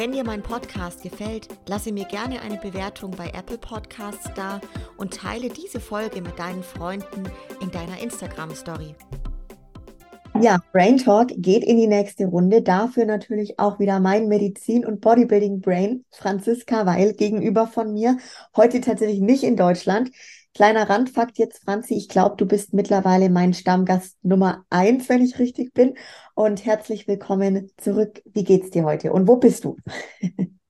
Wenn dir mein Podcast gefällt, lasse mir gerne eine Bewertung bei Apple Podcasts da und teile diese Folge mit deinen Freunden in deiner Instagram Story. Ja, Brain Talk geht in die nächste Runde. Dafür natürlich auch wieder mein Medizin- und Bodybuilding-Brain, Franziska Weil, gegenüber von mir. Heute tatsächlich nicht in Deutschland. Kleiner Randfakt jetzt, Franzi, ich glaube, du bist mittlerweile mein Stammgast Nummer eins, wenn ich richtig bin. Und herzlich willkommen zurück. Wie geht's dir heute und wo bist du?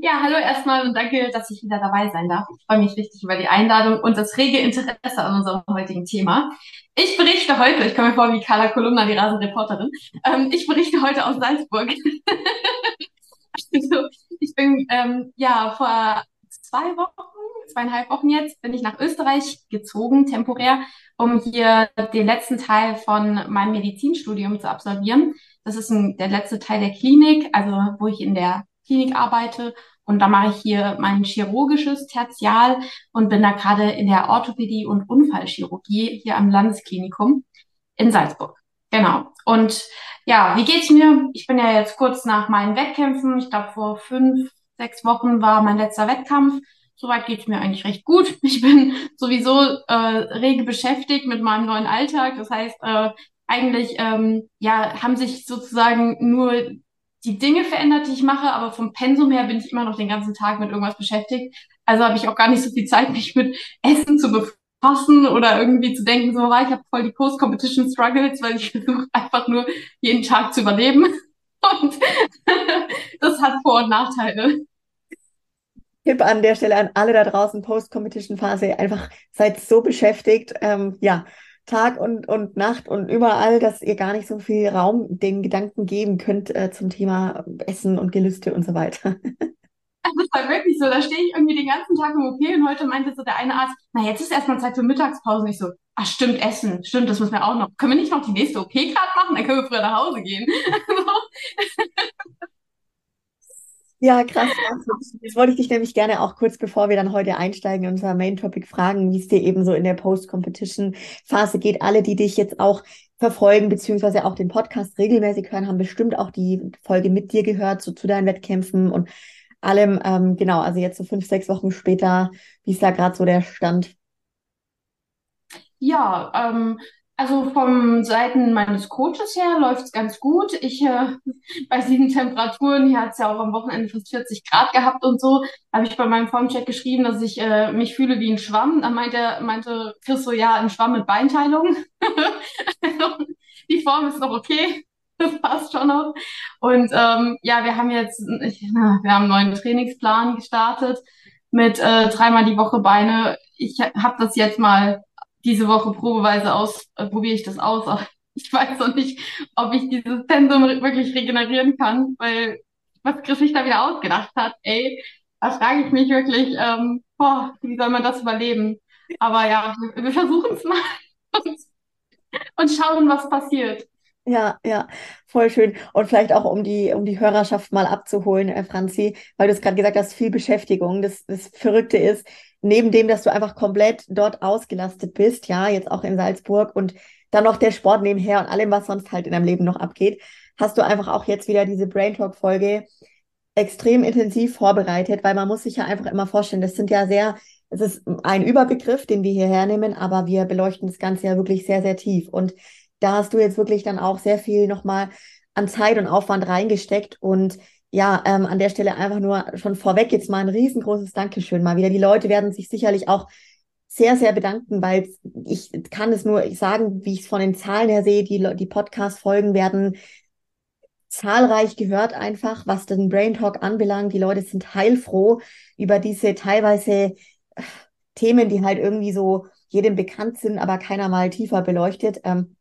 Ja, hallo erstmal und danke, dass ich wieder dabei sein darf. Ich freue mich richtig über die Einladung und das rege Interesse an unserem heutigen Thema. Ich berichte heute, ich komme mir vor wie Carla Kolumna, die Rasenreporterin. Ähm, ich berichte heute aus Salzburg. also, ich bin ähm, ja vor zwei Wochen zweieinhalb Wochen jetzt, bin ich nach Österreich gezogen, temporär, um hier den letzten Teil von meinem Medizinstudium zu absolvieren. Das ist ein, der letzte Teil der Klinik, also wo ich in der Klinik arbeite. Und da mache ich hier mein chirurgisches Tertial und bin da gerade in der Orthopädie und Unfallchirurgie hier am Landesklinikum in Salzburg. Genau. Und ja, wie geht's mir? Ich bin ja jetzt kurz nach meinen Wettkämpfen. Ich glaube, vor fünf, sechs Wochen war mein letzter Wettkampf. Soweit geht's mir eigentlich recht gut. Ich bin sowieso äh, rege beschäftigt mit meinem neuen Alltag. Das heißt, äh, eigentlich ähm, ja haben sich sozusagen nur die Dinge verändert, die ich mache, aber vom Pensum her bin ich immer noch den ganzen Tag mit irgendwas beschäftigt. Also habe ich auch gar nicht so viel Zeit, mich mit Essen zu befassen oder irgendwie zu denken, so, ich habe voll die Post-Competition-Struggles, weil ich versuche einfach nur jeden Tag zu überleben. Und das hat Vor- und Nachteile. Tipp an der Stelle an alle da draußen, Post-Competition-Phase, einfach seid so beschäftigt, ähm, ja, Tag und, und Nacht und überall, dass ihr gar nicht so viel Raum den Gedanken geben könnt äh, zum Thema Essen und Gelüste und so weiter. Also es war wirklich so, da stehe ich irgendwie den ganzen Tag im OP und heute meinte so der eine Arzt, na jetzt ist erstmal Zeit für Mittagspause. Und ich so, ach stimmt, Essen, stimmt, das müssen wir auch noch. Können wir nicht noch die nächste OP gerade machen? Dann können wir früher nach Hause gehen. Ja, krass. Jetzt wollte ich dich nämlich gerne auch kurz bevor wir dann heute einsteigen in unser Main Topic fragen, wie es dir eben so in der Post-Competition-Phase geht. Alle, die dich jetzt auch verfolgen, beziehungsweise auch den Podcast regelmäßig hören, haben bestimmt auch die Folge mit dir gehört, so zu deinen Wettkämpfen und allem. Ähm, genau, also jetzt so fünf, sechs Wochen später, wie ist da gerade so der Stand? Ja, ähm, also vom Seiten meines Coaches her läuft's ganz gut. Ich äh, bei diesen Temperaturen, hier hat's ja auch am Wochenende fast 40 Grad gehabt und so, habe ich bei meinem Formcheck geschrieben, dass ich äh, mich fühle wie ein Schwamm. Dann meinte, meinte Chris so, ja, ein Schwamm mit Beinteilung. also, die Form ist noch okay. Das passt schon noch. Und ähm, ja, wir haben jetzt, ich, wir haben einen neuen Trainingsplan gestartet mit äh, dreimal die Woche Beine. Ich habe das jetzt mal diese Woche probeweise aus, äh, probiere ich das aus. Aber ich weiß noch nicht, ob ich dieses Pensum wirklich regenerieren kann, weil was Chris sich da wieder ausgedacht hat, ey, da frage ich mich wirklich, ähm, boah, wie soll man das überleben? Aber ja, wir, versuchen es mal und, und schauen, was passiert. Ja, ja, voll schön. Und vielleicht auch, um die, um die Hörerschaft mal abzuholen, äh, Franzi, weil du es gerade gesagt hast, viel Beschäftigung. Das, das Verrückte ist, neben dem, dass du einfach komplett dort ausgelastet bist, ja, jetzt auch in Salzburg und dann noch der Sport nebenher und allem, was sonst halt in deinem Leben noch abgeht, hast du einfach auch jetzt wieder diese Brain Talk Folge extrem intensiv vorbereitet, weil man muss sich ja einfach immer vorstellen, das sind ja sehr, es ist ein Überbegriff, den wir hier hernehmen, aber wir beleuchten das Ganze ja wirklich sehr, sehr tief. Und da hast du jetzt wirklich dann auch sehr viel nochmal an Zeit und Aufwand reingesteckt und ja, ähm, an der Stelle einfach nur schon vorweg jetzt mal ein riesengroßes Dankeschön mal wieder. Die Leute werden sich sicherlich auch sehr, sehr bedanken, weil ich kann es nur sagen, wie ich es von den Zahlen her sehe, die, die Podcast-Folgen werden zahlreich gehört einfach, was den Brain Talk anbelangt. Die Leute sind heilfroh über diese teilweise äh, Themen, die halt irgendwie so jedem bekannt sind, aber keiner mal tiefer beleuchtet. Ähm,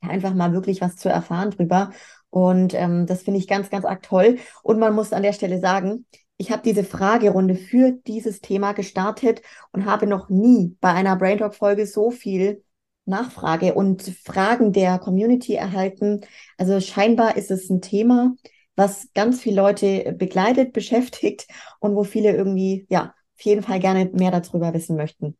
einfach mal wirklich was zu erfahren drüber. Und ähm, das finde ich ganz, ganz arg toll. Und man muss an der Stelle sagen, ich habe diese Fragerunde für dieses Thema gestartet und habe noch nie bei einer Brain Talk Folge so viel Nachfrage und Fragen der Community erhalten. Also scheinbar ist es ein Thema, was ganz viele Leute begleitet, beschäftigt und wo viele irgendwie, ja, auf jeden Fall gerne mehr darüber wissen möchten.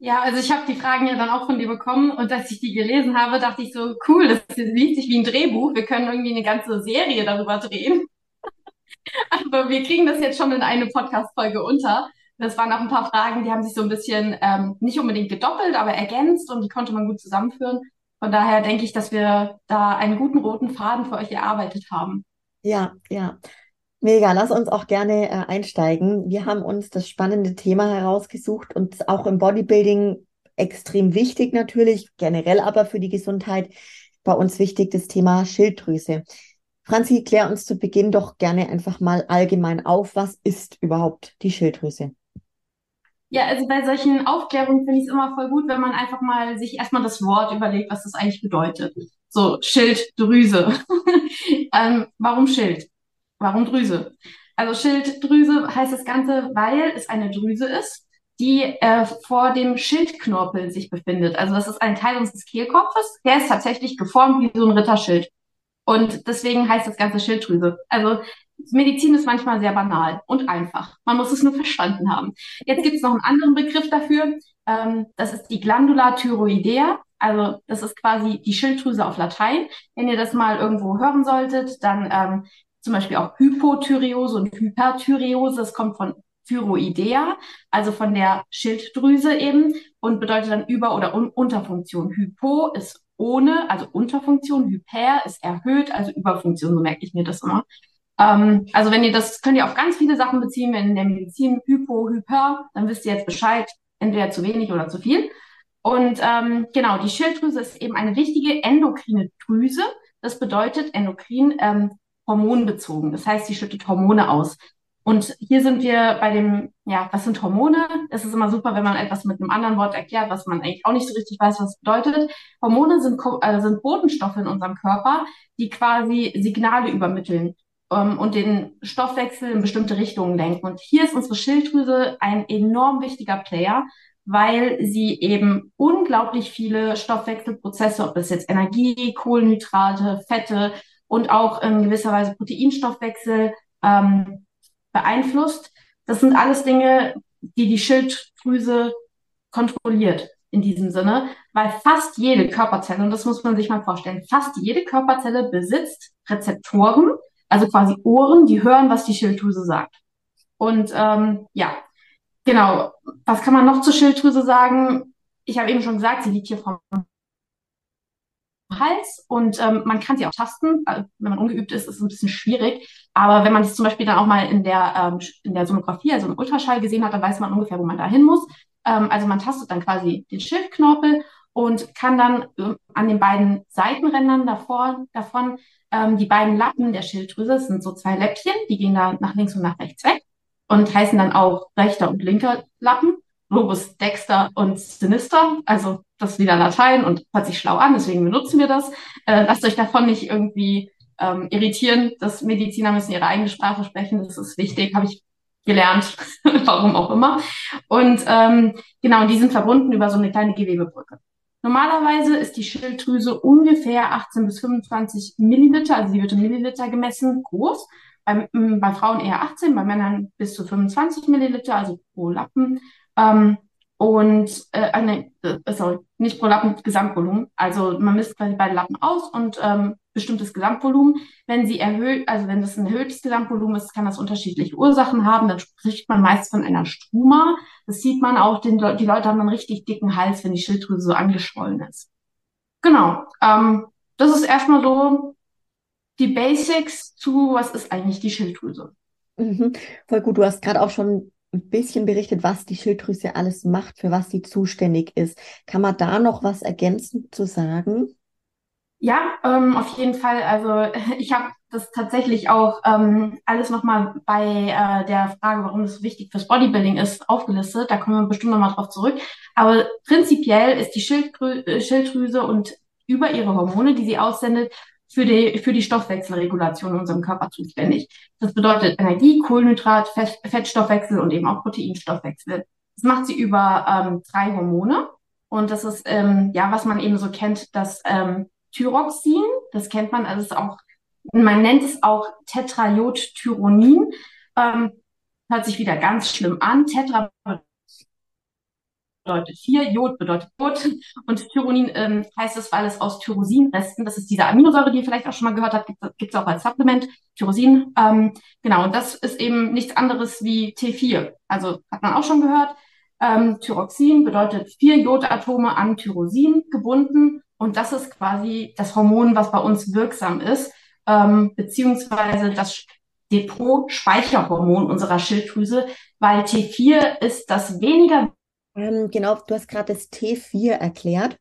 Ja, also ich habe die Fragen ja dann auch von dir bekommen und als ich die gelesen habe, dachte ich so, cool, das liest sich wie ein Drehbuch. Wir können irgendwie eine ganze Serie darüber drehen. Aber wir kriegen das jetzt schon in eine Podcast-Folge unter. Das waren auch ein paar Fragen, die haben sich so ein bisschen ähm, nicht unbedingt gedoppelt, aber ergänzt und die konnte man gut zusammenführen. Von daher denke ich, dass wir da einen guten roten Faden für euch erarbeitet haben. Ja, ja. Mega, lass uns auch gerne äh, einsteigen. Wir haben uns das spannende Thema herausgesucht und auch im Bodybuilding extrem wichtig natürlich, generell aber für die Gesundheit bei uns wichtig das Thema Schilddrüse. Franzi, klär uns zu Beginn doch gerne einfach mal allgemein auf, was ist überhaupt die Schilddrüse? Ja, also bei solchen Aufklärungen finde ich es immer voll gut, wenn man einfach mal sich erstmal das Wort überlegt, was das eigentlich bedeutet. So, Schilddrüse. ähm, warum Schild? Warum Drüse? Also Schilddrüse heißt das Ganze, weil es eine Drüse ist, die äh, vor dem Schildknorpel sich befindet. Also das ist ein Teil unseres Kehlkopfes, der ist tatsächlich geformt wie so ein Ritterschild. Und deswegen heißt das Ganze Schilddrüse. Also Medizin ist manchmal sehr banal und einfach. Man muss es nur verstanden haben. Jetzt gibt es noch einen anderen Begriff dafür. Ähm, das ist die Glandula thyroidea. Also das ist quasi die Schilddrüse auf Latein. Wenn ihr das mal irgendwo hören solltet, dann ähm, zum Beispiel auch Hypothyreose und Hyperthyreose. Das kommt von Thyroidea, also von der Schilddrüse eben und bedeutet dann Über- oder Un Unterfunktion. Hypo ist ohne, also Unterfunktion, Hyper ist erhöht, also Überfunktion, so merke ich mir das immer. Ähm, also wenn ihr das, könnt ihr auf ganz viele Sachen beziehen, wenn in der Medizin Hypo, Hyper, dann wisst ihr jetzt Bescheid, entweder zu wenig oder zu viel. Und ähm, genau, die Schilddrüse ist eben eine wichtige endokrine Drüse. Das bedeutet endokrin ähm, hormonbezogen. Das heißt, sie schüttet Hormone aus. Und hier sind wir bei dem, ja, was sind Hormone? Es ist immer super, wenn man etwas mit einem anderen Wort erklärt, was man eigentlich auch nicht so richtig weiß, was es bedeutet. Hormone sind, äh, sind Botenstoffe in unserem Körper, die quasi Signale übermitteln ähm, und den Stoffwechsel in bestimmte Richtungen lenken. Und hier ist unsere Schilddrüse ein enorm wichtiger Player, weil sie eben unglaublich viele Stoffwechselprozesse, ob das jetzt Energie, Kohlenhydrate, Fette und auch in gewisser Weise Proteinstoffwechsel ähm, beeinflusst. Das sind alles Dinge, die die Schilddrüse kontrolliert in diesem Sinne, weil fast jede Körperzelle, und das muss man sich mal vorstellen, fast jede Körperzelle besitzt Rezeptoren, also quasi Ohren, die hören, was die Schilddrüse sagt. Und ähm, ja, genau. Was kann man noch zur Schilddrüse sagen? Ich habe eben schon gesagt, sie liegt hier vom Hals und ähm, man kann sie auch tasten. Also, wenn man ungeübt ist, ist es ein bisschen schwierig. Aber wenn man es zum Beispiel dann auch mal in der, ähm, in der Sonographie, also im Ultraschall gesehen hat, dann weiß man ungefähr, wo man da hin muss. Ähm, also man tastet dann quasi den Schildknorpel und kann dann äh, an den beiden Seitenrändern davor, davon ähm, die beiden Lappen der Schilddrüse, das sind so zwei Läppchen, die gehen da nach links und nach rechts weg und heißen dann auch rechter und linker Lappen, Lobus dexter und sinister, also das ist wieder Latein und hört sich schlau an, deswegen benutzen wir das. Äh, lasst euch davon nicht irgendwie ähm, irritieren, dass Mediziner müssen ihre eigene Sprache sprechen, das ist wichtig, habe ich gelernt, warum auch immer. Und ähm, genau, die sind verbunden über so eine kleine Gewebebrücke. Normalerweise ist die Schilddrüse ungefähr 18 bis 25 Milliliter, also sie wird in Milliliter gemessen, groß. Bei, bei Frauen eher 18, bei Männern bis zu 25 Milliliter, also pro Lappen. Ähm, und äh, nee, äh, sorry, nicht pro Lappen, Gesamtvolumen. Also man misst quasi beide Lappen aus und ähm, bestimmtes Gesamtvolumen. Wenn sie erhöht, also wenn das ein erhöhtes Gesamtvolumen ist, kann das unterschiedliche Ursachen haben. Dann spricht man meist von einer Struma. Das sieht man auch, den, die Leute haben einen richtig dicken Hals, wenn die Schilddrüse so angeschwollen ist. Genau. Ähm, das ist erstmal so die Basics zu, was ist eigentlich die Schilddrüse. Mhm. Voll gut. Du hast gerade auch schon ein bisschen berichtet, was die Schilddrüse alles macht, für was sie zuständig ist. Kann man da noch was ergänzend zu sagen? Ja, ähm, auf jeden Fall. Also ich habe das tatsächlich auch ähm, alles nochmal bei äh, der Frage, warum das wichtig fürs Bodybuilding ist, aufgelistet. Da kommen wir bestimmt nochmal drauf zurück. Aber prinzipiell ist die Schilddrü äh, Schilddrüse und über ihre Hormone, die sie aussendet, für die, für die Stoffwechselregulation in unserem Körper zuständig. Das bedeutet Energie, Kohlenhydrat, Fett, Fettstoffwechsel und eben auch Proteinstoffwechsel. Das macht sie über ähm, drei Hormone. Und das ist, ähm, ja, was man eben so kennt, das ähm, Thyroxin. Das kennt man, also ist auch, man nennt es auch Tetraiodtyronin. Ähm, hört sich wieder ganz schlimm an. Tetra bedeutet vier, Jod bedeutet Jod und Tyronin ähm, heißt es, weil es aus Tyrosinresten, das ist diese Aminosäure, die ihr vielleicht auch schon mal gehört habt, gibt es auch als Supplement, Tyrosin. Ähm, genau, und das ist eben nichts anderes wie T4. Also hat man auch schon gehört. Ähm, Thyroxin bedeutet vier Jodatome an Tyrosin gebunden und das ist quasi das Hormon, was bei uns wirksam ist, ähm, beziehungsweise das Depot-Speicherhormon unserer Schilddrüse, weil T4 ist das weniger ähm, genau, du hast gerade das T4 erklärt.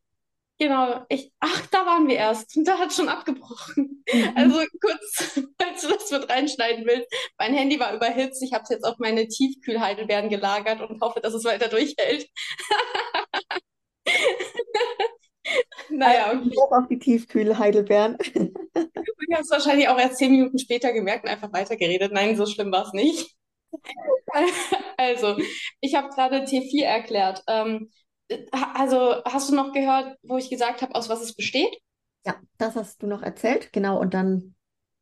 Genau, ich, ach, da waren wir erst. Da hat schon abgebrochen. Mhm. Also kurz, falls du das mit reinschneiden willst. Mein Handy war überhitzt. Ich habe es jetzt auf meine Tiefkühlheidelbeeren gelagert und hoffe, dass es weiter durchhält. naja, okay. Hoch auf die Tiefkühlheidelbeeren. Du hast wahrscheinlich auch erst zehn Minuten später gemerkt und einfach weitergeredet. Nein, so schlimm war es nicht. Also, ich habe gerade T4 erklärt. Ähm, also, hast du noch gehört, wo ich gesagt habe, aus was es besteht? Ja, das hast du noch erzählt, genau. Und dann.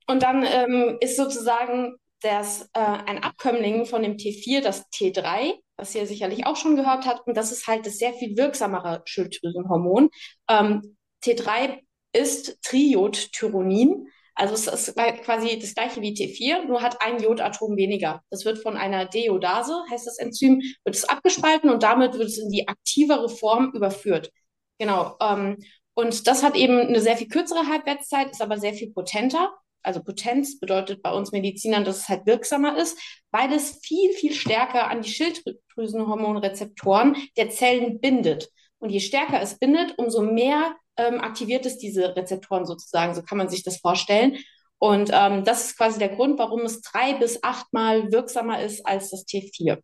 Und dann ähm, ist sozusagen das, äh, ein Abkömmling von dem T4, das T3, was ihr sicherlich auch schon gehört habt. Und das ist halt das sehr viel wirksamere Schilddrüsenhormon. Ähm, T3 ist Triodtyronin. Also es ist quasi das gleiche wie T4, nur hat ein Jodatom weniger. Das wird von einer Deodase, heißt das Enzym, wird es abgespalten und damit wird es in die aktivere Form überführt. Genau. Ähm, und das hat eben eine sehr viel kürzere Halbwertszeit, ist aber sehr viel potenter. Also Potenz bedeutet bei uns Medizinern, dass es halt wirksamer ist, weil es viel, viel stärker an die Schilddrüsenhormonrezeptoren der Zellen bindet. Und je stärker es bindet, umso mehr ähm, aktiviert es diese Rezeptoren sozusagen. So kann man sich das vorstellen. Und ähm, das ist quasi der Grund, warum es drei bis achtmal wirksamer ist als das T4.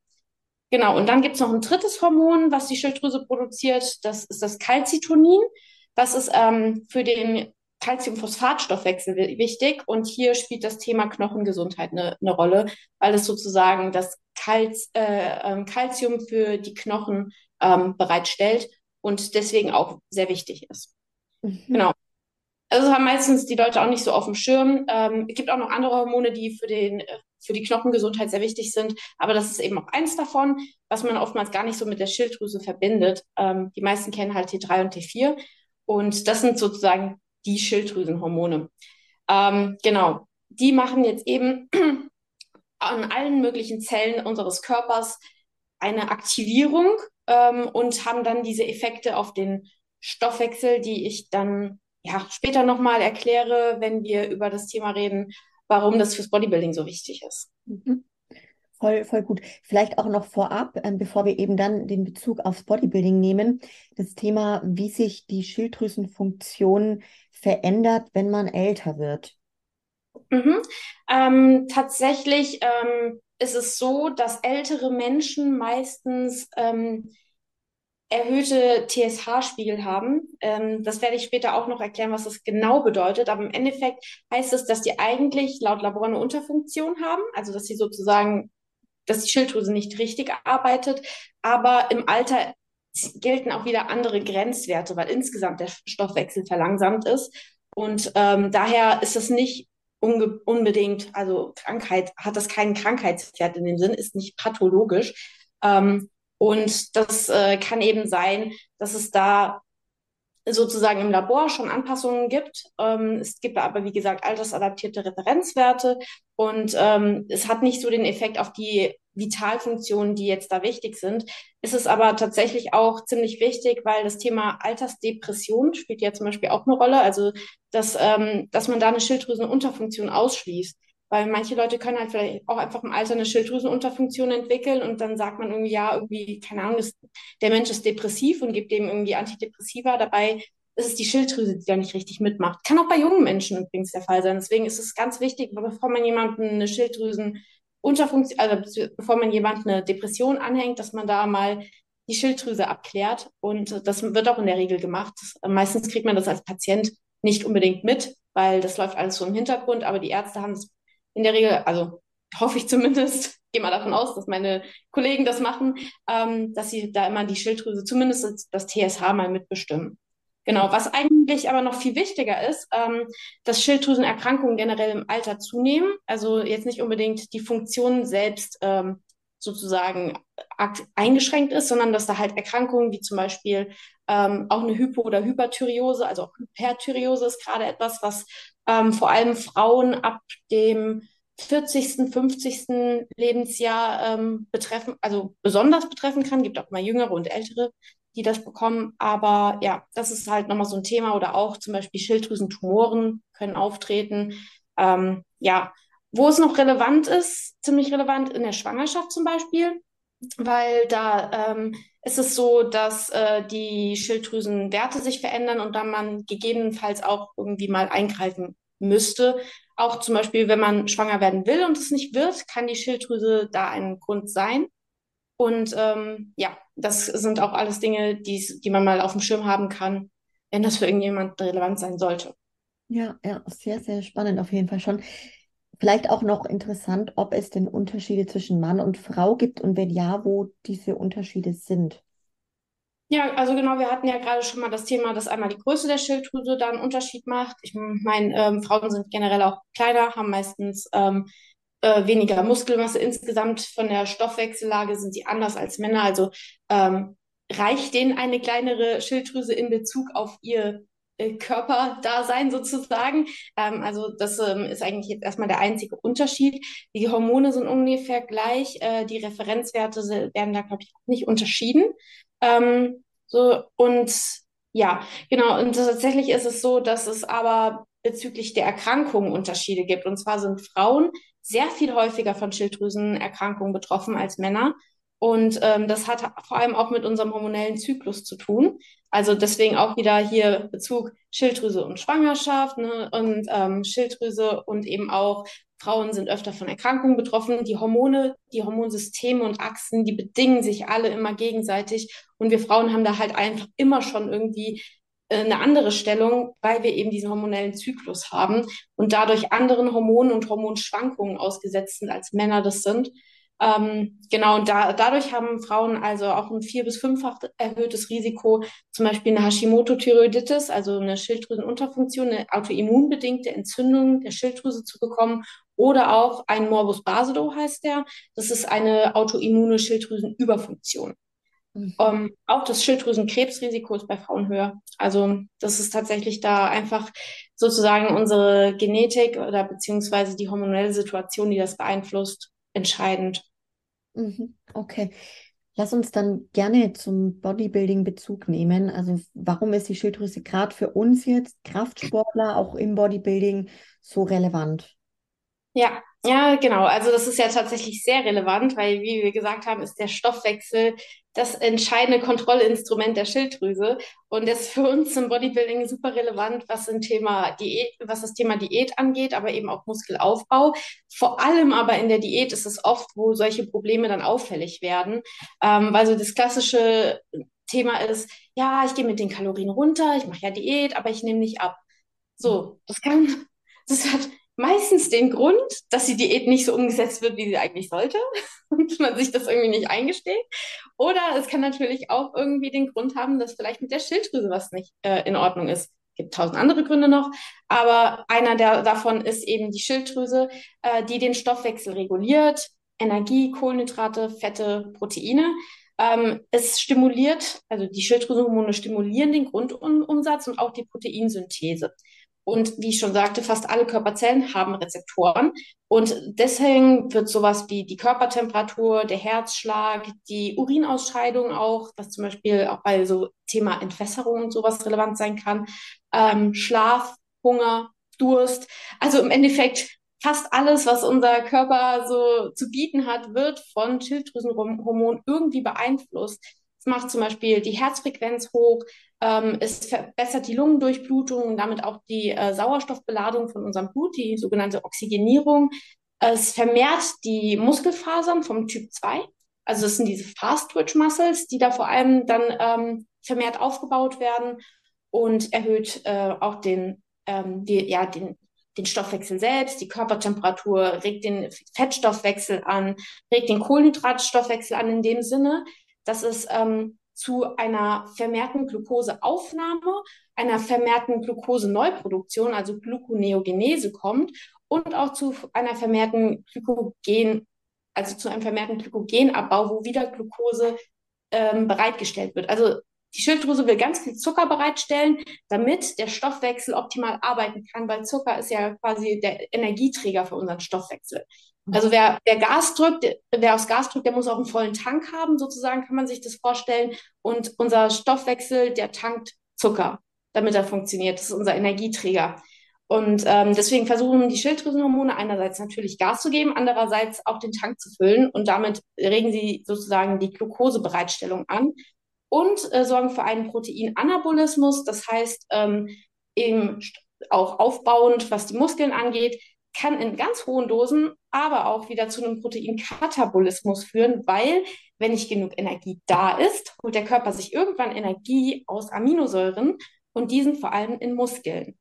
Genau, und dann gibt es noch ein drittes Hormon, was die Schilddrüse produziert. Das ist das Calcitonin. Das ist ähm, für den Calciumphosphatstoffwechsel wichtig. Und hier spielt das Thema Knochengesundheit eine, eine Rolle, weil es sozusagen das äh, Calcium ähm, für die Knochen ähm, bereitstellt und deswegen auch sehr wichtig ist. Mhm. Genau. Also haben meistens die Leute auch nicht so auf dem Schirm. Ähm, es gibt auch noch andere Hormone, die für, den, äh, für die Knochengesundheit sehr wichtig sind. Aber das ist eben auch eins davon, was man oftmals gar nicht so mit der Schilddrüse verbindet. Ähm, die meisten kennen halt T3 und T4. Und das sind sozusagen die Schilddrüsenhormone. Ähm, genau. Die machen jetzt eben an allen möglichen Zellen unseres Körpers eine Aktivierung ähm, und haben dann diese Effekte auf den Stoffwechsel, die ich dann ja, später nochmal erkläre, wenn wir über das Thema reden, warum das fürs Bodybuilding so wichtig ist. Mhm. Voll, voll gut. Vielleicht auch noch vorab, ähm, bevor wir eben dann den Bezug aufs Bodybuilding nehmen, das Thema, wie sich die Schilddrüsenfunktion verändert, wenn man älter wird. Mhm. Ähm, tatsächlich ähm, ist es so, dass ältere Menschen meistens ähm, erhöhte TSH-Spiegel haben. Ähm, das werde ich später auch noch erklären, was das genau bedeutet. Aber im Endeffekt heißt es, dass die eigentlich laut Labor eine Unterfunktion haben, also dass sie sozusagen, dass die Schilddrüse nicht richtig arbeitet. Aber im Alter gelten auch wieder andere Grenzwerte, weil insgesamt der Stoffwechsel verlangsamt ist. Und ähm, daher ist es nicht unbedingt, also Krankheit, hat das keinen Krankheitswert in dem Sinn, ist nicht pathologisch. Ähm, und das äh, kann eben sein, dass es da sozusagen im Labor schon Anpassungen gibt. Ähm, es gibt aber, wie gesagt, altersadaptierte Referenzwerte und ähm, es hat nicht so den Effekt auf die Vitalfunktionen, die jetzt da wichtig sind. Ist es aber tatsächlich auch ziemlich wichtig, weil das Thema Altersdepression spielt ja zum Beispiel auch eine Rolle. Also, dass, ähm, dass man da eine Schilddrüsenunterfunktion ausschließt. Weil manche Leute können halt vielleicht auch einfach im Alter eine Schilddrüsenunterfunktion entwickeln und dann sagt man irgendwie, ja, irgendwie, keine Ahnung, ist, der Mensch ist depressiv und gibt dem irgendwie Antidepressiva. Dabei ist es die Schilddrüse, die da nicht richtig mitmacht. Kann auch bei jungen Menschen übrigens der Fall sein. Deswegen ist es ganz wichtig, bevor man jemanden eine Schilddrüsen Unterfunktion, also bevor man jemand eine Depression anhängt, dass man da mal die Schilddrüse abklärt. Und das wird auch in der Regel gemacht. Meistens kriegt man das als Patient nicht unbedingt mit. weil das läuft alles so im Hintergrund, aber die Ärzte haben es in der Regel, also hoffe ich zumindest, gehe mal davon aus, dass meine Kollegen das machen, ähm, dass sie da immer die Schilddrüse, zumindest das TSH mal mitbestimmen. Genau, was eigentlich aber noch viel wichtiger ist, ähm, dass Schilddrüsenerkrankungen generell im Alter zunehmen. Also jetzt nicht unbedingt die Funktion selbst ähm, sozusagen eingeschränkt ist, sondern dass da halt Erkrankungen wie zum Beispiel ähm, auch eine Hypo- oder Hyperthyreose, also auch Hyperthyreose ist gerade etwas, was ähm, vor allem Frauen ab dem 40., 50. Lebensjahr ähm, betreffen, also besonders betreffen kann. Gibt auch mal jüngere und ältere, die das bekommen. Aber ja, das ist halt nochmal so ein Thema. Oder auch zum Beispiel Schilddrüsentumoren können auftreten. Ähm, ja, wo es noch relevant ist, ziemlich relevant in der Schwangerschaft zum Beispiel, weil da ähm, ist es so, dass äh, die Schilddrüsenwerte sich verändern und dann man gegebenenfalls auch irgendwie mal eingreifen müsste. Auch zum Beispiel, wenn man schwanger werden will und es nicht wird, kann die Schilddrüse da ein Grund sein. Und ähm, ja, das sind auch alles Dinge, die, die man mal auf dem Schirm haben kann, wenn das für irgendjemand relevant sein sollte. Ja, ja, sehr, sehr spannend auf jeden Fall schon. Vielleicht auch noch interessant, ob es denn Unterschiede zwischen Mann und Frau gibt und wenn ja, wo diese Unterschiede sind. Ja, also genau, wir hatten ja gerade schon mal das Thema, dass einmal die Größe der Schilddrüse da einen Unterschied macht. Ich meine, ähm, Frauen sind generell auch kleiner, haben meistens ähm, äh, weniger Muskelmasse. Insgesamt von der Stoffwechsellage sind sie anders als Männer. Also ähm, reicht denen eine kleinere Schilddrüse in Bezug auf ihr Körperdasein sozusagen. Ähm, also das ähm, ist eigentlich jetzt erstmal der einzige Unterschied. Die Hormone sind ungefähr gleich. Äh, die Referenzwerte werden da, glaube ich, nicht unterschieden. Ähm, so, und ja, genau. Und tatsächlich ist es so, dass es aber bezüglich der Erkrankungen Unterschiede gibt. Und zwar sind Frauen sehr viel häufiger von Schilddrüsenerkrankungen betroffen als Männer. Und ähm, das hat vor allem auch mit unserem hormonellen Zyklus zu tun. Also deswegen auch wieder hier Bezug Schilddrüse und Schwangerschaft ne? und ähm, Schilddrüse und eben auch Frauen sind öfter von Erkrankungen betroffen. Die Hormone, die Hormonsysteme und Achsen, die bedingen sich alle immer gegenseitig. Und wir Frauen haben da halt einfach immer schon irgendwie äh, eine andere Stellung, weil wir eben diesen hormonellen Zyklus haben und dadurch anderen Hormonen und Hormonschwankungen ausgesetzt sind, als Männer das sind. Ähm, genau, und da, dadurch haben Frauen also auch ein vier- bis fünffach erhöhtes Risiko, zum Beispiel eine Hashimoto-Thyreoiditis, also eine Schilddrüsenunterfunktion, eine autoimmunbedingte Entzündung der Schilddrüse zu bekommen oder auch ein Morbus Basedow heißt der. Das ist eine autoimmune Schilddrüsenüberfunktion. Mhm. Ähm, auch das Schilddrüsenkrebsrisiko ist bei Frauen höher. Also das ist tatsächlich da einfach sozusagen unsere Genetik oder beziehungsweise die hormonelle Situation, die das beeinflusst, entscheidend. Mhm. Okay. Lass uns dann gerne zum Bodybuilding Bezug nehmen. Also warum ist die Schilddrüse gerade für uns jetzt Kraftsportler auch im Bodybuilding so relevant? Ja, ja, genau. Also das ist ja tatsächlich sehr relevant, weil, wie wir gesagt haben, ist der Stoffwechsel das entscheidende Kontrollinstrument der Schilddrüse. Und das ist für uns im Bodybuilding super relevant, was, ein Thema Diät, was das Thema Diät angeht, aber eben auch Muskelaufbau. Vor allem aber in der Diät ist es oft, wo solche Probleme dann auffällig werden. Ähm, weil so das klassische Thema ist, ja, ich gehe mit den Kalorien runter, ich mache ja Diät, aber ich nehme nicht ab. So, das kann, das hat meistens den Grund, dass die Diät nicht so umgesetzt wird, wie sie eigentlich sollte und man sich das irgendwie nicht eingesteht. Oder es kann natürlich auch irgendwie den Grund haben, dass vielleicht mit der Schilddrüse was nicht äh, in Ordnung ist. Es gibt tausend andere Gründe noch, aber einer der, davon ist eben die Schilddrüse, äh, die den Stoffwechsel reguliert, Energie, Kohlenhydrate, Fette, Proteine. Ähm, es stimuliert, also die Schilddrüsenhormone stimulieren den Grundumsatz und auch die Proteinsynthese. Und wie ich schon sagte, fast alle Körperzellen haben Rezeptoren. Und deswegen wird sowas wie die Körpertemperatur, der Herzschlag, die Urinausscheidung auch, was zum Beispiel auch bei so Thema Entwässerung und sowas relevant sein kann, ähm, Schlaf, Hunger, Durst. Also im Endeffekt fast alles, was unser Körper so zu bieten hat, wird von Schilddrüsenhormonen irgendwie beeinflusst. Es macht zum Beispiel die Herzfrequenz hoch, ähm, es verbessert die Lungendurchblutung und damit auch die äh, Sauerstoffbeladung von unserem Blut, die sogenannte Oxygenierung. Es vermehrt die Muskelfasern vom Typ 2. Also das sind diese Fast-Twitch-Muscles, die da vor allem dann ähm, vermehrt aufgebaut werden und erhöht äh, auch den ähm, die, ja, den, den Stoffwechsel selbst, die Körpertemperatur, regt den Fettstoffwechsel an, regt den Kohlenhydratstoffwechsel an in dem Sinne, dass es ähm, zu einer vermehrten Glukoseaufnahme, einer vermehrten Glukoseneuproduktion, also Gluconeogenese kommt und auch zu einer vermehrten Glykogen, also zu einem vermehrten Glykogenabbau, wo wieder Glucose ähm, bereitgestellt wird. Also die Schilddrüse will ganz viel Zucker bereitstellen, damit der Stoffwechsel optimal arbeiten kann, weil Zucker ist ja quasi der Energieträger für unseren Stoffwechsel. Mhm. Also wer, wer Gas drückt, wer aufs Gas drückt, der muss auch einen vollen Tank haben, sozusagen kann man sich das vorstellen. Und unser Stoffwechsel, der tankt Zucker, damit er funktioniert. Das ist unser Energieträger. Und ähm, deswegen versuchen die Schilddrüsenhormone einerseits natürlich Gas zu geben, andererseits auch den Tank zu füllen und damit regen sie sozusagen die Glukosebereitstellung an und äh, sorgen für einen Proteinanabolismus, das heißt ähm, eben auch aufbauend, was die Muskeln angeht, kann in ganz hohen Dosen aber auch wieder zu einem Proteinkatabolismus führen, weil wenn nicht genug Energie da ist, holt der Körper sich irgendwann Energie aus Aminosäuren und diesen vor allem in Muskeln.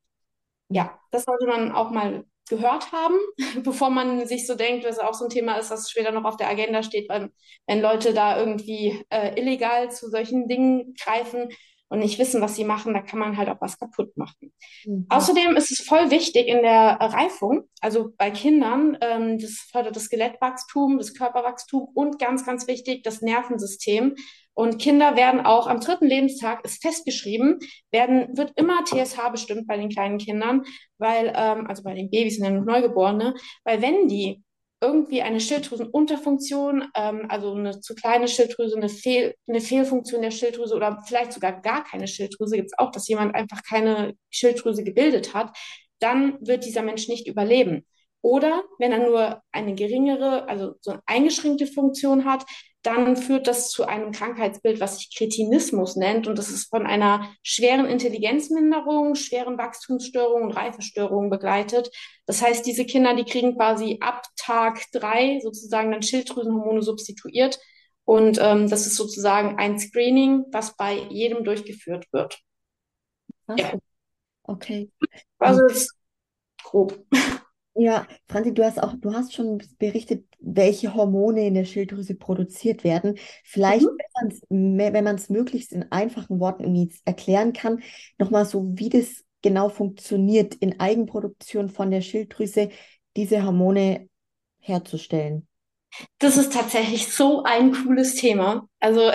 Ja, das sollte man auch mal gehört haben, bevor man sich so denkt, was auch so ein Thema ist, das später noch auf der Agenda steht, weil, wenn Leute da irgendwie äh, illegal zu solchen Dingen greifen und nicht wissen, was sie machen, da kann man halt auch was kaputt machen. Mhm. Außerdem ist es voll wichtig in der Reifung, also bei Kindern, ähm, das fördert das Skelettwachstum, das Körperwachstum und ganz, ganz wichtig, das Nervensystem. Und Kinder werden auch am dritten Lebenstag, ist festgeschrieben, werden, wird immer TSH bestimmt bei den kleinen Kindern, weil, ähm, also bei den Babys und den Neugeborenen, weil wenn die irgendwie eine Schilddrüsenunterfunktion, ähm, also eine zu kleine Schilddrüse, eine, Fehl, eine Fehlfunktion der Schilddrüse oder vielleicht sogar gar keine Schilddrüse, gibt es auch, dass jemand einfach keine Schilddrüse gebildet hat, dann wird dieser Mensch nicht überleben. Oder wenn er nur eine geringere, also so eine eingeschränkte Funktion hat, dann führt das zu einem Krankheitsbild, was sich Kretinismus nennt. Und das ist von einer schweren Intelligenzminderung, schweren Wachstumsstörungen und Reifestörungen begleitet. Das heißt, diese Kinder, die kriegen quasi ab Tag drei sozusagen dann Schilddrüsenhormone substituiert. Und ähm, das ist sozusagen ein Screening, was bei jedem durchgeführt wird. Ja. Okay. Also ist grob. Ja, Franzi, du hast auch, du hast schon berichtet, welche Hormone in der Schilddrüse produziert werden. Vielleicht, mhm. wenn man es möglichst in einfachen Worten irgendwie erklären kann, nochmal so, wie das genau funktioniert, in Eigenproduktion von der Schilddrüse diese Hormone herzustellen. Das ist tatsächlich so ein cooles Thema. Also,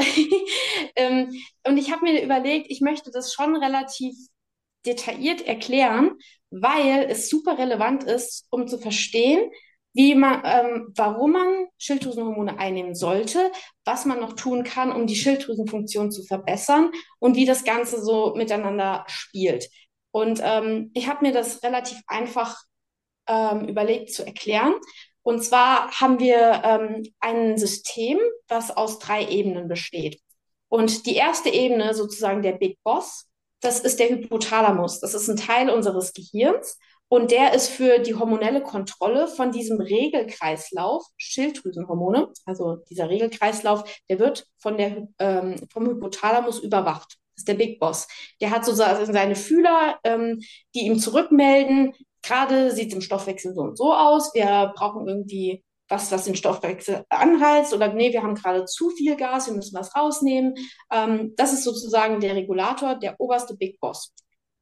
ähm, und ich habe mir überlegt, ich möchte das schon relativ detailliert erklären, weil es super relevant ist, um zu verstehen, wie man, ähm, warum man Schilddrüsenhormone einnehmen sollte, was man noch tun kann, um die Schilddrüsenfunktion zu verbessern und wie das Ganze so miteinander spielt. Und ähm, ich habe mir das relativ einfach ähm, überlegt zu erklären. Und zwar haben wir ähm, ein System, was aus drei Ebenen besteht. Und die erste Ebene, sozusagen der Big Boss, das ist der Hypothalamus. Das ist ein Teil unseres Gehirns und der ist für die hormonelle Kontrolle von diesem Regelkreislauf Schilddrüsenhormone, also dieser Regelkreislauf, der wird von der, ähm, vom Hypothalamus überwacht. Das ist der Big Boss. Der hat sozusagen seine Fühler, ähm, die ihm zurückmelden, gerade sieht es im Stoffwechsel so und so aus, wir brauchen irgendwie was, was den Stoffwechsel anheizt oder nee, wir haben gerade zu viel Gas, wir müssen was rausnehmen. Ähm, das ist sozusagen der Regulator, der oberste Big Boss.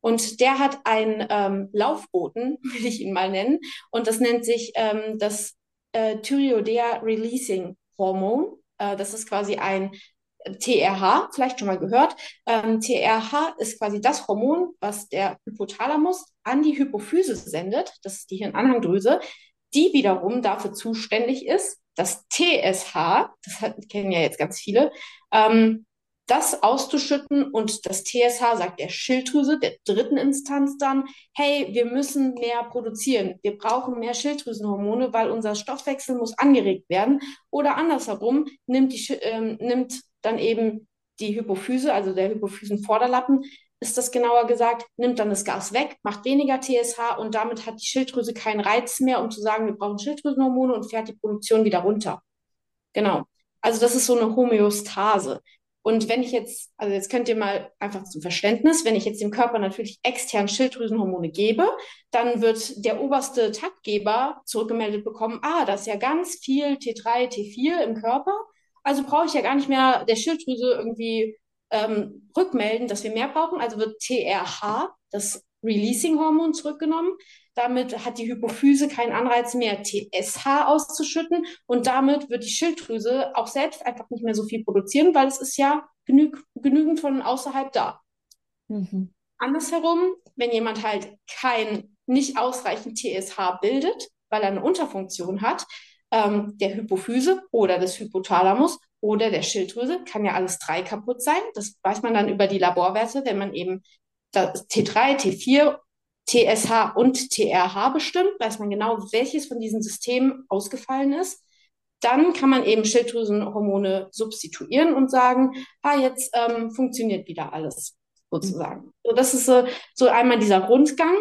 Und der hat einen ähm, Laufboten, will ich ihn mal nennen, und das nennt sich ähm, das äh, Thyreoidea Releasing Hormon. Äh, das ist quasi ein TRH, vielleicht schon mal gehört. Ähm, TRH ist quasi das Hormon, was der Hypothalamus an die Hypophyse sendet, das ist die Hirnanhangdrüse, die wiederum dafür zuständig ist, das TSH, das kennen ja jetzt ganz viele, ähm, das auszuschütten und das TSH sagt der Schilddrüse, der dritten Instanz dann, hey, wir müssen mehr produzieren, wir brauchen mehr Schilddrüsenhormone, weil unser Stoffwechsel muss angeregt werden. Oder andersherum nimmt, die, ähm, nimmt dann eben die Hypophyse, also der Hypophysenvorderlappen, ist das genauer gesagt, nimmt dann das Gas weg, macht weniger TSH und damit hat die Schilddrüse keinen Reiz mehr, um zu sagen, wir brauchen Schilddrüsenhormone und fährt die Produktion wieder runter. Genau. Also das ist so eine Homöostase. Und wenn ich jetzt, also jetzt könnt ihr mal einfach zum Verständnis, wenn ich jetzt dem Körper natürlich extern Schilddrüsenhormone gebe, dann wird der oberste Taktgeber zurückgemeldet bekommen, ah, da ist ja ganz viel T3, T4 im Körper. Also brauche ich ja gar nicht mehr der Schilddrüse irgendwie ähm, rückmelden, dass wir mehr brauchen. Also wird TRH, das Releasing-Hormon, zurückgenommen. Damit hat die Hypophyse keinen Anreiz mehr, TSH auszuschütten und damit wird die Schilddrüse auch selbst einfach nicht mehr so viel produzieren, weil es ist ja genü genügend von außerhalb da. Mhm. Andersherum, wenn jemand halt kein, nicht ausreichend TSH bildet, weil er eine Unterfunktion hat, ähm, der Hypophyse oder des Hypothalamus oder der Schilddrüse, kann ja alles drei kaputt sein. Das weiß man dann über die Laborwerte, wenn man eben T3, T4 TSH und TRH bestimmt, weiß man genau, welches von diesen Systemen ausgefallen ist. Dann kann man eben Schilddrüsenhormone substituieren und sagen, ah, jetzt ähm, funktioniert wieder alles, sozusagen. So, das ist so, so einmal dieser Rundgang,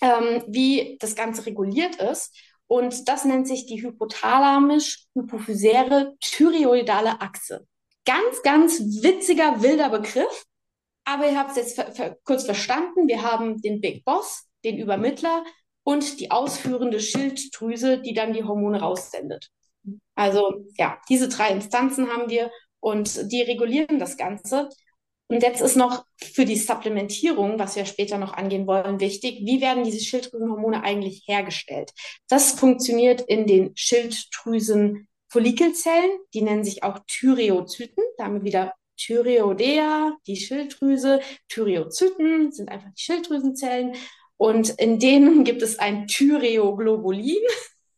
ähm, wie das Ganze reguliert ist. Und das nennt sich die hypothalamisch-hypophysäre thyreoidale Achse. Ganz, ganz witziger, wilder Begriff. Aber ihr habt es jetzt ver ver kurz verstanden. Wir haben den Big Boss, den Übermittler und die ausführende Schilddrüse, die dann die Hormone raussendet. Also ja, diese drei Instanzen haben wir und die regulieren das Ganze. Und jetzt ist noch für die Supplementierung, was wir später noch angehen wollen, wichtig, wie werden diese Schilddrüsenhormone eigentlich hergestellt? Das funktioniert in den Schilddrüsen Follikelzellen, die nennen sich auch Thyreozyten, da haben wir wieder Thyreoidea, die Schilddrüse, Thyreozyten sind einfach die Schilddrüsenzellen und in denen gibt es ein Thyreoglobulin.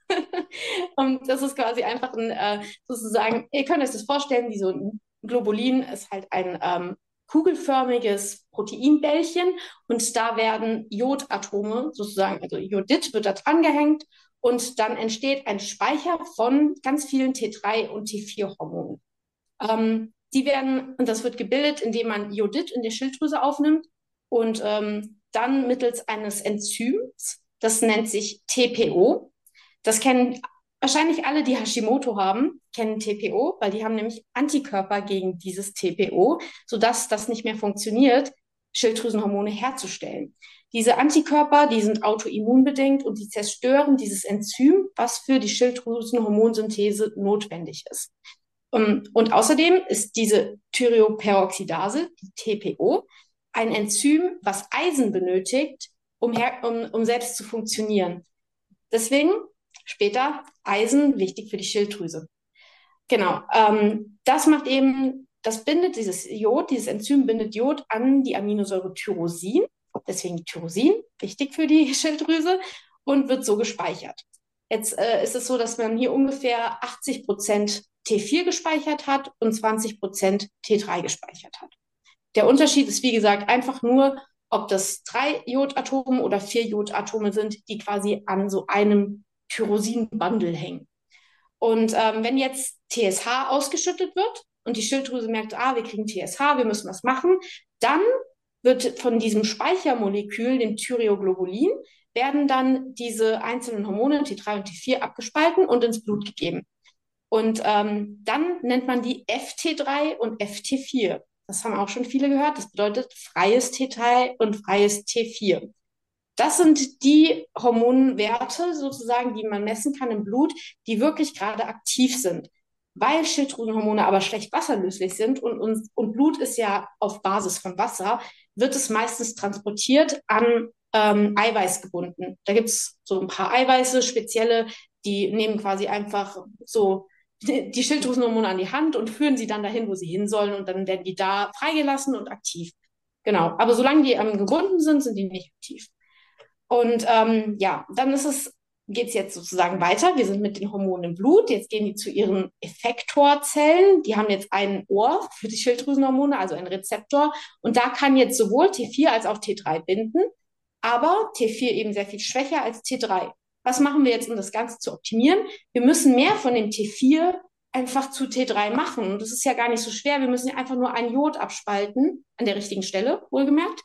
und das ist quasi einfach ein, äh, sozusagen, ihr könnt euch das vorstellen, wie so ein Globulin ist halt ein ähm, kugelförmiges Proteinbällchen und da werden Jodatome sozusagen, also Jodid wird da dran gehängt und dann entsteht ein Speicher von ganz vielen T3 und T4-Hormonen. Ähm, die werden, und das wird gebildet, indem man Jodid in der Schilddrüse aufnimmt und ähm, dann mittels eines Enzyms, das nennt sich TPO. Das kennen wahrscheinlich alle, die Hashimoto haben, kennen TPO, weil die haben nämlich Antikörper gegen dieses TPO, sodass das nicht mehr funktioniert, Schilddrüsenhormone herzustellen. Diese Antikörper, die sind autoimmunbedingt und die zerstören dieses Enzym, was für die Schilddrüsenhormonsynthese notwendig ist. Um, und außerdem ist diese Thyreoperoxidase, die TPO, ein Enzym, was Eisen benötigt, um, um, um selbst zu funktionieren. Deswegen später Eisen wichtig für die Schilddrüse. Genau. Ähm, das macht eben, das bindet dieses Jod, dieses Enzym bindet Jod an die Aminosäure Tyrosin. Deswegen Tyrosin, wichtig für die Schilddrüse und wird so gespeichert. Jetzt äh, ist es so, dass man hier ungefähr 80 Prozent T4 gespeichert hat und 20 Prozent T3 gespeichert hat. Der Unterschied ist, wie gesagt, einfach nur, ob das drei Jodatome oder vier Jodatome sind, die quasi an so einem Tyrosin-Bundle hängen. Und ähm, wenn jetzt TSH ausgeschüttet wird und die Schilddrüse merkt, ah, wir kriegen TSH, wir müssen was machen, dann wird von diesem Speichermolekül, dem Thyreoglobulin, werden dann diese einzelnen Hormone T3 und T4 abgespalten und ins Blut gegeben. Und ähm, dann nennt man die FT3 und FT4. Das haben auch schon viele gehört. Das bedeutet freies T3 und freies T4. Das sind die Hormonwerte sozusagen, die man messen kann im Blut, die wirklich gerade aktiv sind. Weil Schilddrüsenhormone aber schlecht wasserlöslich sind und, und, und Blut ist ja auf Basis von Wasser, wird es meistens transportiert an ähm, Eiweiß gebunden. Da gibt's so ein paar Eiweiße, spezielle, die nehmen quasi einfach so die Schilddrüsenhormone an die Hand und führen sie dann dahin, wo sie hin sollen und dann werden die da freigelassen und aktiv. Genau. Aber solange die ähm, gebunden sind, sind die nicht aktiv. Und ähm, ja, dann ist es, geht es jetzt sozusagen weiter. Wir sind mit den Hormonen im Blut. Jetzt gehen die zu ihren Effektorzellen. Die haben jetzt ein Ohr für die Schilddrüsenhormone, also einen Rezeptor. Und da kann jetzt sowohl T4 als auch T3 binden, aber T4 eben sehr viel schwächer als T3 was machen wir jetzt, um das Ganze zu optimieren? Wir müssen mehr von dem T4 einfach zu T3 machen. Und das ist ja gar nicht so schwer. Wir müssen ja einfach nur ein Jod abspalten, an der richtigen Stelle, wohlgemerkt.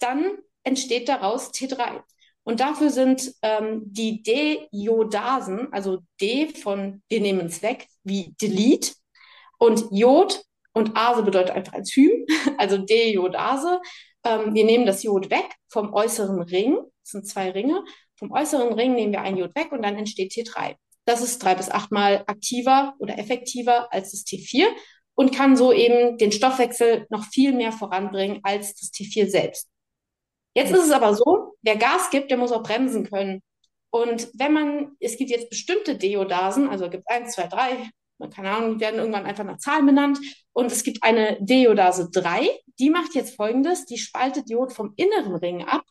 Dann entsteht daraus T3. Und dafür sind ähm, die D-Jodasen, also D von wir nehmen es weg, wie Delete, und Jod und Ase bedeutet einfach Enzym, also Deiodase. Ähm, wir nehmen das Jod weg vom äußeren Ring, das sind zwei Ringe. Vom äußeren Ring nehmen wir ein Jod weg und dann entsteht T3. Das ist drei bis achtmal aktiver oder effektiver als das T4 und kann so eben den Stoffwechsel noch viel mehr voranbringen als das T4 selbst. Jetzt ist es aber so, wer Gas gibt, der muss auch bremsen können. Und wenn man, es gibt jetzt bestimmte Deodasen, also es gibt eins, zwei, drei, keine Ahnung, die werden irgendwann einfach nach Zahlen benannt. Und es gibt eine Deodase 3, die macht jetzt folgendes, die spaltet Jod vom inneren Ring ab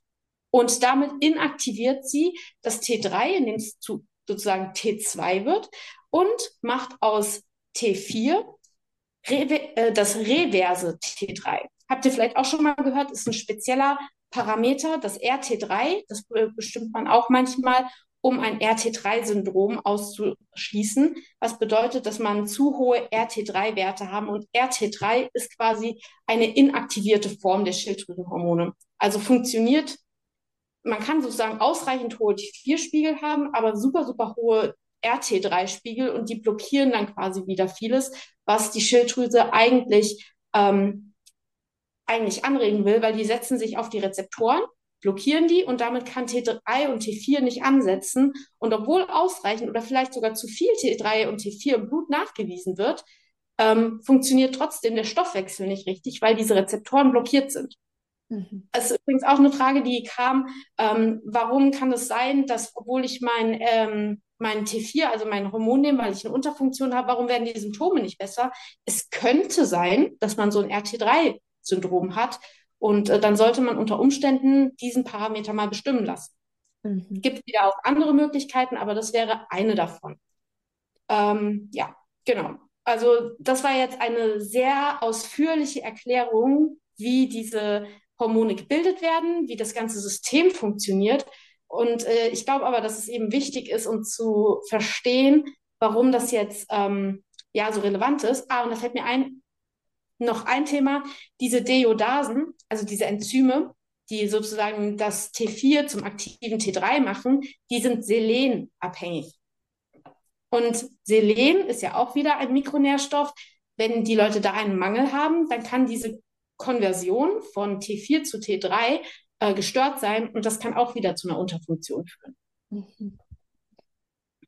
und damit inaktiviert sie das T3, indem es zu sozusagen T2 wird und macht aus T4 Re äh, das reverse T3. Habt ihr vielleicht auch schon mal gehört, ist ein spezieller Parameter, das RT3, das bestimmt man auch manchmal, um ein RT3-Syndrom auszuschließen, was bedeutet, dass man zu hohe RT3-Werte haben und RT3 ist quasi eine inaktivierte Form der Schilddrüsenhormone. Also funktioniert, man kann sozusagen ausreichend hohe T4-Spiegel haben, aber super, super hohe RT3-Spiegel und die blockieren dann quasi wieder vieles, was die Schilddrüse eigentlich ähm, eigentlich anregen will, weil die setzen sich auf die Rezeptoren, blockieren die und damit kann T3 und T4 nicht ansetzen. Und obwohl ausreichend oder vielleicht sogar zu viel T3 und T4 im Blut nachgewiesen wird, ähm, funktioniert trotzdem der Stoffwechsel nicht richtig, weil diese Rezeptoren blockiert sind. Mhm. Das ist übrigens auch eine Frage, die kam, ähm, warum kann es sein, dass obwohl ich mein, ähm, mein T4, also mein Hormon nehme, weil ich eine Unterfunktion habe, warum werden die Symptome nicht besser? Es könnte sein, dass man so ein RT3 Syndrom hat. Und äh, dann sollte man unter Umständen diesen Parameter mal bestimmen lassen. Mhm. Gibt wieder auch andere Möglichkeiten, aber das wäre eine davon. Ähm, ja, genau. Also das war jetzt eine sehr ausführliche Erklärung, wie diese Hormone gebildet werden, wie das ganze System funktioniert. Und äh, ich glaube aber, dass es eben wichtig ist, um zu verstehen, warum das jetzt ähm, ja so relevant ist. Ah, und da fällt mir ein, noch ein Thema, diese Deodasen, also diese Enzyme, die sozusagen das T4 zum aktiven T3 machen, die sind selenabhängig. Und Selen ist ja auch wieder ein Mikronährstoff. Wenn die Leute da einen Mangel haben, dann kann diese Konversion von T4 zu T3 äh, gestört sein und das kann auch wieder zu einer Unterfunktion führen. Mhm.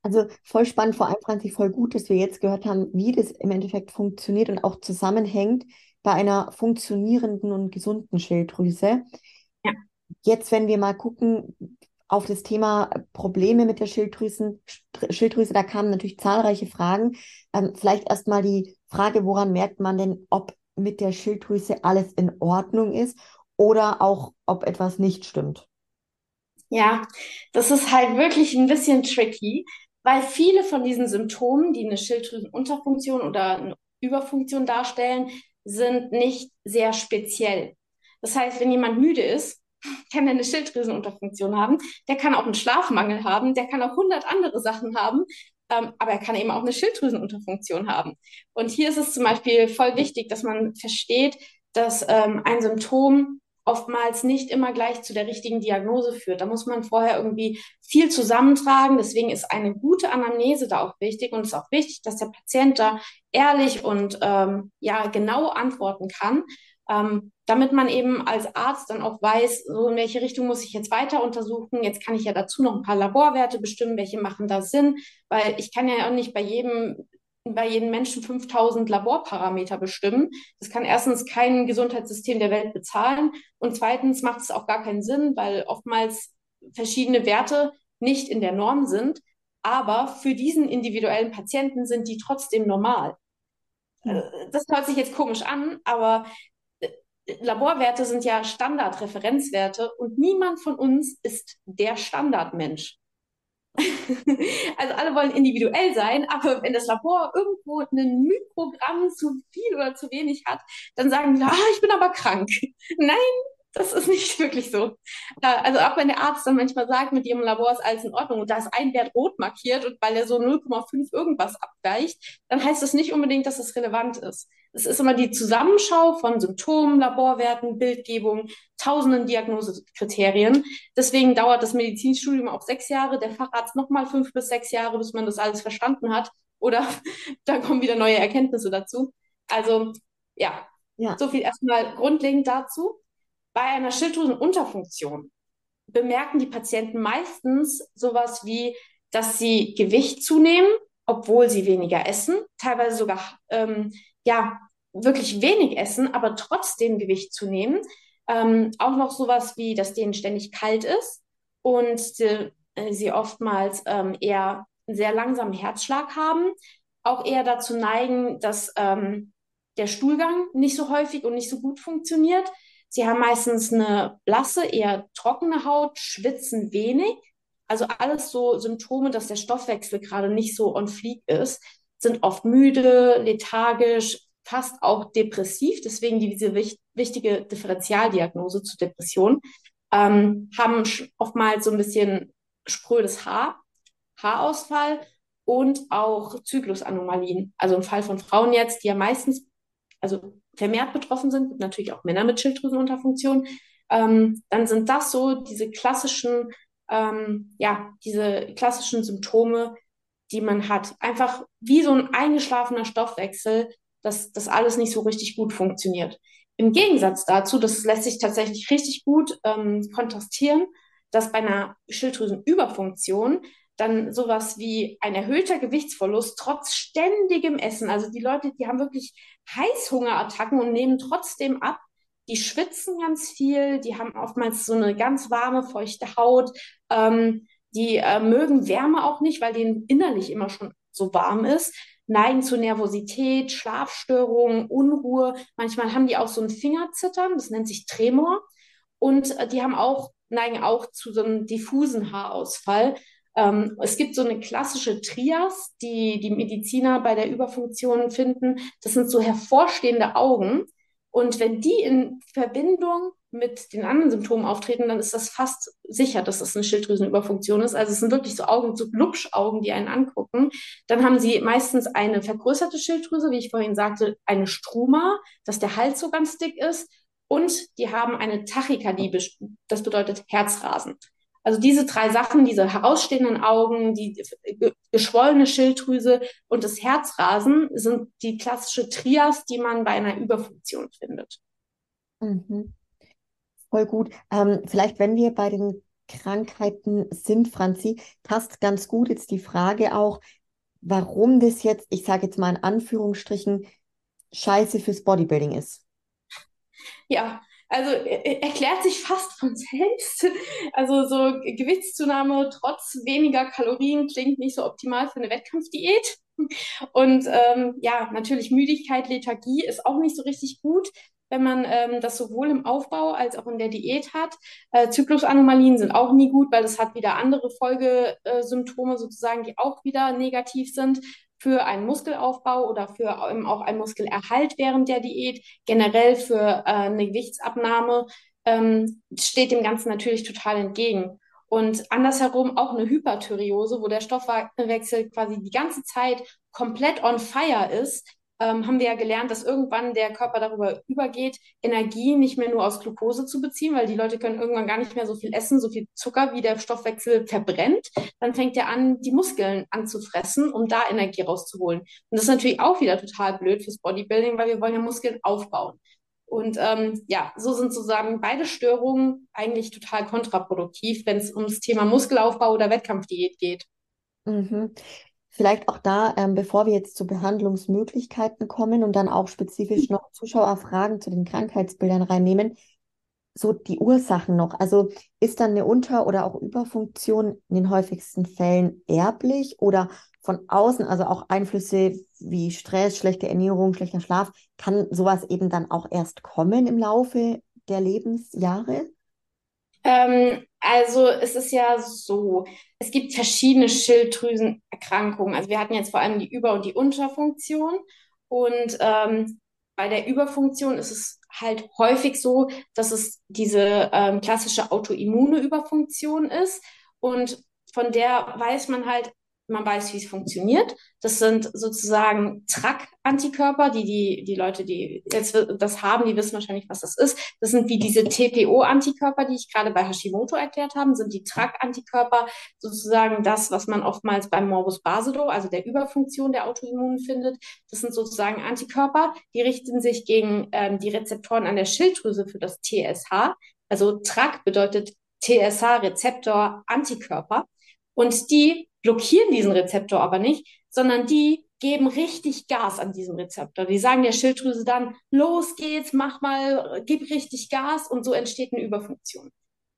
Also voll spannend, vor allem fand ich voll gut, dass wir jetzt gehört haben, wie das im Endeffekt funktioniert und auch zusammenhängt bei einer funktionierenden und gesunden Schilddrüse. Ja. Jetzt, wenn wir mal gucken auf das Thema Probleme mit der Schilddrüsen, Schilddrüse, da kamen natürlich zahlreiche Fragen. Ähm, vielleicht erstmal die Frage, woran merkt man denn, ob mit der Schilddrüse alles in Ordnung ist oder auch, ob etwas nicht stimmt? Ja, das ist halt wirklich ein bisschen tricky, weil viele von diesen Symptomen, die eine Schilddrüsenunterfunktion oder eine Überfunktion darstellen, sind nicht sehr speziell. Das heißt, wenn jemand müde ist, kann er eine Schilddrüsenunterfunktion haben, der kann auch einen Schlafmangel haben, der kann auch hundert andere Sachen haben, ähm, aber er kann eben auch eine Schilddrüsenunterfunktion haben. Und hier ist es zum Beispiel voll wichtig, dass man versteht, dass ähm, ein Symptom oftmals nicht immer gleich zu der richtigen Diagnose führt. Da muss man vorher irgendwie viel zusammentragen. Deswegen ist eine gute Anamnese da auch wichtig und es ist auch wichtig, dass der Patient da ehrlich und ähm, ja genau antworten kann, ähm, damit man eben als Arzt dann auch weiß, so in welche Richtung muss ich jetzt weiter untersuchen. Jetzt kann ich ja dazu noch ein paar Laborwerte bestimmen, welche machen da Sinn, weil ich kann ja auch nicht bei jedem bei jedem Menschen 5000 Laborparameter bestimmen. Das kann erstens kein Gesundheitssystem der Welt bezahlen und zweitens macht es auch gar keinen Sinn, weil oftmals verschiedene Werte nicht in der Norm sind, aber für diesen individuellen Patienten sind die trotzdem normal. Hm. Das hört sich jetzt komisch an, aber äh, Laborwerte sind ja Standardreferenzwerte und niemand von uns ist der Standardmensch. also alle wollen individuell sein, aber wenn das Labor irgendwo ein Mikrogramm zu viel oder zu wenig hat, dann sagen die, ah, ich bin aber krank. Nein, das ist nicht wirklich so. Also auch wenn der Arzt dann manchmal sagt, mit ihrem Labor ist alles in Ordnung und da ist ein Wert rot markiert und weil er so 0,5 irgendwas abweicht, dann heißt das nicht unbedingt, dass es relevant ist. Es ist immer die Zusammenschau von Symptomen, Laborwerten, Bildgebung, tausenden Diagnosekriterien. Deswegen dauert das Medizinstudium auch sechs Jahre, der Facharzt nochmal fünf bis sechs Jahre, bis man das alles verstanden hat. Oder da kommen wieder neue Erkenntnisse dazu. Also Ja, ja. so viel erstmal grundlegend dazu. Bei einer Schilddrüsenunterfunktion bemerken die Patienten meistens sowas wie, dass sie Gewicht zunehmen, obwohl sie weniger essen, teilweise sogar ähm, ja wirklich wenig essen, aber trotzdem Gewicht zunehmen. Ähm, auch noch sowas wie, dass denen ständig kalt ist und die, äh, sie oftmals ähm, eher einen sehr langsamen Herzschlag haben, auch eher dazu neigen, dass ähm, der Stuhlgang nicht so häufig und nicht so gut funktioniert. Sie haben meistens eine blasse, eher trockene Haut, schwitzen wenig. Also alles so Symptome, dass der Stoffwechsel gerade nicht so on fleek ist, sind oft müde, lethargisch, fast auch depressiv. Deswegen diese wichtige Differentialdiagnose zu Depression. Ähm, haben oftmals so ein bisschen sprödes Haar, Haarausfall und auch Zyklusanomalien. Also im Fall von Frauen jetzt, die ja meistens, also vermehrt betroffen sind, natürlich auch Männer mit Schilddrüsenunterfunktion, ähm, dann sind das so diese klassischen, ähm, ja, diese klassischen Symptome, die man hat. Einfach wie so ein eingeschlafener Stoffwechsel, dass das alles nicht so richtig gut funktioniert. Im Gegensatz dazu, das lässt sich tatsächlich richtig gut ähm, kontrastieren, dass bei einer Schilddrüsenüberfunktion dann sowas wie ein erhöhter Gewichtsverlust trotz ständigem Essen. Also die Leute, die haben wirklich Heißhungerattacken und nehmen trotzdem ab. Die schwitzen ganz viel, die haben oftmals so eine ganz warme, feuchte Haut. Ähm, die äh, mögen Wärme auch nicht, weil denen innerlich immer schon so warm ist, neigen zu Nervosität, Schlafstörungen, Unruhe. Manchmal haben die auch so ein Fingerzittern, das nennt sich Tremor. Und äh, die haben auch, neigen auch zu so einem diffusen Haarausfall. Ähm, es gibt so eine klassische Trias, die die Mediziner bei der Überfunktion finden. Das sind so hervorstehende Augen. Und wenn die in Verbindung mit den anderen Symptomen auftreten, dann ist das fast sicher, dass das eine Schilddrüsenüberfunktion ist. Also es sind wirklich so Augen, so Glubschaugen, die einen angucken. Dann haben sie meistens eine vergrößerte Schilddrüse, wie ich vorhin sagte, eine Struma, dass der Hals so ganz dick ist. Und die haben eine Tachykardie, das bedeutet Herzrasen. Also diese drei Sachen, diese herausstehenden Augen, die geschwollene Schilddrüse und das Herzrasen sind die klassische Trias, die man bei einer Überfunktion findet. Mhm. Voll gut. Ähm, vielleicht, wenn wir bei den Krankheiten sind, Franzi, passt ganz gut jetzt die Frage auch, warum das jetzt, ich sage jetzt mal in Anführungsstrichen, scheiße fürs Bodybuilding ist. Ja, also erklärt sich fast von selbst. Also so Gewichtszunahme trotz weniger Kalorien klingt nicht so optimal für eine Wettkampfdiät. Und ähm, ja, natürlich Müdigkeit, Lethargie ist auch nicht so richtig gut, wenn man ähm, das sowohl im Aufbau als auch in der Diät hat. Äh, Zyklusanomalien sind auch nie gut, weil es hat wieder andere Folgesymptome sozusagen, die auch wieder negativ sind für einen Muskelaufbau oder für auch einen Muskelerhalt während der Diät, generell für äh, eine Gewichtsabnahme, ähm, steht dem Ganzen natürlich total entgegen. Und andersherum auch eine Hyperthyreose, wo der Stoffwechsel quasi die ganze Zeit komplett on fire ist, ähm, haben wir ja gelernt, dass irgendwann der Körper darüber übergeht, Energie nicht mehr nur aus Glucose zu beziehen, weil die Leute können irgendwann gar nicht mehr so viel essen, so viel Zucker, wie der Stoffwechsel verbrennt. Dann fängt er an, die Muskeln anzufressen, um da Energie rauszuholen. Und das ist natürlich auch wieder total blöd fürs Bodybuilding, weil wir wollen ja Muskeln aufbauen. Und ähm, ja, so sind sozusagen beide Störungen eigentlich total kontraproduktiv, wenn es ums Thema Muskelaufbau oder Wettkampfdiät geht. Mhm. Vielleicht auch da, ähm, bevor wir jetzt zu Behandlungsmöglichkeiten kommen und dann auch spezifisch noch Zuschauerfragen zu den Krankheitsbildern reinnehmen, so die Ursachen noch. Also ist dann eine Unter- oder auch Überfunktion in den häufigsten Fällen erblich oder von außen, also auch Einflüsse wie Stress, schlechte Ernährung, schlechter Schlaf, kann sowas eben dann auch erst kommen im Laufe der Lebensjahre? Ähm, also es ist ja so, es gibt verschiedene Schilddrüsenerkrankungen. Also wir hatten jetzt vor allem die Über- und die Unterfunktion. Und ähm, bei der Überfunktion ist es halt häufig so, dass es diese ähm, klassische autoimmune Überfunktion ist. Und von der weiß man halt man weiß, wie es funktioniert. Das sind sozusagen TRAC-Antikörper, die, die die Leute, die jetzt das haben, die wissen wahrscheinlich, was das ist. Das sind wie diese TPO-Antikörper, die ich gerade bei Hashimoto erklärt habe, sind die TRAC-Antikörper sozusagen das, was man oftmals beim Morbus Basedow, also der Überfunktion der Autoimmunen findet. Das sind sozusagen Antikörper, die richten sich gegen ähm, die Rezeptoren an der Schilddrüse für das TSH. Also TRAC bedeutet TSH-Rezeptor-Antikörper. Und die blockieren diesen Rezeptor aber nicht, sondern die geben richtig Gas an diesem Rezeptor. Die sagen der Schilddrüse dann, los geht's, mach mal, gib richtig Gas und so entsteht eine Überfunktion.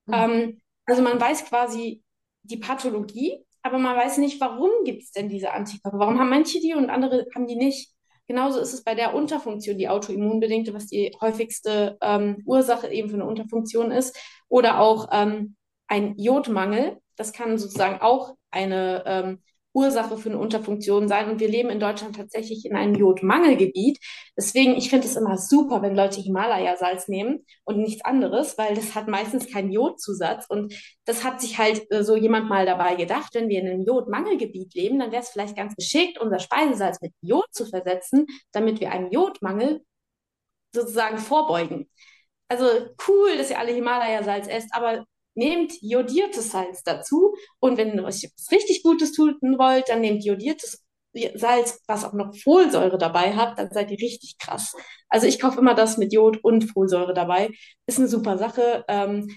Mhm. Ähm, also man weiß quasi die Pathologie, aber man weiß nicht, warum gibt es denn diese Antikörper? Warum haben manche die und andere haben die nicht? Genauso ist es bei der Unterfunktion, die autoimmunbedingte, was die häufigste ähm, Ursache eben für eine Unterfunktion ist. Oder auch ähm, ein Jodmangel. Das kann sozusagen auch eine ähm, Ursache für eine Unterfunktion sein. Und wir leben in Deutschland tatsächlich in einem Jodmangelgebiet. Deswegen, ich finde es immer super, wenn Leute Himalaya-Salz nehmen und nichts anderes, weil das hat meistens keinen Jodzusatz. Und das hat sich halt äh, so jemand mal dabei gedacht, wenn wir in einem Jodmangelgebiet leben, dann wäre es vielleicht ganz geschickt, unser Speisesalz mit Jod zu versetzen, damit wir einen Jodmangel sozusagen vorbeugen. Also cool, dass ihr alle Himalaya-Salz esst, aber nehmt jodiertes Salz dazu und wenn ihr euch was richtig Gutes tun wollt, dann nehmt jodiertes Salz, was auch noch Folsäure dabei hat, dann seid ihr richtig krass. Also ich kaufe immer das mit Jod und Folsäure dabei. Ist eine super Sache. Ähm,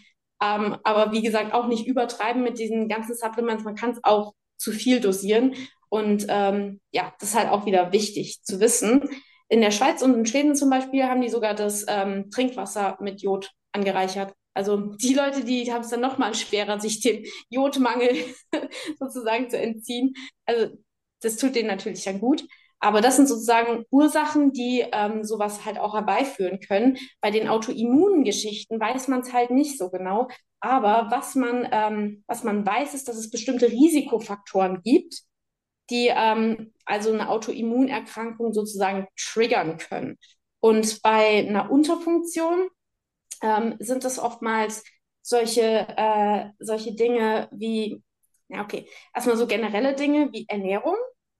ähm, aber wie gesagt, auch nicht übertreiben mit diesen ganzen Supplements. Man kann es auch zu viel dosieren. Und ähm, ja, das ist halt auch wieder wichtig zu wissen. In der Schweiz und in Schweden zum Beispiel haben die sogar das ähm, Trinkwasser mit Jod angereichert. Also die Leute, die haben es dann nochmal schwerer, sich dem Jodmangel sozusagen zu entziehen. Also das tut denen natürlich dann gut. Aber das sind sozusagen Ursachen, die ähm, sowas halt auch herbeiführen können. Bei den autoimmunen Geschichten weiß man es halt nicht so genau. Aber was man, ähm, was man weiß, ist, dass es bestimmte Risikofaktoren gibt, die ähm, also eine Autoimmunerkrankung sozusagen triggern können. Und bei einer Unterfunktion ähm, sind es oftmals solche, äh, solche Dinge wie, ja, okay, erstmal so generelle Dinge wie Ernährung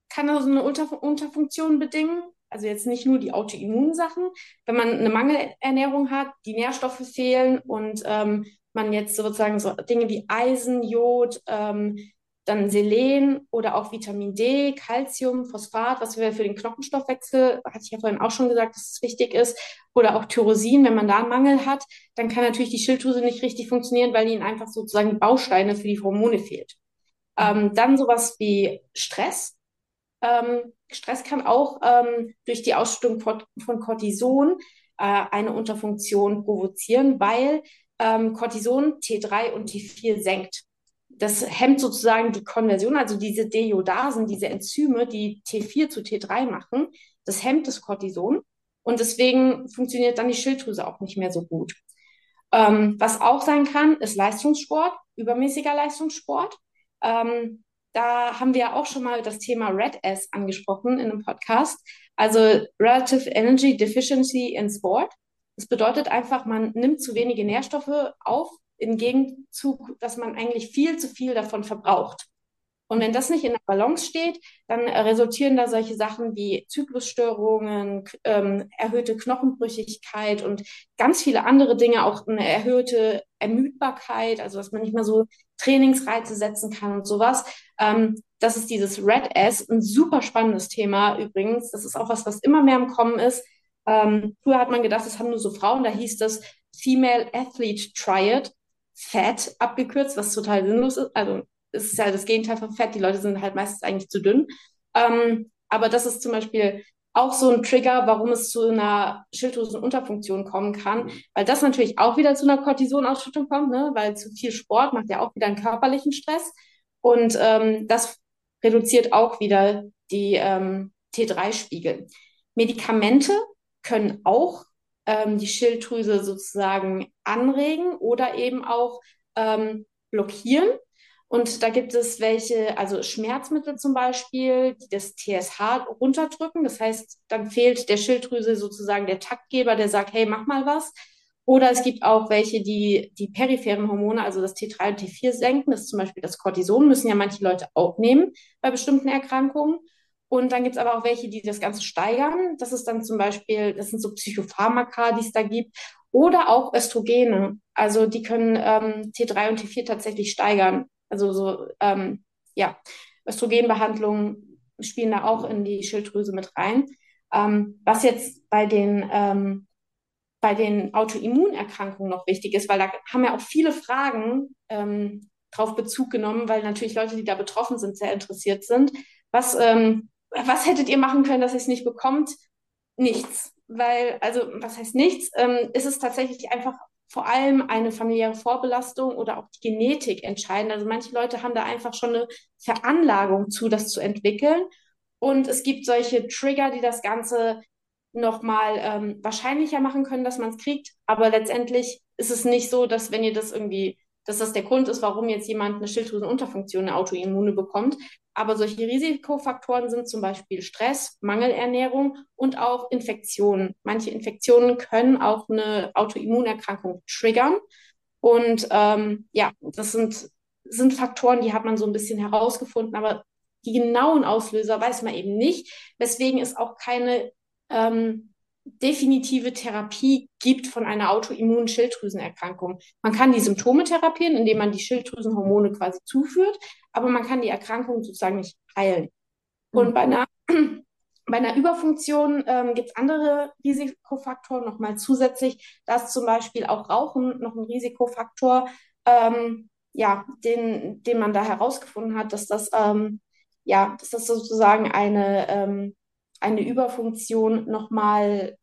kann also eine Unter Unterfunktion bedingen. Also jetzt nicht nur die Autoimmunsachen. Wenn man eine Mangelernährung hat, die Nährstoffe fehlen und ähm, man jetzt sozusagen so Dinge wie Eisen, Jod, ähm, dann Selen oder auch Vitamin D, Calcium, Phosphat, was wir für den Knochenstoffwechsel, hatte ich ja vorhin auch schon gesagt, dass es wichtig ist, oder auch Tyrosin, wenn man da einen Mangel hat, dann kann natürlich die Schilddrüse nicht richtig funktionieren, weil ihnen einfach sozusagen Bausteine für die Hormone fehlt. Ähm, dann sowas wie Stress. Ähm, Stress kann auch ähm, durch die Ausschüttung von, von Cortison äh, eine Unterfunktion provozieren, weil ähm, Cortison T3 und T4 senkt das hemmt sozusagen die Konversion, also diese Deiodasen, diese Enzyme, die T4 zu T3 machen, das hemmt das Cortison und deswegen funktioniert dann die Schilddrüse auch nicht mehr so gut. Ähm, was auch sein kann, ist Leistungssport, übermäßiger Leistungssport. Ähm, da haben wir auch schon mal das Thema Red S angesprochen in einem Podcast. Also Relative Energy Deficiency in Sport. Das bedeutet einfach, man nimmt zu wenige Nährstoffe auf im Gegenzug, dass man eigentlich viel zu viel davon verbraucht. Und wenn das nicht in der Balance steht, dann resultieren da solche Sachen wie Zyklusstörungen, ähm, erhöhte Knochenbrüchigkeit und ganz viele andere Dinge, auch eine erhöhte Ermüdbarkeit, also dass man nicht mehr so Trainingsreize setzen kann und sowas. Ähm, das ist dieses Red S, ein super spannendes Thema übrigens. Das ist auch was, was immer mehr im Kommen ist. Ähm, früher hat man gedacht, das haben nur so Frauen, da hieß das Female Athlete Triad. Fett abgekürzt, was total sinnlos ist. Also es ist ja das Gegenteil von Fett. Die Leute sind halt meistens eigentlich zu dünn. Ähm, aber das ist zum Beispiel auch so ein Trigger, warum es zu einer Schilddrüsenunterfunktion kommen kann, weil das natürlich auch wieder zu einer Cortisonausschüttung kommt, ne? weil zu viel Sport macht ja auch wieder einen körperlichen Stress und ähm, das reduziert auch wieder die ähm, T3-Spiegel. Medikamente können auch ähm, die Schilddrüse sozusagen anregen oder eben auch ähm, blockieren. Und da gibt es welche, also Schmerzmittel zum Beispiel, die das TSH runterdrücken. Das heißt, dann fehlt der Schilddrüse sozusagen der Taktgeber, der sagt, hey, mach mal was. Oder es gibt auch welche, die die peripheren Hormone, also das T3 und T4 senken. Das ist zum Beispiel das Cortison, müssen ja manche Leute auch nehmen bei bestimmten Erkrankungen. Und dann gibt es aber auch welche, die das Ganze steigern. Das ist dann zum Beispiel, das sind so Psychopharmaka, die es da gibt. Oder auch Östrogene. Also die können ähm, T3 und T4 tatsächlich steigern. Also so, ähm, ja, Östrogenbehandlungen spielen da auch in die Schilddrüse mit rein. Ähm, was jetzt bei den ähm, bei den Autoimmunerkrankungen noch wichtig ist, weil da haben ja auch viele Fragen ähm, drauf Bezug genommen, weil natürlich Leute, die da betroffen sind, sehr interessiert sind. Was, ähm, was hättet ihr machen können, dass ihr es nicht bekommt? Nichts. Weil, also, was heißt nichts? Ähm, ist es tatsächlich einfach vor allem eine familiäre Vorbelastung oder auch die Genetik entscheidend. Also manche Leute haben da einfach schon eine Veranlagung zu, das zu entwickeln. Und es gibt solche Trigger, die das Ganze nochmal ähm, wahrscheinlicher machen können, dass man es kriegt. Aber letztendlich ist es nicht so, dass wenn ihr das irgendwie, dass das der Grund ist, warum jetzt jemand eine Schilddrüsenunterfunktion, eine Autoimmune bekommt. Aber solche Risikofaktoren sind zum Beispiel Stress, Mangelernährung und auch Infektionen. Manche Infektionen können auch eine Autoimmunerkrankung triggern. Und ähm, ja, das sind, sind Faktoren, die hat man so ein bisschen herausgefunden, aber die genauen Auslöser weiß man eben nicht, weswegen es auch keine ähm, definitive Therapie gibt von einer autoimmunen Schilddrüsenerkrankung. Man kann die Symptome therapieren, indem man die Schilddrüsenhormone quasi zuführt, aber man kann die Erkrankung sozusagen nicht heilen. Und bei einer, bei einer Überfunktion ähm, gibt es andere Risikofaktoren nochmal zusätzlich. Da ist zum Beispiel auch Rauchen noch ein Risikofaktor, ähm, ja, den, den man da herausgefunden hat, dass das, ähm, ja, dass das sozusagen eine ähm, eine Überfunktion nochmal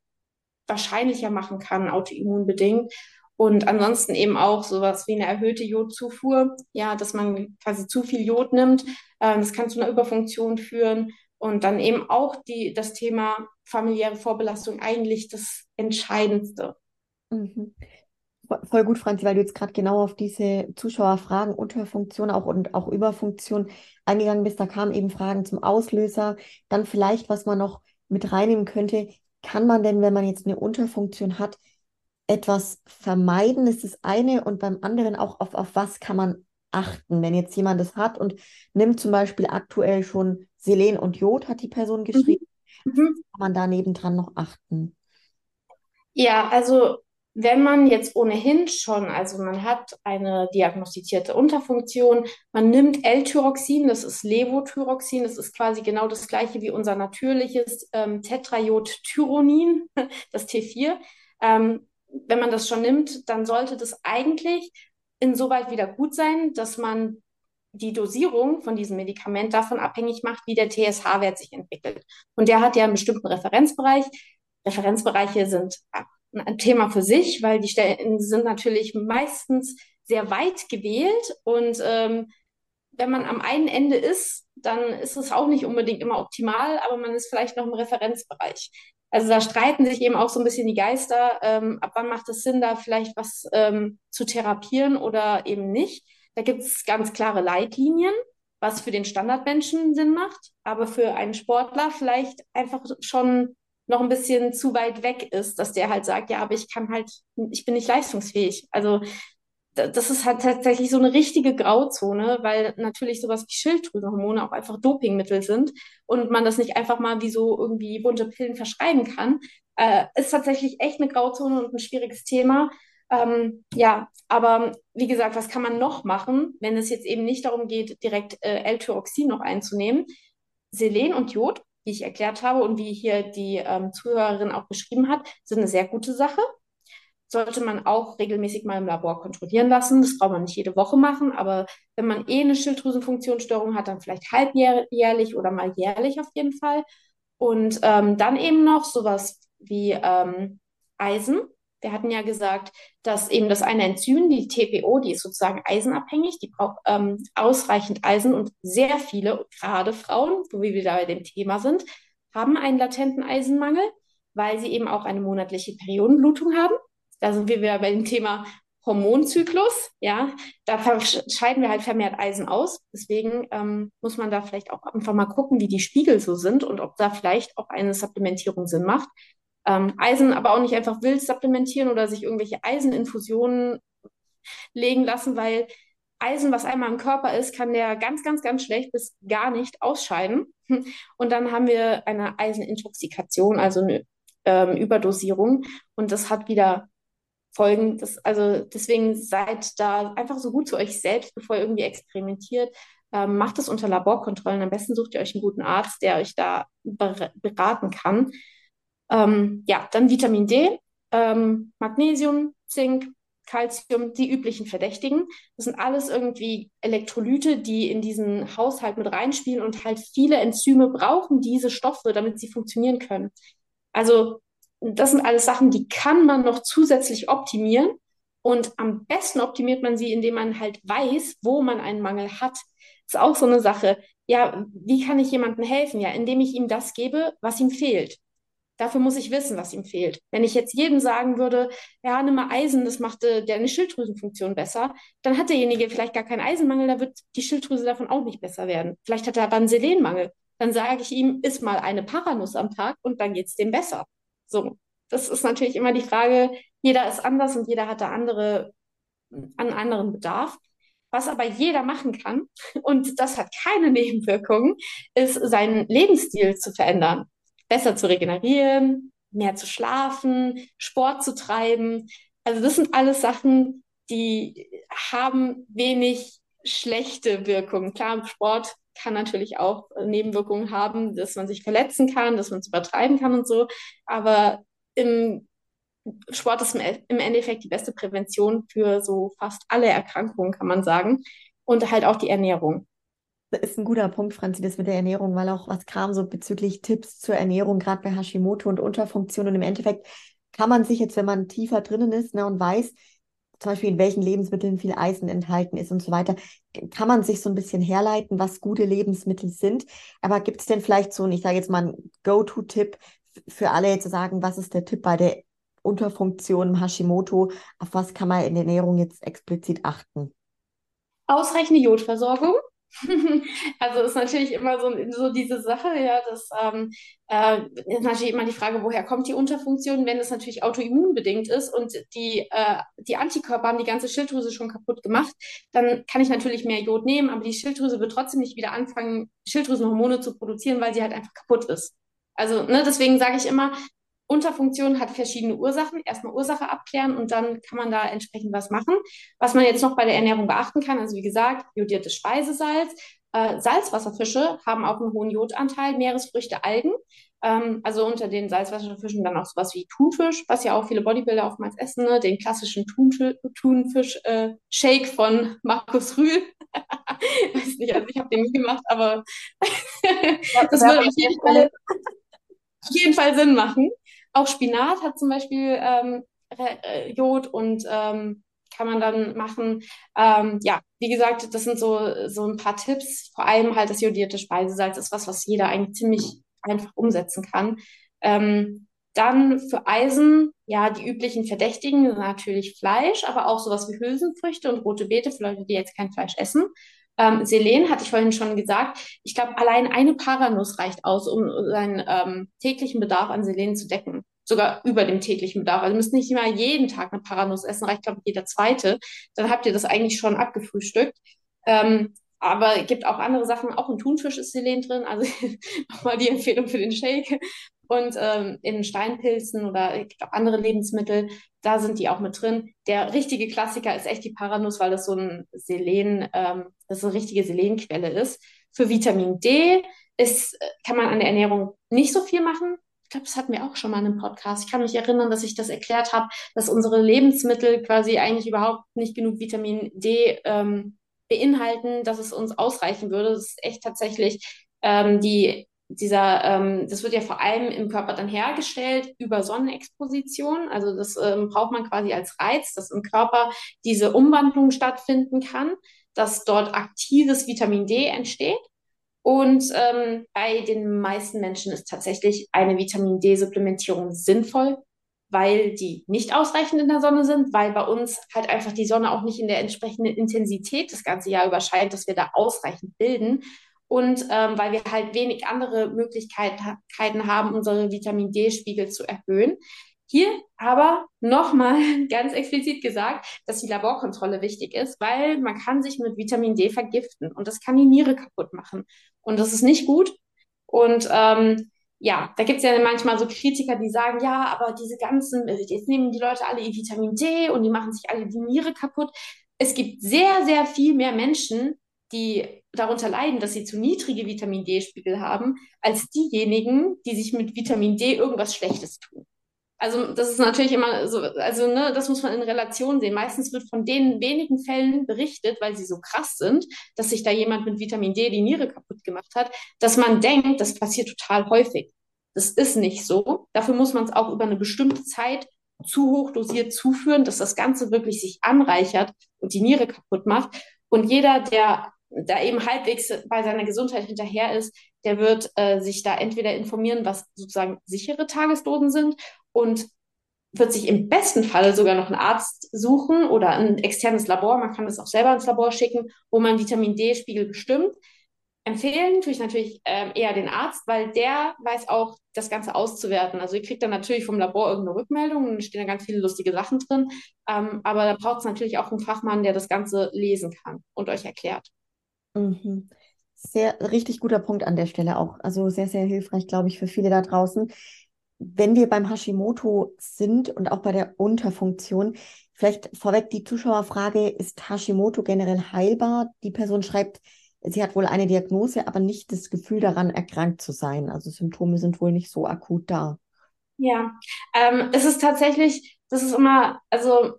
wahrscheinlicher machen kann, autoimmunbedingt. Und ansonsten eben auch sowas wie eine erhöhte Jodzufuhr, ja, dass man quasi zu viel Jod nimmt. Ähm, das kann zu einer Überfunktion führen. Und dann eben auch die, das Thema familiäre Vorbelastung eigentlich das Entscheidendste. Mhm. Voll gut, Franzi, weil du jetzt gerade genau auf diese Zuschauerfragen Unterfunktion auch und auch Überfunktion eingegangen bist. Da kamen eben Fragen zum Auslöser. Dann vielleicht, was man noch mit reinnehmen könnte. Kann man denn, wenn man jetzt eine Unterfunktion hat, etwas vermeiden? Das ist das eine. Und beim anderen auch, auf, auf was kann man achten? Wenn jetzt jemand das hat und nimmt zum Beispiel aktuell schon Selen und Jod, hat die Person mhm. geschrieben. Mhm. Kann man da nebendran noch achten? Ja, also wenn man jetzt ohnehin schon, also man hat eine diagnostizierte Unterfunktion, man nimmt L-Tyroxin, das ist Levothyroxin, das ist quasi genau das gleiche wie unser natürliches ähm, Tetrajodtyronin, das T4. Ähm, wenn man das schon nimmt, dann sollte das eigentlich insoweit wieder gut sein, dass man die Dosierung von diesem Medikament davon abhängig macht, wie der TSH-Wert sich entwickelt. Und der hat ja einen bestimmten Referenzbereich. Referenzbereiche sind ein Thema für sich, weil die Stellen sind natürlich meistens sehr weit gewählt und ähm, wenn man am einen Ende ist, dann ist es auch nicht unbedingt immer optimal, aber man ist vielleicht noch im Referenzbereich. Also da streiten sich eben auch so ein bisschen die Geister, ähm, ab wann macht es Sinn, da vielleicht was ähm, zu therapieren oder eben nicht. Da gibt es ganz klare Leitlinien, was für den Standardmenschen Sinn macht, aber für einen Sportler vielleicht einfach schon noch ein bisschen zu weit weg ist, dass der halt sagt, ja, aber ich kann halt, ich bin nicht leistungsfähig. Also das ist halt tatsächlich so eine richtige Grauzone, weil natürlich sowas wie Schilddrüsenhormone auch einfach Dopingmittel sind und man das nicht einfach mal wie so irgendwie bunte Pillen verschreiben kann. Äh, ist tatsächlich echt eine Grauzone und ein schwieriges Thema. Ähm, ja, aber wie gesagt, was kann man noch machen, wenn es jetzt eben nicht darum geht, direkt äh, L-Tyroxin noch einzunehmen? Selen und Jod wie ich erklärt habe und wie hier die ähm, Zuhörerin auch beschrieben hat, sind eine sehr gute Sache. Sollte man auch regelmäßig mal im Labor kontrollieren lassen. Das braucht man nicht jede Woche machen, aber wenn man eh eine Schilddrüsenfunktionsstörung hat, dann vielleicht halbjährlich oder mal jährlich auf jeden Fall. Und ähm, dann eben noch sowas wie ähm, Eisen wir hatten ja gesagt, dass eben das eine Enzym, die TPO, die ist sozusagen eisenabhängig, die braucht ähm, ausreichend Eisen und sehr viele, gerade Frauen, wo wir wieder bei dem Thema sind, haben einen latenten Eisenmangel, weil sie eben auch eine monatliche Periodenblutung haben. Da sind wir wieder bei dem Thema Hormonzyklus, ja, da scheiden wir halt vermehrt Eisen aus. Deswegen ähm, muss man da vielleicht auch einfach mal gucken, wie die Spiegel so sind und ob da vielleicht auch eine Supplementierung Sinn macht. Ähm, Eisen aber auch nicht einfach wild supplementieren oder sich irgendwelche Eiseninfusionen legen lassen, weil Eisen, was einmal im Körper ist, kann der ganz, ganz, ganz schlecht bis gar nicht ausscheiden. Und dann haben wir eine Eisenintoxikation, also eine ähm, Überdosierung. Und das hat wieder Folgen. Das, also deswegen seid da einfach so gut zu euch selbst, bevor ihr irgendwie experimentiert. Ähm, macht es unter Laborkontrollen. Am besten sucht ihr euch einen guten Arzt, der euch da beraten kann. Ähm, ja, dann Vitamin D, ähm, Magnesium, Zink, Calcium, die üblichen Verdächtigen. Das sind alles irgendwie Elektrolyte, die in diesen Haushalt mit reinspielen und halt viele Enzyme brauchen diese Stoffe, damit sie funktionieren können. Also das sind alles Sachen, die kann man noch zusätzlich optimieren. Und am besten optimiert man sie, indem man halt weiß, wo man einen Mangel hat. Das ist auch so eine Sache. Ja, wie kann ich jemandem helfen? Ja, indem ich ihm das gebe, was ihm fehlt. Dafür muss ich wissen, was ihm fehlt. Wenn ich jetzt jedem sagen würde, ja, nimm mal Eisen, das macht äh, deine Schilddrüsenfunktion besser, dann hat derjenige vielleicht gar keinen Eisenmangel, da wird die Schilddrüse davon auch nicht besser werden. Vielleicht hat er aber einen Selenmangel. Dann sage ich ihm, iss mal eine Paranuss am Tag und dann geht es dem besser. So, das ist natürlich immer die Frage, jeder ist anders und jeder hat da andere, einen anderen Bedarf. Was aber jeder machen kann, und das hat keine Nebenwirkungen, ist seinen Lebensstil zu verändern besser zu regenerieren, mehr zu schlafen, Sport zu treiben. Also das sind alles Sachen, die haben wenig schlechte Wirkungen. Klar, Sport kann natürlich auch Nebenwirkungen haben, dass man sich verletzen kann, dass man es übertreiben kann und so. Aber im Sport ist im Endeffekt die beste Prävention für so fast alle Erkrankungen, kann man sagen. Und halt auch die Ernährung ist ein guter Punkt, Franzi, das mit der Ernährung, weil auch was kam so bezüglich Tipps zur Ernährung, gerade bei Hashimoto und Unterfunktion. Und im Endeffekt kann man sich jetzt, wenn man tiefer drinnen ist ne, und weiß, zum Beispiel in welchen Lebensmitteln viel Eisen enthalten ist und so weiter, kann man sich so ein bisschen herleiten, was gute Lebensmittel sind. Aber gibt es denn vielleicht so, und ich sage jetzt mal einen Go-To-Tipp für alle zu sagen, was ist der Tipp bei der Unterfunktion im Hashimoto? Auf was kann man in der Ernährung jetzt explizit achten? Ausreichende Jodversorgung Also ist natürlich immer so, so diese Sache, ja, das ähm, äh, ist natürlich immer die Frage, woher kommt die Unterfunktion, wenn es natürlich autoimmunbedingt ist und die, äh, die Antikörper haben die ganze Schilddrüse schon kaputt gemacht, dann kann ich natürlich mehr Jod nehmen, aber die Schilddrüse wird trotzdem nicht wieder anfangen, Schilddrüsenhormone zu produzieren, weil sie halt einfach kaputt ist. Also, ne, deswegen sage ich immer, Unterfunktion hat verschiedene Ursachen. Erstmal Ursache abklären und dann kann man da entsprechend was machen. Was man jetzt noch bei der Ernährung beachten kann, also wie gesagt, jodiertes Speisesalz. Äh, Salzwasserfische haben auch einen hohen Jodanteil, Meeresfrüchte, Algen. Ähm, also unter den Salzwasserfischen dann auch sowas wie Thunfisch, was ja auch viele Bodybuilder oftmals essen, ne? den klassischen Thunfisch-Shake äh, von Markus Rühl. Weiß nicht, also ich habe den nie gemacht, aber das würde auf jeden, Fall, auf jeden Fall Sinn machen. Auch Spinat hat zum Beispiel ähm, äh, Jod und ähm, kann man dann machen. Ähm, ja, wie gesagt, das sind so, so ein paar Tipps. Vor allem halt das jodierte Speisesalz ist was, was jeder eigentlich ziemlich einfach umsetzen kann. Ähm, dann für Eisen, ja, die üblichen Verdächtigen sind natürlich Fleisch, aber auch sowas wie Hülsenfrüchte und rote Beete für Leute, die jetzt kein Fleisch essen. Ähm, Selen hatte ich vorhin schon gesagt. Ich glaube, allein eine Paranuss reicht aus, um seinen ähm, täglichen Bedarf an Selen zu decken. Sogar über dem täglichen Bedarf. Also ihr müsst nicht immer jeden Tag eine Paranuss essen, reicht, glaube ich, jeder zweite. Dann habt ihr das eigentlich schon abgefrühstückt. Ähm, aber es gibt auch andere Sachen, auch in Thunfisch ist Selen drin, also nochmal die Empfehlung für den Shake. Und ähm, in Steinpilzen oder andere Lebensmittel, da sind die auch mit drin. Der richtige Klassiker ist echt die Paranuss, weil das so ein Selen, ähm, das so eine richtige Selenquelle ist. Für Vitamin D ist, kann man an der Ernährung nicht so viel machen. Ich glaube, das hatten wir auch schon mal in einem Podcast. Ich kann mich erinnern, dass ich das erklärt habe, dass unsere Lebensmittel quasi eigentlich überhaupt nicht genug Vitamin D ähm, beinhalten, dass es uns ausreichen würde. Das ist echt tatsächlich ähm, die dieser, ähm, das wird ja vor allem im Körper dann hergestellt über Sonnenexposition. Also das ähm, braucht man quasi als Reiz, dass im Körper diese Umwandlung stattfinden kann, dass dort aktives Vitamin D entsteht. Und ähm, bei den meisten Menschen ist tatsächlich eine Vitamin D-Supplementierung sinnvoll, weil die nicht ausreichend in der Sonne sind, weil bei uns halt einfach die Sonne auch nicht in der entsprechenden Intensität das ganze Jahr über scheint, dass wir da ausreichend bilden. Und ähm, weil wir halt wenig andere Möglichkeiten haben, unsere Vitamin D-Spiegel zu erhöhen. Hier aber nochmal ganz explizit gesagt, dass die Laborkontrolle wichtig ist, weil man kann sich mit Vitamin D vergiften und das kann die Niere kaputt machen. Und das ist nicht gut. Und ähm, ja, da gibt es ja manchmal so Kritiker, die sagen, ja, aber diese ganzen, jetzt nehmen die Leute alle ihr Vitamin D und die machen sich alle die Niere kaputt. Es gibt sehr, sehr viel mehr Menschen, die darunter leiden, dass sie zu niedrige Vitamin D-Spiegel haben, als diejenigen, die sich mit Vitamin D irgendwas Schlechtes tun. Also das ist natürlich immer so, also ne, das muss man in Relation sehen. Meistens wird von den wenigen Fällen berichtet, weil sie so krass sind, dass sich da jemand mit Vitamin D die Niere kaputt gemacht hat, dass man denkt, das passiert total häufig. Das ist nicht so. Dafür muss man es auch über eine bestimmte Zeit zu hoch dosiert zuführen, dass das Ganze wirklich sich anreichert und die Niere kaputt macht. Und jeder, der da eben halbwegs bei seiner Gesundheit hinterher ist, der wird äh, sich da entweder informieren, was sozusagen sichere Tagesdosen sind und wird sich im besten Falle sogar noch einen Arzt suchen oder ein externes Labor. Man kann das auch selber ins Labor schicken, wo man Vitamin D-Spiegel bestimmt. Empfehlen tue ich natürlich ähm, eher den Arzt, weil der weiß auch, das Ganze auszuwerten. Also ihr kriegt dann natürlich vom Labor irgendeine Rückmeldung und stehen da ganz viele lustige Sachen drin. Ähm, aber da braucht es natürlich auch einen Fachmann, der das Ganze lesen kann und euch erklärt. Mhm. Sehr richtig guter Punkt an der Stelle auch. Also sehr, sehr hilfreich, glaube ich, für viele da draußen. Wenn wir beim Hashimoto sind und auch bei der Unterfunktion, vielleicht vorweg die Zuschauerfrage, ist Hashimoto generell heilbar? Die Person schreibt, sie hat wohl eine Diagnose, aber nicht das Gefühl daran, erkrankt zu sein. Also Symptome sind wohl nicht so akut da. Ja, ähm, es ist tatsächlich, das ist immer, also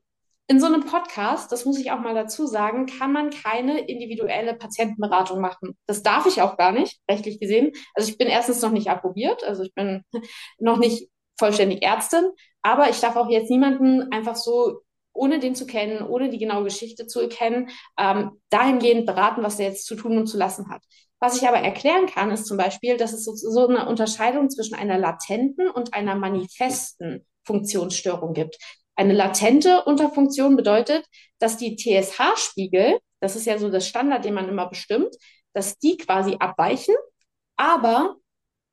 in so einem Podcast, das muss ich auch mal dazu sagen, kann man keine individuelle Patientenberatung machen. Das darf ich auch gar nicht, rechtlich gesehen. Also ich bin erstens noch nicht approbiert, also ich bin noch nicht vollständig Ärztin, aber ich darf auch jetzt niemanden einfach so, ohne den zu kennen, ohne die genaue Geschichte zu erkennen, ähm, dahingehend beraten, was er jetzt zu tun und zu lassen hat. Was ich aber erklären kann, ist zum Beispiel, dass es so, so eine Unterscheidung zwischen einer latenten und einer manifesten Funktionsstörung gibt. Eine latente Unterfunktion bedeutet, dass die TSH-Spiegel, das ist ja so das Standard, den man immer bestimmt, dass die quasi abweichen, aber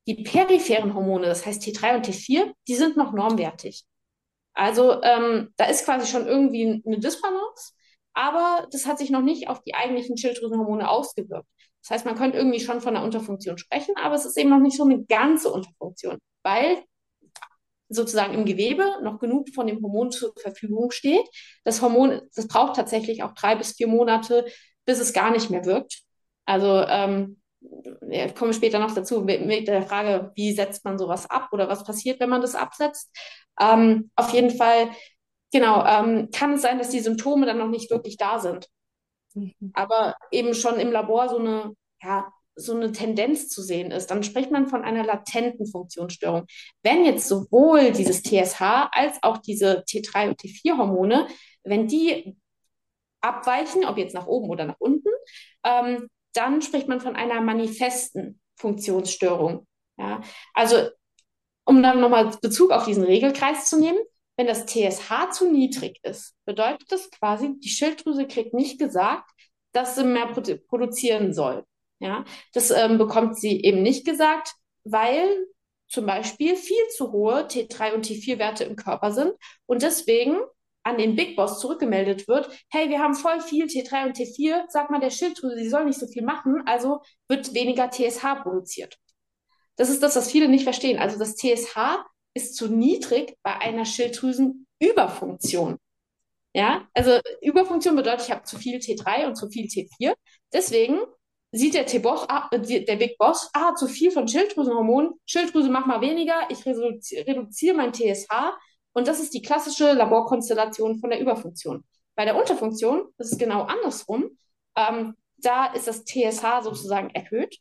die peripheren Hormone, das heißt T3 und T4, die sind noch normwertig. Also ähm, da ist quasi schon irgendwie eine Disbalance, aber das hat sich noch nicht auf die eigentlichen Schilddrüsenhormone ausgewirkt. Das heißt, man könnte irgendwie schon von einer Unterfunktion sprechen, aber es ist eben noch nicht so eine ganze Unterfunktion, weil sozusagen im Gewebe noch genug von dem Hormon zur Verfügung steht. Das Hormon, das braucht tatsächlich auch drei bis vier Monate, bis es gar nicht mehr wirkt. Also ähm, ich komme später noch dazu mit der Frage, wie setzt man sowas ab oder was passiert, wenn man das absetzt. Ähm, auf jeden Fall, genau, ähm, kann es sein, dass die Symptome dann noch nicht wirklich da sind. Mhm. Aber eben schon im Labor so eine, ja, so eine Tendenz zu sehen ist, dann spricht man von einer latenten Funktionsstörung. Wenn jetzt sowohl dieses TSH als auch diese T3 und T4-Hormone, wenn die abweichen, ob jetzt nach oben oder nach unten, ähm, dann spricht man von einer manifesten Funktionsstörung. Ja? Also, um dann nochmal Bezug auf diesen Regelkreis zu nehmen, wenn das TSH zu niedrig ist, bedeutet das quasi, die Schilddrüse kriegt nicht gesagt, dass sie mehr produ produzieren soll. Ja, das ähm, bekommt sie eben nicht gesagt, weil zum Beispiel viel zu hohe T3 und T4-Werte im Körper sind und deswegen an den Big Boss zurückgemeldet wird, hey, wir haben voll viel T3 und T4, sag mal der Schilddrüse, sie soll nicht so viel machen, also wird weniger TSH produziert. Das ist das, was viele nicht verstehen. Also das TSH ist zu niedrig bei einer Schilddrüsenüberfunktion. Ja, also Überfunktion bedeutet, ich habe zu viel T3 und zu viel T4. Deswegen sieht der T-Boss, ah, der Big Boss, ah, zu viel von Schilddrüsenhormonen, Schilddrüse mach mal weniger, ich reduziere, mein TSH und das ist die klassische Laborkonstellation von der Überfunktion. Bei der Unterfunktion das ist genau andersrum. Ähm, da ist das TSH sozusagen erhöht,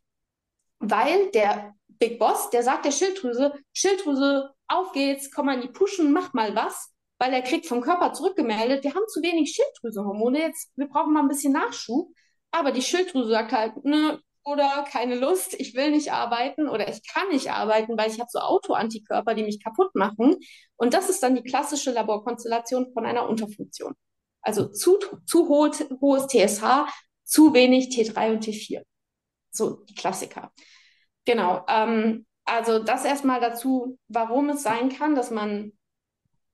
weil der Big Boss, der sagt der Schilddrüse, Schilddrüse, auf geht's, komm mal in die Puschen, mach mal was, weil er kriegt vom Körper zurückgemeldet, wir haben zu wenig Schilddrüsenhormone, jetzt, wir brauchen mal ein bisschen Nachschub. Aber die Schilddrüse sagt halt, ne, oder keine Lust, ich will nicht arbeiten oder ich kann nicht arbeiten, weil ich habe so Autoantikörper, die mich kaputt machen. Und das ist dann die klassische Laborkonstellation von einer Unterfunktion. Also zu, zu hohes TSH, zu wenig T3 und T4. so die Klassiker. Genau. Ähm, also das erstmal dazu, warum es sein kann, dass man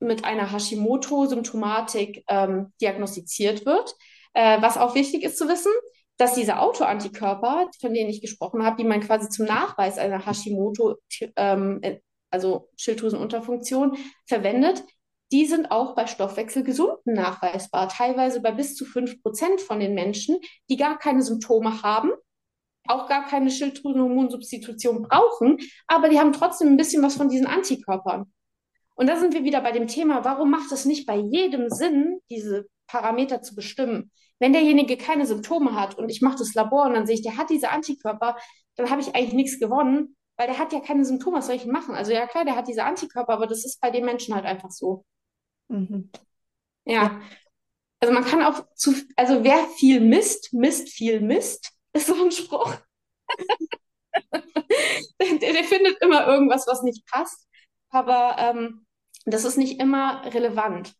mit einer Hashimoto-Symptomatik ähm, diagnostiziert wird. Äh, was auch wichtig ist zu wissen, dass diese Autoantikörper, von denen ich gesprochen habe, die man quasi zum Nachweis einer Hashimoto, ähm, äh, also Schilddrüsenunterfunktion, verwendet, die sind auch bei Stoffwechselgesunden nachweisbar, teilweise bei bis zu 5% von den Menschen, die gar keine Symptome haben, auch gar keine Schilddrüsenhormonsubstitution brauchen, aber die haben trotzdem ein bisschen was von diesen Antikörpern. Und da sind wir wieder bei dem Thema, warum macht es nicht bei jedem Sinn, diese Parameter zu bestimmen? Wenn derjenige keine Symptome hat und ich mache das Labor und dann sehe ich, der hat diese Antikörper, dann habe ich eigentlich nichts gewonnen, weil der hat ja keine Symptome, was soll ich machen? Also ja klar, der hat diese Antikörper, aber das ist bei den Menschen halt einfach so. Mhm. Ja. Also man kann auch zu, also wer viel misst, misst viel Mist, ist so ein Spruch. der, der, findet immer irgendwas, was nicht passt. Aber ähm, das ist nicht immer relevant.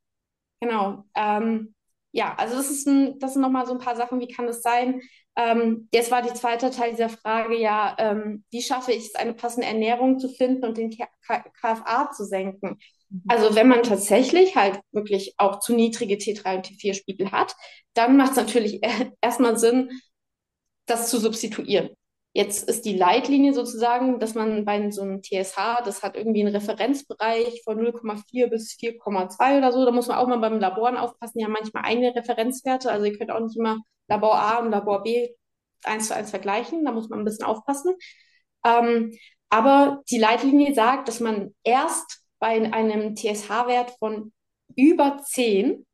Genau. Ähm, ja, also das ist ein, das sind nochmal so ein paar Sachen, wie kann das sein? Ähm, jetzt war die zweite Teil dieser Frage ja, ähm, wie schaffe ich es, eine passende Ernährung zu finden und den KFA zu senken? Mhm. Also wenn man tatsächlich halt wirklich auch zu niedrige T3 und T4-Spiegel hat, dann macht es natürlich erstmal Sinn, das zu substituieren. Jetzt ist die Leitlinie sozusagen, dass man bei so einem TSH, das hat irgendwie einen Referenzbereich von 0,4 bis 4,2 oder so. Da muss man auch mal beim Laboren aufpassen. Die haben manchmal eigene Referenzwerte. Also ihr könnt auch nicht immer Labor A und Labor B eins zu eins vergleichen. Da muss man ein bisschen aufpassen. Ähm, aber die Leitlinie sagt, dass man erst bei einem TSH-Wert von über 10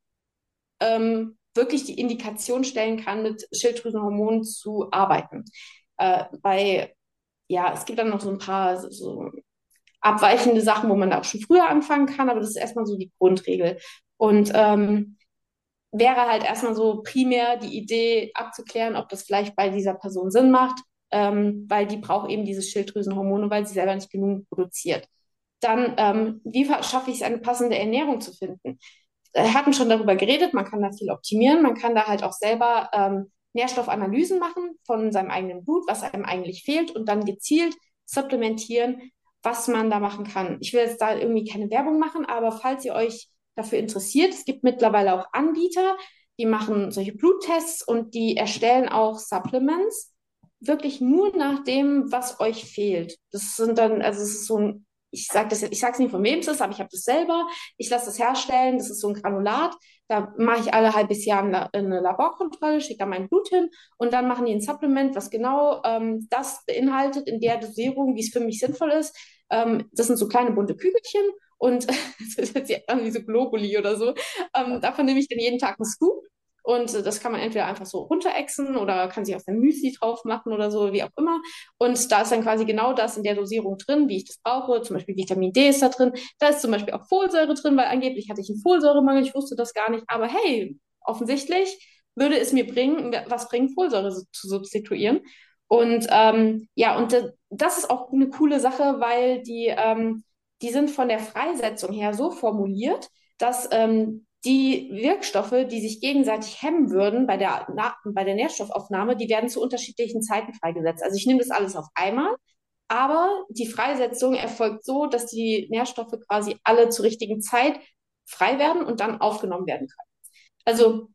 ähm, wirklich die Indikation stellen kann, mit Schilddrüsenhormonen zu arbeiten. Äh, bei, ja, es gibt dann noch so ein paar so abweichende Sachen, wo man auch schon früher anfangen kann, aber das ist erstmal so die Grundregel. Und ähm, wäre halt erstmal so primär die Idee abzuklären, ob das vielleicht bei dieser Person Sinn macht, ähm, weil die braucht eben diese Schilddrüsenhormone, weil sie selber nicht genug produziert. Dann, ähm, wie schaffe ich es, eine passende Ernährung zu finden? Wir hatten schon darüber geredet, man kann da viel optimieren, man kann da halt auch selber ähm, Nährstoffanalysen machen von seinem eigenen Blut, was einem eigentlich fehlt und dann gezielt supplementieren, was man da machen kann. Ich will jetzt da irgendwie keine Werbung machen, aber falls ihr euch dafür interessiert, es gibt mittlerweile auch Anbieter, die machen solche Bluttests und die erstellen auch Supplements, wirklich nur nach dem, was euch fehlt. Das sind dann, also es ist so ein ich sage das ich sage es nicht von wem es ist, aber ich habe das selber. Ich lasse das herstellen. Das ist so ein Granulat. Da mache ich alle halbes Jahr eine, Laborkontrolle, schicke da mein Blut hin und dann machen die ein Supplement, was genau ähm, das beinhaltet in der Dosierung, wie es für mich sinnvoll ist. Ähm, das sind so kleine bunte Kügelchen und das ist jetzt wie so Globuli oder so. Ähm, davon nehme ich dann jeden Tag einen Scoop und das kann man entweder einfach so runterexen oder kann sich auf sein Müsli drauf machen oder so, wie auch immer. Und da ist dann quasi genau das in der Dosierung drin, wie ich das brauche. Zum Beispiel Vitamin D ist da drin. Da ist zum Beispiel auch Folsäure drin, weil angeblich hatte ich einen Folsäuremangel. Ich wusste das gar nicht. Aber hey, offensichtlich würde es mir bringen, was bringen, Folsäure zu substituieren. Und ähm, ja, und das ist auch eine coole Sache, weil die, ähm, die sind von der Freisetzung her so formuliert, dass ähm, die Wirkstoffe, die sich gegenseitig hemmen würden bei der, bei der Nährstoffaufnahme, die werden zu unterschiedlichen Zeiten freigesetzt. Also ich nehme das alles auf einmal, aber die Freisetzung erfolgt so, dass die Nährstoffe quasi alle zur richtigen Zeit frei werden und dann aufgenommen werden können. Also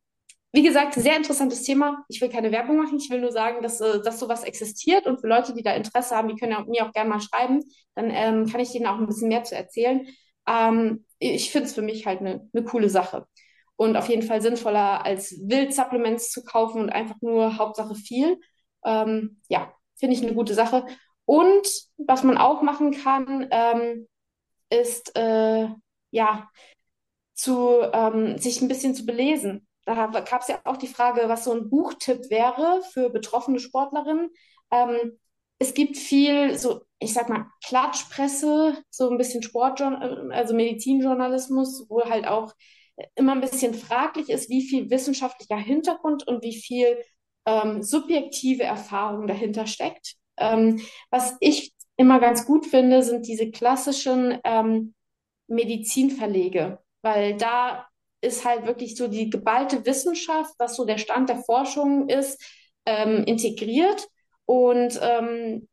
wie gesagt, sehr interessantes Thema. Ich will keine Werbung machen, ich will nur sagen, dass, äh, dass sowas existiert und für Leute, die da Interesse haben, die können ja mir auch gerne mal schreiben, dann ähm, kann ich denen auch ein bisschen mehr zu erzählen. Ähm, ich finde es für mich halt eine ne coole Sache. Und auf jeden Fall sinnvoller, als Wild-Supplements zu kaufen und einfach nur Hauptsache viel. Ähm, ja, finde ich eine gute Sache. Und was man auch machen kann, ähm, ist äh, ja zu ähm, sich ein bisschen zu belesen. Da gab es ja auch die Frage, was so ein Buchtipp wäre für betroffene Sportlerinnen. Ähm, es gibt viel so, ich sag mal, Klatschpresse, so ein bisschen Sportjournalismus, also Medizinjournalismus, wo halt auch immer ein bisschen fraglich ist, wie viel wissenschaftlicher Hintergrund und wie viel ähm, subjektive Erfahrung dahinter steckt. Ähm, was ich immer ganz gut finde, sind diese klassischen ähm, Medizinverlege, weil da ist halt wirklich so die geballte Wissenschaft, was so der Stand der Forschung ist, ähm, integriert Und ähm,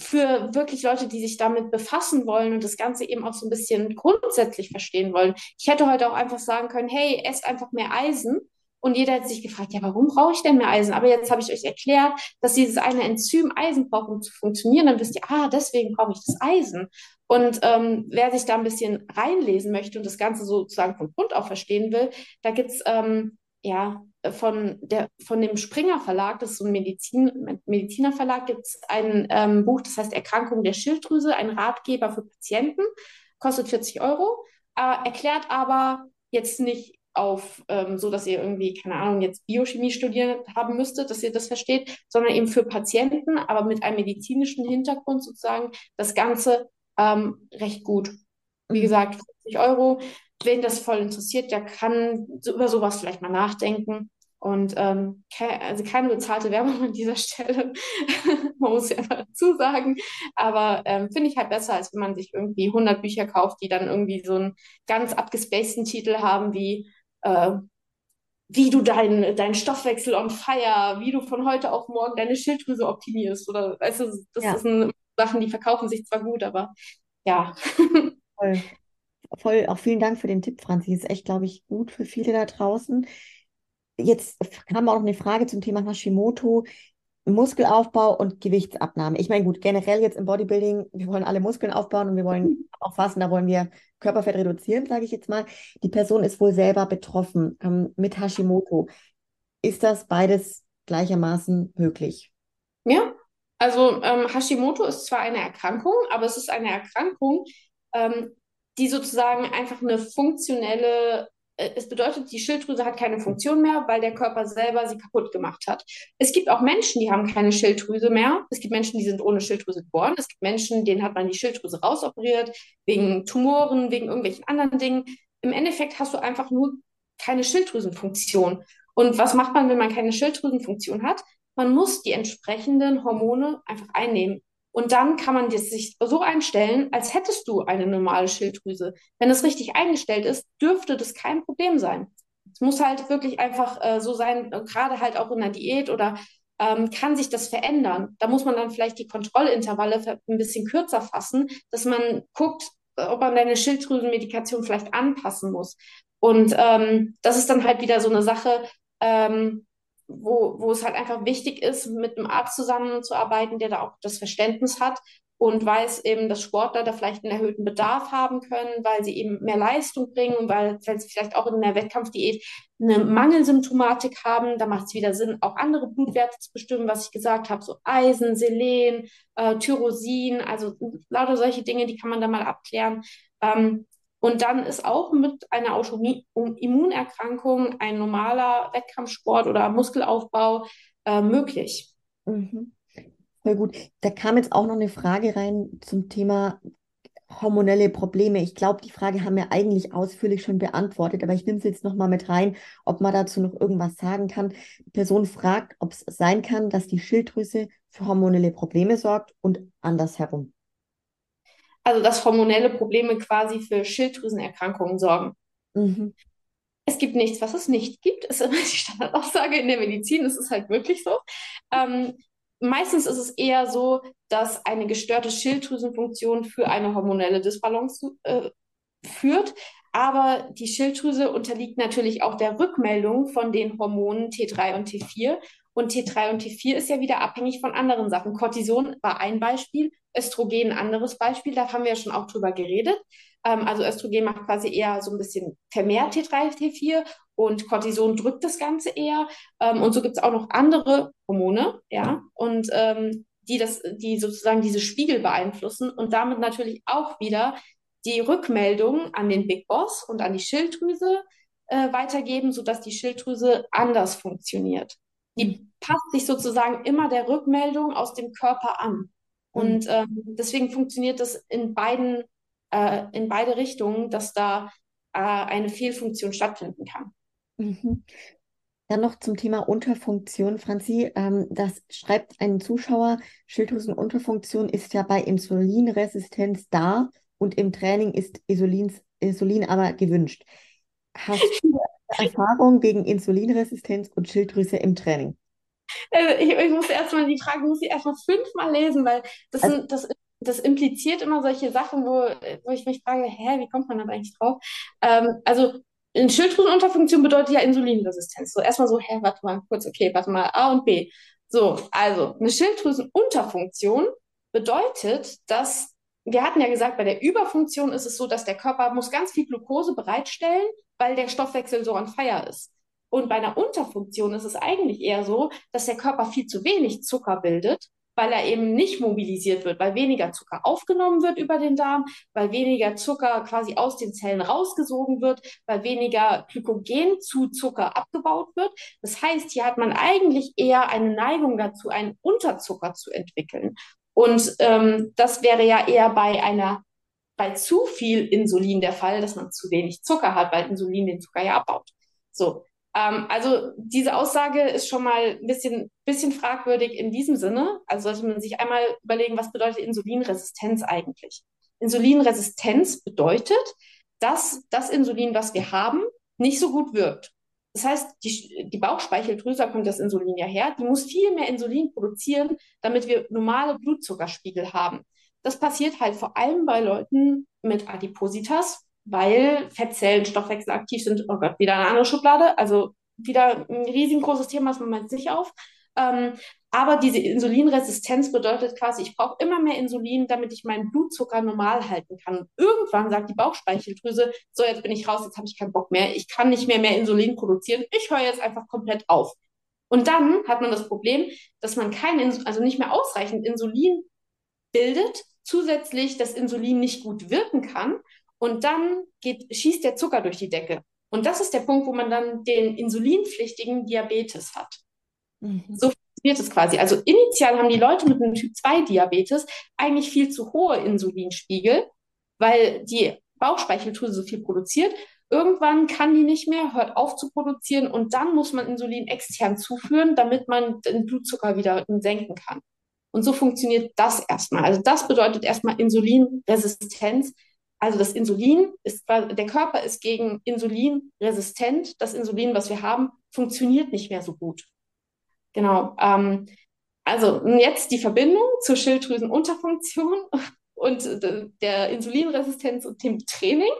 für wirklich Leute, die sich damit befassen wollen und das Ganze eben auch so ein bisschen grundsätzlich verstehen wollen. Ich hätte heute auch einfach sagen können, hey, esst einfach mehr Eisen. Und jeder hat sich gefragt, ja, warum brauche ich denn mehr Eisen? Aber jetzt habe ich euch erklärt, dass dieses eine Enzym Eisen braucht, um zu funktionieren. Dann wisst ihr, ah, deswegen brauche ich das Eisen. Und ähm, wer sich da ein bisschen reinlesen möchte und das Ganze sozusagen von Grund auf verstehen will, da gibt's ähm, ja von, der, von dem Springer Verlag, das ist so ein Medizin, Mediziner Verlag, gibt es ein ähm, Buch, das heißt Erkrankung der Schilddrüse, ein Ratgeber für Patienten, kostet 40 Euro, äh, erklärt aber jetzt nicht auf, ähm, so dass ihr irgendwie, keine Ahnung, jetzt Biochemie studieren haben müsstet, dass ihr das versteht, sondern eben für Patienten, aber mit einem medizinischen Hintergrund sozusagen das Ganze ähm, recht gut. Wie mhm. gesagt, 50 Euro. Wen das voll interessiert, der kann so, über sowas vielleicht mal nachdenken. Und ähm, ke also keine bezahlte Werbung an dieser Stelle, man muss ja einfach dazu sagen. Aber ähm, finde ich halt besser, als wenn man sich irgendwie 100 Bücher kauft, die dann irgendwie so einen ganz abgespaceden Titel haben wie äh, wie du deinen dein Stoffwechsel on fire, wie du von heute auf morgen deine Schilddrüse optimierst. Oder weißt du, das ja. sind Sachen, die verkaufen sich zwar gut, aber ja. Voll. Voll, auch vielen Dank für den Tipp, Franzi. Ist echt, glaube ich, gut für viele da draußen. Jetzt kam auch noch eine Frage zum Thema Hashimoto. Muskelaufbau und Gewichtsabnahme. Ich meine, gut, generell jetzt im Bodybuilding, wir wollen alle Muskeln aufbauen und wir wollen mhm. auch fasten, da wollen wir Körperfett reduzieren, sage ich jetzt mal. Die Person ist wohl selber betroffen ähm, mit Hashimoto. Ist das beides gleichermaßen möglich? Ja, also ähm, Hashimoto ist zwar eine Erkrankung, aber es ist eine Erkrankung, ähm, die sozusagen einfach eine funktionelle äh, es bedeutet, die Schilddrüse hat keine Funktion mehr, weil der Körper selber sie kaputt gemacht hat. Es gibt auch Menschen, die haben keine Schilddrüse mehr. Es gibt Menschen, die sind ohne Schilddrüse geboren. Es gibt Menschen, denen hat man die Schilddrüse rausoperiert, wegen Tumoren, wegen irgendwelchen anderen Dingen. Im Endeffekt hast du einfach nur keine Schilddrüsenfunktion. Und was macht man, wenn man keine Schilddrüsenfunktion hat? Man muss die entsprechenden Hormone einfach einnehmen. Und dann kann man sich so einstellen, als hättest du eine normale Schilddrüse. Wenn es richtig eingestellt ist, dürfte das kein Problem sein. Es muss halt wirklich einfach äh, so sein, äh, gerade halt auch in der Diät oder ähm, kann sich das verändern. Da muss man dann vielleicht die Kontrollintervalle ein bisschen kürzer fassen, dass man guckt, ob man deine Schilddrüsenmedikation vielleicht anpassen muss. Und ähm, das ist dann halt wieder so eine Sache, ähm, wo, wo es halt einfach wichtig ist, mit einem Arzt zusammenzuarbeiten, der da auch das Verständnis hat und weiß eben, dass Sportler da vielleicht einen erhöhten Bedarf haben können, weil sie eben mehr Leistung bringen, weil, weil sie vielleicht auch in der Wettkampfdiät eine Mangelsymptomatik haben. Da macht es wieder Sinn, auch andere Blutwerte zu bestimmen, was ich gesagt habe, so Eisen, Selen, äh, Tyrosin, also lauter solche Dinge, die kann man da mal abklären. Ähm, und dann ist auch mit einer Autoimmunerkrankung ein normaler Wettkampfsport oder Muskelaufbau äh, möglich. Mhm. Voll gut. Da kam jetzt auch noch eine Frage rein zum Thema hormonelle Probleme. Ich glaube, die Frage haben wir eigentlich ausführlich schon beantwortet, aber ich nehme sie jetzt nochmal mit rein, ob man dazu noch irgendwas sagen kann. Die Person fragt, ob es sein kann, dass die Schilddrüse für hormonelle Probleme sorgt und andersherum also dass hormonelle Probleme quasi für Schilddrüsenerkrankungen sorgen. Mhm. Es gibt nichts, was es nicht gibt. Das ist immer die Standardaussage in der Medizin. Es ist halt wirklich so. Ähm, meistens ist es eher so, dass eine gestörte Schilddrüsenfunktion für eine hormonelle Disbalance äh, führt. Aber die Schilddrüse unterliegt natürlich auch der Rückmeldung von den Hormonen T3 und T4. Und T3 und T4 ist ja wieder abhängig von anderen Sachen. Cortison war ein Beispiel, Östrogen anderes Beispiel, da haben wir ja schon auch drüber geredet. Ähm, also Östrogen macht quasi eher so ein bisschen vermehrt T3, T4 und Cortison drückt das Ganze eher. Ähm, und so gibt es auch noch andere Hormone, ja, und ähm, die das, die sozusagen diese Spiegel beeinflussen und damit natürlich auch wieder die Rückmeldung an den Big Boss und an die Schilddrüse äh, weitergeben, sodass die Schilddrüse anders funktioniert. Die passt sich sozusagen immer der Rückmeldung aus dem Körper an. Und mhm. ähm, deswegen funktioniert das in beiden, äh, in beide Richtungen, dass da äh, eine Fehlfunktion stattfinden kann. Mhm. Dann noch zum Thema Unterfunktion, Franzi. Ähm, das schreibt ein Zuschauer, Schilddrüsenunterfunktion ist ja bei Insulinresistenz da und im Training ist Insulins, Insulin aber gewünscht. Hast du Erfahrung wegen Insulinresistenz und Schilddrüse im Training? Also ich, ich muss erstmal die Frage, muss ich erstmal fünfmal lesen, weil das, Also, sind, das, das impliziert immer solche Sachen, wo, wo ich mich frage, hä, wie kommt man da eigentlich drauf? Ähm, also eine Schilddrüsenunterfunktion bedeutet ja Insulinresistenz. So erstmal so, hä, warte mal kurz, okay, warte mal, A und B. So, also eine Schilddrüsenunterfunktion bedeutet, dass wir hatten ja gesagt, bei der Überfunktion ist es so, dass der Körper muss ganz viel Glucose bereitstellen, weil der Stoffwechsel so on fire ist. Und bei einer Unterfunktion ist es eigentlich eher so, dass der Körper viel zu wenig Zucker bildet, weil er eben nicht mobilisiert wird, weil weniger Zucker aufgenommen wird über den Darm, weil weniger Zucker quasi aus den Zellen rausgesogen wird, weil weniger Glykogen zu Zucker abgebaut wird. Das heißt, hier hat man eigentlich eher eine Neigung dazu, einen Unterzucker zu entwickeln. Und ähm, das wäre ja eher bei einer bei zu viel Insulin der Fall, dass man zu wenig Zucker hat, weil Insulin den Zucker ja abbaut. So, ähm, also diese Aussage ist schon mal ein bisschen, bisschen fragwürdig in diesem Sinne. Also sollte man sich einmal überlegen, was bedeutet Insulinresistenz eigentlich? Insulinresistenz bedeutet, dass das Insulin, was wir haben, nicht so gut wirkt. Das heißt, die, die Bauchspeicheldrüse, kommt das Insulin ja her, die muss viel mehr Insulin produzieren, damit wir normale Blutzuckerspiegel haben. Das passiert halt vor allem bei Leuten mit Adipositas, weil Fettzellen stoffwechselaktiv sind. Oh Gott, wieder eine andere Schublade. Also wieder ein riesengroßes Thema, das man meint sich auf. Ähm, aber diese Insulinresistenz bedeutet quasi, ich brauche immer mehr Insulin, damit ich meinen Blutzucker normal halten kann. Und irgendwann sagt die Bauchspeicheldrüse, so jetzt bin ich raus, jetzt habe ich keinen Bock mehr, ich kann nicht mehr mehr Insulin produzieren, ich höre jetzt einfach komplett auf. Und dann hat man das Problem, dass man kein, also nicht mehr ausreichend Insulin bildet, zusätzlich das Insulin nicht gut wirken kann und dann geht, schießt der Zucker durch die Decke. Und das ist der Punkt, wo man dann den insulinpflichtigen Diabetes hat. Mhm. So funktioniert es quasi. Also initial haben die Leute mit einem Typ 2 Diabetes eigentlich viel zu hohe Insulinspiegel, weil die Bauchspeicheldrüse so viel produziert. Irgendwann kann die nicht mehr, hört auf zu produzieren und dann muss man Insulin extern zuführen, damit man den Blutzucker wieder senken kann. Und so funktioniert das erstmal. Also das bedeutet erstmal Insulinresistenz. Also das Insulin ist, der Körper ist gegen Insulin resistent. Das Insulin, was wir haben, funktioniert nicht mehr so gut. Genau. Ähm, also jetzt die Verbindung zur Schilddrüsenunterfunktion und der Insulinresistenz und dem Training.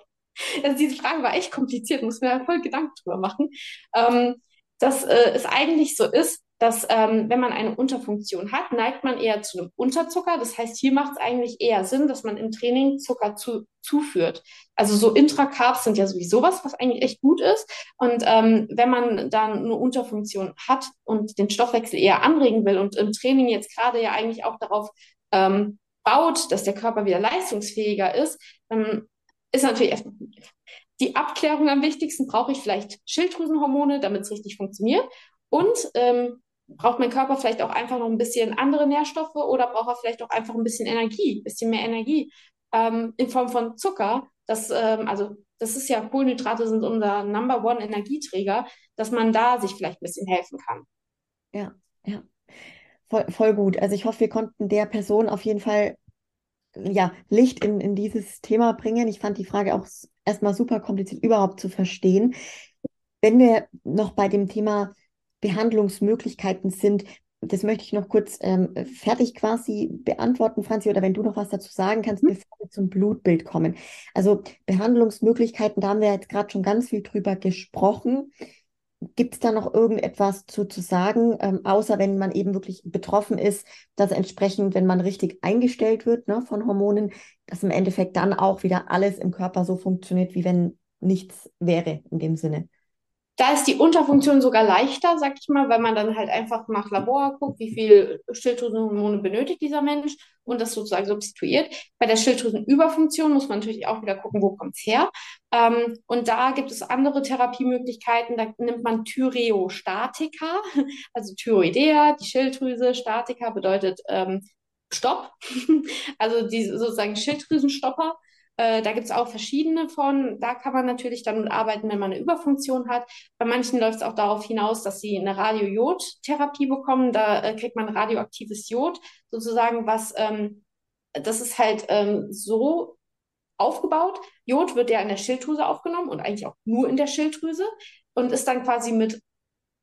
Also diese Frage war echt kompliziert, muss mir voll Gedanken drüber machen. Ähm, dass äh, es eigentlich so ist, dass ähm, wenn man eine Unterfunktion hat, neigt man eher zu einem Unterzucker. Das heißt, hier macht es eigentlich eher Sinn, dass man im Training Zucker zu, zuführt. Also so Intracarbs sind ja sowieso was, was eigentlich echt gut ist. Und ähm, wenn man dann eine Unterfunktion hat und den Stoffwechsel eher anregen will und im Training jetzt gerade ja eigentlich auch darauf ähm, baut, dass der Körper wieder leistungsfähiger ist, dann ist natürlich erstmal die Abklärung am wichtigsten. Brauche ich vielleicht Schilddrüsenhormone, damit es richtig funktioniert? Und ähm, braucht mein Körper vielleicht auch einfach noch ein bisschen andere Nährstoffe oder braucht er vielleicht auch einfach ein bisschen Energie, ein bisschen mehr Energie ähm, in Form von Zucker. Das, ähm, also das ist ja, Kohlenhydrate sind unser Number One Energieträger, dass man da sich vielleicht ein bisschen helfen kann. Ja, ja. Voll, voll gut. Also ich hoffe, wir konnten der Person auf jeden Fall ja, Licht in, in dieses Thema bringen. Ich fand die Frage auch erstmal super kompliziert überhaupt zu verstehen. Wenn wir noch bei dem Thema Behandlungsmöglichkeiten sind. Das möchte ich noch kurz ähm, fertig quasi beantworten, Franzi, oder wenn du noch was dazu sagen kannst, mhm. bevor wir zum Blutbild kommen. Also Behandlungsmöglichkeiten, da haben wir jetzt gerade schon ganz viel drüber gesprochen. Gibt es da noch irgendetwas zu, zu sagen, ähm, außer wenn man eben wirklich betroffen ist, dass entsprechend, wenn man richtig eingestellt wird ne, von Hormonen, dass im Endeffekt dann auch wieder alles im Körper so funktioniert, wie wenn nichts wäre in dem Sinne? Da ist die Unterfunktion sogar leichter, sag ich mal, weil man dann halt einfach nach Labor guckt, wie viel Schilddrüsenhormone benötigt dieser Mensch und das sozusagen substituiert. Bei der Schilddrüsenüberfunktion muss man natürlich auch wieder gucken, wo kommt's her. Ähm, und da gibt es andere Therapiemöglichkeiten. Da nimmt man Thyreostatika, also Thyroidea, die Schilddrüse. Statika bedeutet ähm, Stopp, also die sozusagen Schilddrüsenstopper. Äh, da gibt es auch verschiedene von. Da kann man natürlich dann mit arbeiten, wenn man eine Überfunktion hat. Bei manchen läuft es auch darauf hinaus, dass sie eine Radiojod-Therapie bekommen. Da äh, kriegt man radioaktives Jod, sozusagen, was ähm, das ist halt ähm, so aufgebaut. Jod wird ja in der Schilddrüse aufgenommen und eigentlich auch nur in der Schilddrüse und ist dann quasi mit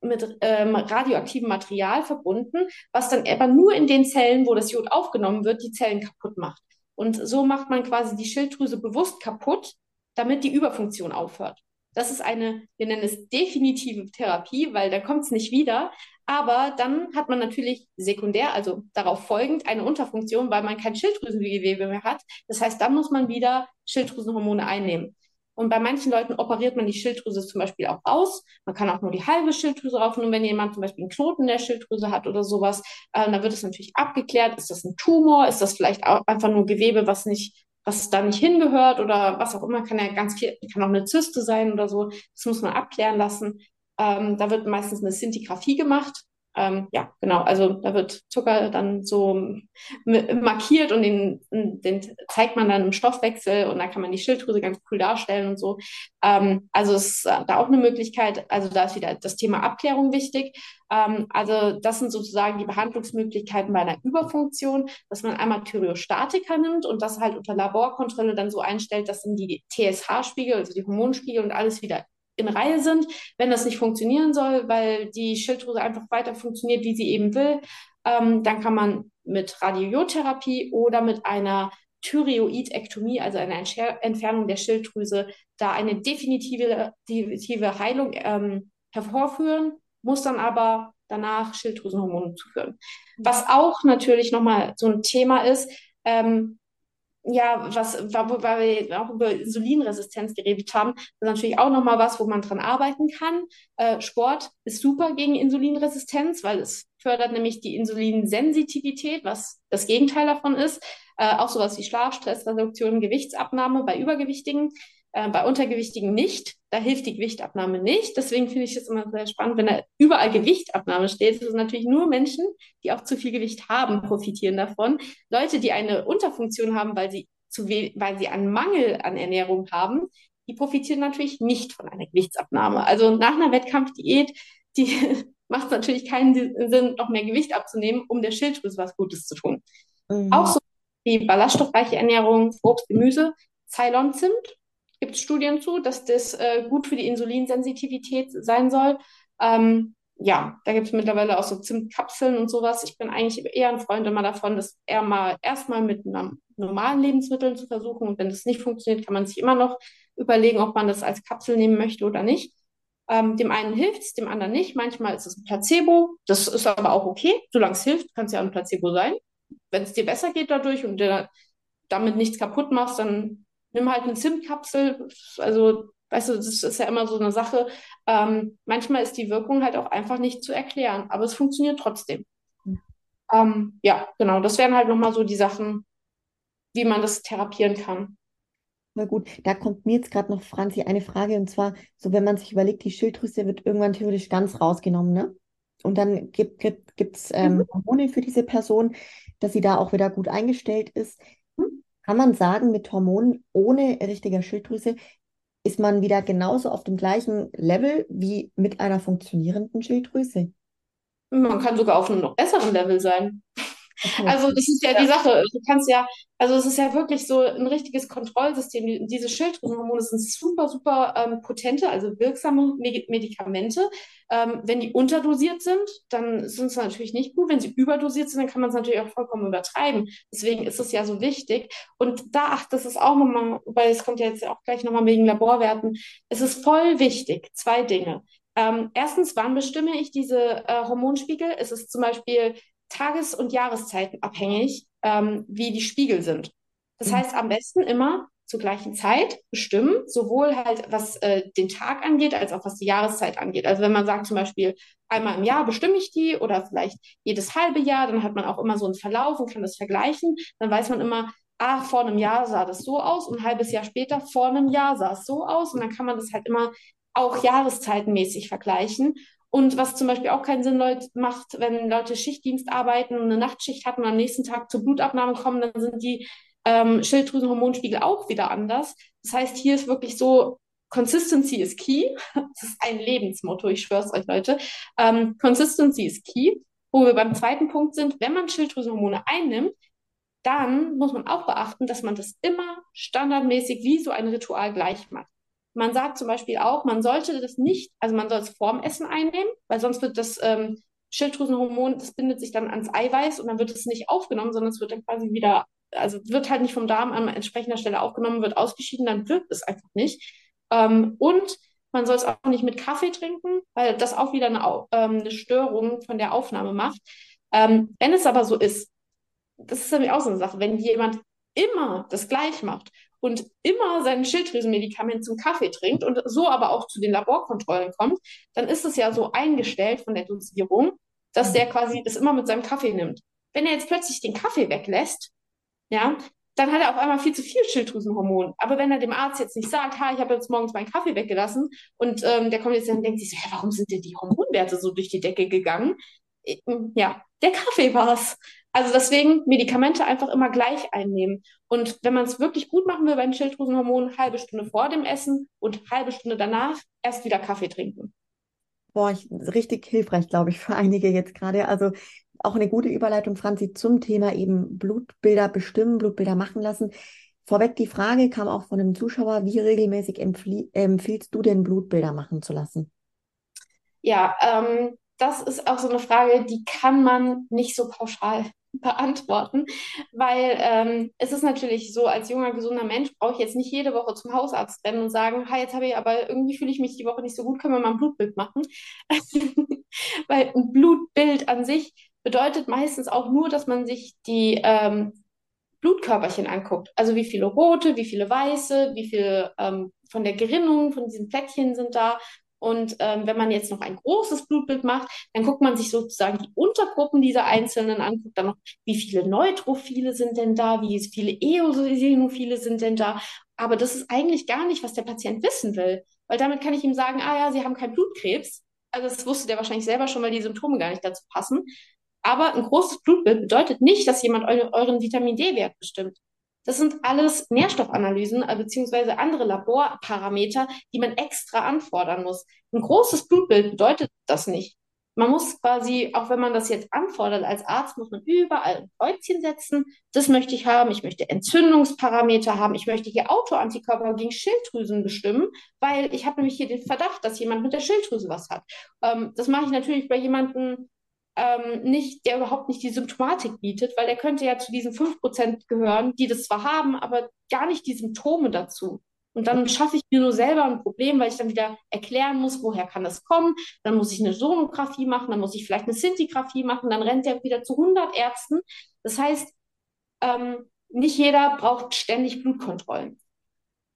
mit ähm, radioaktivem Material verbunden, was dann aber nur in den Zellen, wo das Jod aufgenommen wird, die Zellen kaputt macht. Und so macht man quasi die Schilddrüse bewusst kaputt, damit die Überfunktion aufhört. Das ist eine, wir nennen es definitive Therapie, weil da kommt es nicht wieder. Aber dann hat man natürlich sekundär, also darauf folgend, eine Unterfunktion, weil man kein Schilddrüsengewebe mehr hat. Das heißt, dann muss man wieder Schilddrüsenhormone einnehmen. Und bei manchen Leuten operiert man die Schilddrüse zum Beispiel auch aus. Man kann auch nur die halbe Schilddrüse raufnehmen. Wenn jemand zum Beispiel einen Knoten in der Schilddrüse hat oder sowas, äh, dann wird es natürlich abgeklärt. Ist das ein Tumor? Ist das vielleicht auch einfach nur Gewebe, was nicht, was da nicht hingehört oder was auch immer? Kann ja ganz viel, kann auch eine Zyste sein oder so. Das muss man abklären lassen. Ähm, da wird meistens eine Sintigraphie gemacht. Ähm, ja, genau. Also da wird Zucker dann so markiert und den, den zeigt man dann im Stoffwechsel und da kann man die Schilddrüse ganz cool darstellen und so. Ähm, also ist da auch eine Möglichkeit. Also da ist wieder das Thema Abklärung wichtig. Ähm, also das sind sozusagen die Behandlungsmöglichkeiten bei einer Überfunktion, dass man einmal Thyreostatika nimmt und das halt unter Laborkontrolle dann so einstellt, dass dann die TSH-Spiegel, also die Hormonspiegel und alles wieder in Reihe sind. Wenn das nicht funktionieren soll, weil die Schilddrüse einfach weiter funktioniert, wie sie eben will, ähm, dann kann man mit Radiotherapie oder mit einer Thyreoidektomie, also einer Entfernung der Schilddrüse, da eine definitive, definitive Heilung ähm, hervorführen, muss dann aber danach Schilddrüsenhormone zuführen. Was auch natürlich nochmal so ein Thema ist, ähm, ja, was, weil wir auch über Insulinresistenz geredet haben, das ist natürlich auch nochmal was, wo man dran arbeiten kann. Äh, Sport ist super gegen Insulinresistenz, weil es fördert nämlich die Insulinsensitivität, was das Gegenteil davon ist. Äh, auch sowas wie Schlaf, Stressreduktion, Gewichtsabnahme bei Übergewichtigen. Äh, bei Untergewichtigen nicht. Da hilft die Gewichtabnahme nicht. Deswegen finde ich es immer sehr spannend, wenn da überall Gewichtabnahme steht. Das sind natürlich nur Menschen, die auch zu viel Gewicht haben, profitieren davon. Leute, die eine Unterfunktion haben, weil sie zu weil sie einen Mangel an Ernährung haben, die profitieren natürlich nicht von einer Gewichtsabnahme. Also nach einer Wettkampfdiät, die macht es natürlich keinen Sinn, noch mehr Gewicht abzunehmen, um der Schilddrüse was Gutes zu tun. Mhm. Auch so wie ballaststoffreiche Ernährung, Obst, Gemüse, Ceylon-Zimt gibt es Studien zu, dass das äh, gut für die Insulinsensitivität sein soll. Ähm, ja, da gibt es mittlerweile auch so Zimtkapseln und sowas. Ich bin eigentlich eher ein Freund immer davon, das eher mal erstmal mit normalen Lebensmitteln zu versuchen. Und wenn das nicht funktioniert, kann man sich immer noch überlegen, ob man das als Kapsel nehmen möchte oder nicht. Ähm, dem einen hilft es, dem anderen nicht. Manchmal ist es ein Placebo. Das ist aber auch okay. Solange es hilft, kann es ja ein Placebo sein. Wenn es dir besser geht dadurch und du damit nichts kaputt machst, dann nimm halt eine Zimtkapsel. Also, weißt du, das ist ja immer so eine Sache. Ähm, manchmal ist die Wirkung halt auch einfach nicht zu erklären, aber es funktioniert trotzdem. Mhm. Ähm, ja, genau. Das wären halt nochmal so die Sachen, wie man das therapieren kann. Na gut, da kommt mir jetzt gerade noch, Franzi, eine Frage. Und zwar, so wenn man sich überlegt, die Schilddrüse wird irgendwann theoretisch ganz rausgenommen, ne? Und dann gibt es gibt, ähm, mhm. Hormone für diese Person, dass sie da auch wieder gut eingestellt ist. Kann man sagen, mit Hormonen ohne richtiger Schilddrüse ist man wieder genauso auf dem gleichen Level wie mit einer funktionierenden Schilddrüse? Man kann sogar auf einem noch besseren Level sein. Also das ist ja, ja, die Sache. Du kannst ja, also es ist ja wirklich so ein richtiges Kontrollsystem. Diese Schilddrüsenhormone sind super, super ähm, potente, also wirksame Medikamente. Ähm, wenn die unterdosiert sind, dann sind es natürlich nicht gut. Wenn sie überdosiert sind, dann kann man es natürlich auch vollkommen übertreiben. Deswegen ist es ja so wichtig. Und da, ach, das ist auch nochmal, weil es kommt ja jetzt auch gleich nochmal wegen Laborwerten. Es ist voll wichtig, zwei Dinge. Ähm, erstens, wann bestimme ich diese äh, Hormonspiegel? Es ist zum Beispiel Tages- und Jahreszeiten abhängig, ähm, wie die Spiegel sind. Das mhm. heißt, am besten immer zur gleichen Zeit bestimmen, sowohl halt was äh, den Tag angeht, als auch was die Jahreszeit angeht. Also wenn man sagt zum Beispiel, einmal im Jahr bestimme ich die oder vielleicht jedes halbe Jahr, dann hat man auch immer so einen Verlauf und kann das vergleichen. Dann weiß man immer, ah, vor einem Jahr sah das so aus und ein halbes Jahr später, vor einem Jahr sah es so aus. Und dann kann man das halt immer auch jahreszeitenmäßig vergleichen. Und was zum Beispiel auch keinen Sinn macht, wenn Leute Schichtdienst arbeiten und eine Nachtschicht hatten und am nächsten Tag zur Blutabnahme kommen, dann sind die ähm, Schilddrüsenhormonspiegel auch wieder anders. Das heißt, hier ist wirklich so, Consistency is key. Das ist ein Lebensmotto, ich schwöre es euch, Leute. Ähm, Consistency is key. Wo wir beim zweiten Punkt sind, wenn man Schilddrüsenhormone einnimmt, dann muss man auch beachten, dass man das immer standardmäßig wie so ein Ritual gleich macht. Man sagt zum Beispiel auch, man sollte das nicht, also man soll es vorm Essen einnehmen, weil sonst wird das ähm, Schilddrüsenhormon, das bindet sich dann ans Eiweiß und dann wird es nicht aufgenommen, sondern es wird dann quasi wieder, also wird halt nicht vom Darm an entsprechender Stelle aufgenommen, wird ausgeschieden, dann wirkt es einfach nicht. Ähm, und man soll es auch nicht mit Kaffee trinken, weil das auch wieder eine, ähm, eine Störung von der Aufnahme macht. Ähm, wenn es aber so ist, das ist nämlich auch so eine Sache, wenn jemand immer das gleich macht und immer sein Schilddrüsenmedikament zum Kaffee trinkt und so aber auch zu den Laborkontrollen kommt, dann ist es ja so eingestellt von der Dosierung, dass der quasi das immer mit seinem Kaffee nimmt. Wenn er jetzt plötzlich den Kaffee weglässt, ja, dann hat er auf einmal viel zu viel Schilddrüsenhormon. Aber wenn er dem Arzt jetzt nicht sagt, ha, ich habe jetzt morgens meinen Kaffee weggelassen und ähm, der kommt jetzt dann und denkt sich so, ja, warum sind denn die Hormonwerte so durch die Decke gegangen? Ja, der Kaffee war's. Also deswegen Medikamente einfach immer gleich einnehmen. Und wenn man es wirklich gut machen will beim Schilddrüsenhormon, halbe Stunde vor dem Essen und halbe Stunde danach erst wieder Kaffee trinken. Boah, ich, richtig hilfreich, glaube ich, für einige jetzt gerade. Also auch eine gute Überleitung, Franzi, zum Thema eben Blutbilder bestimmen, Blutbilder machen lassen. Vorweg die Frage kam auch von einem Zuschauer, wie regelmäßig empfiehlst du denn Blutbilder machen zu lassen? Ja, ähm, das ist auch so eine Frage, die kann man nicht so pauschal beantworten, weil ähm, es ist natürlich so, als junger, gesunder Mensch brauche ich jetzt nicht jede Woche zum Hausarzt rennen und sagen, ha, jetzt habe ich aber irgendwie fühle ich mich die Woche nicht so gut, können wir mal ein Blutbild machen? weil ein Blutbild an sich bedeutet meistens auch nur, dass man sich die ähm, Blutkörperchen anguckt. Also wie viele rote, wie viele weiße, wie viel ähm, von der Gerinnung von diesen Plättchen sind da. Und ähm, wenn man jetzt noch ein großes Blutbild macht, dann guckt man sich sozusagen die Untergruppen dieser Einzelnen an, guckt dann noch, wie viele Neutrophile sind denn da, wie viele Eosinophile sind denn da. Aber das ist eigentlich gar nicht, was der Patient wissen will. Weil damit kann ich ihm sagen, ah ja, Sie haben keinen Blutkrebs. Also das wusste der wahrscheinlich selber schon, weil die Symptome gar nicht dazu passen. Aber ein großes Blutbild bedeutet nicht, dass jemand eu euren Vitamin D-Wert bestimmt. Das sind alles Nährstoffanalysen äh, beziehungsweise andere Laborparameter, die man extra anfordern muss. Ein großes Blutbild bedeutet das nicht. Man muss quasi, auch wenn man das jetzt anfordert als Arzt, muss man überall ein Kreuzchen setzen. Das möchte ich haben. Ich möchte Entzündungsparameter haben. Ich möchte hier Autoantikörper gegen Schilddrüsen bestimmen, weil ich habe nämlich hier den Verdacht, dass jemand mit der Schilddrüse was hat. Ähm, das mache ich natürlich bei jemandem, ähm, nicht, der überhaupt nicht die Symptomatik bietet, weil der könnte ja zu diesen 5% gehören, die das zwar haben, aber gar nicht die Symptome dazu. Und dann schaffe ich mir nur selber ein Problem, weil ich dann wieder erklären muss, woher kann das kommen. Dann muss ich eine Sonographie machen, dann muss ich vielleicht eine Sintigraphie machen, dann rennt der wieder zu 100 Ärzten. Das heißt, ähm, nicht jeder braucht ständig Blutkontrollen.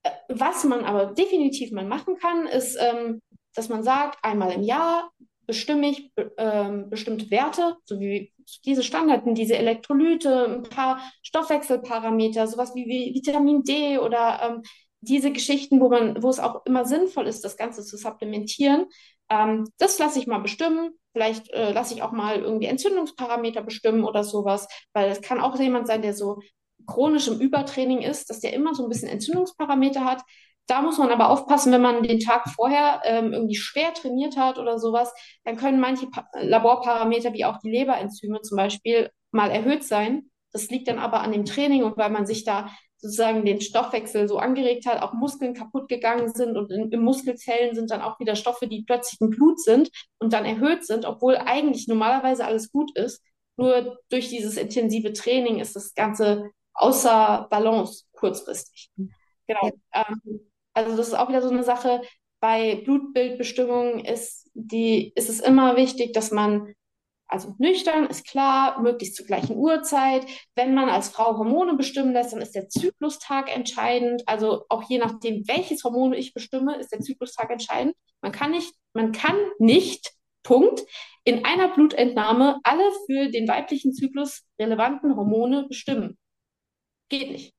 Äh, was man aber definitiv mal machen kann, ist, ähm, dass man sagt, einmal im Jahr bestimme ich ähm, bestimmte Werte, so wie diese Standarten, diese Elektrolyte, ein paar Stoffwechselparameter, sowas wie Vitamin D oder ähm, diese Geschichten, wo man, wo es auch immer sinnvoll ist, das Ganze zu supplementieren. Ähm, das lasse ich mal bestimmen. Vielleicht äh, lasse ich auch mal irgendwie Entzündungsparameter bestimmen oder sowas, weil es kann auch jemand sein, der so chronisch im Übertraining ist, dass der immer so ein bisschen Entzündungsparameter hat. Da muss man aber aufpassen, wenn man den Tag vorher ähm, irgendwie schwer trainiert hat oder sowas, dann können manche pa Laborparameter wie auch die Leberenzyme zum Beispiel mal erhöht sein. Das liegt dann aber an dem Training und weil man sich da sozusagen den Stoffwechsel so angeregt hat, auch Muskeln kaputt gegangen sind und in, in Muskelzellen sind dann auch wieder Stoffe, die plötzlich im Blut sind und dann erhöht sind, obwohl eigentlich normalerweise alles gut ist. Nur durch dieses intensive Training ist das Ganze außer Balance kurzfristig. Genau. Ähm, also das ist auch wieder so eine Sache. Bei Blutbildbestimmungen ist die, ist es immer wichtig, dass man also nüchtern ist klar, möglichst zur gleichen Uhrzeit. Wenn man als Frau Hormone bestimmen lässt, dann ist der Zyklustag entscheidend. Also auch je nachdem, welches Hormon ich bestimme, ist der Zyklustag entscheidend. Man kann nicht, man kann nicht, Punkt, in einer Blutentnahme alle für den weiblichen Zyklus relevanten Hormone bestimmen. Geht nicht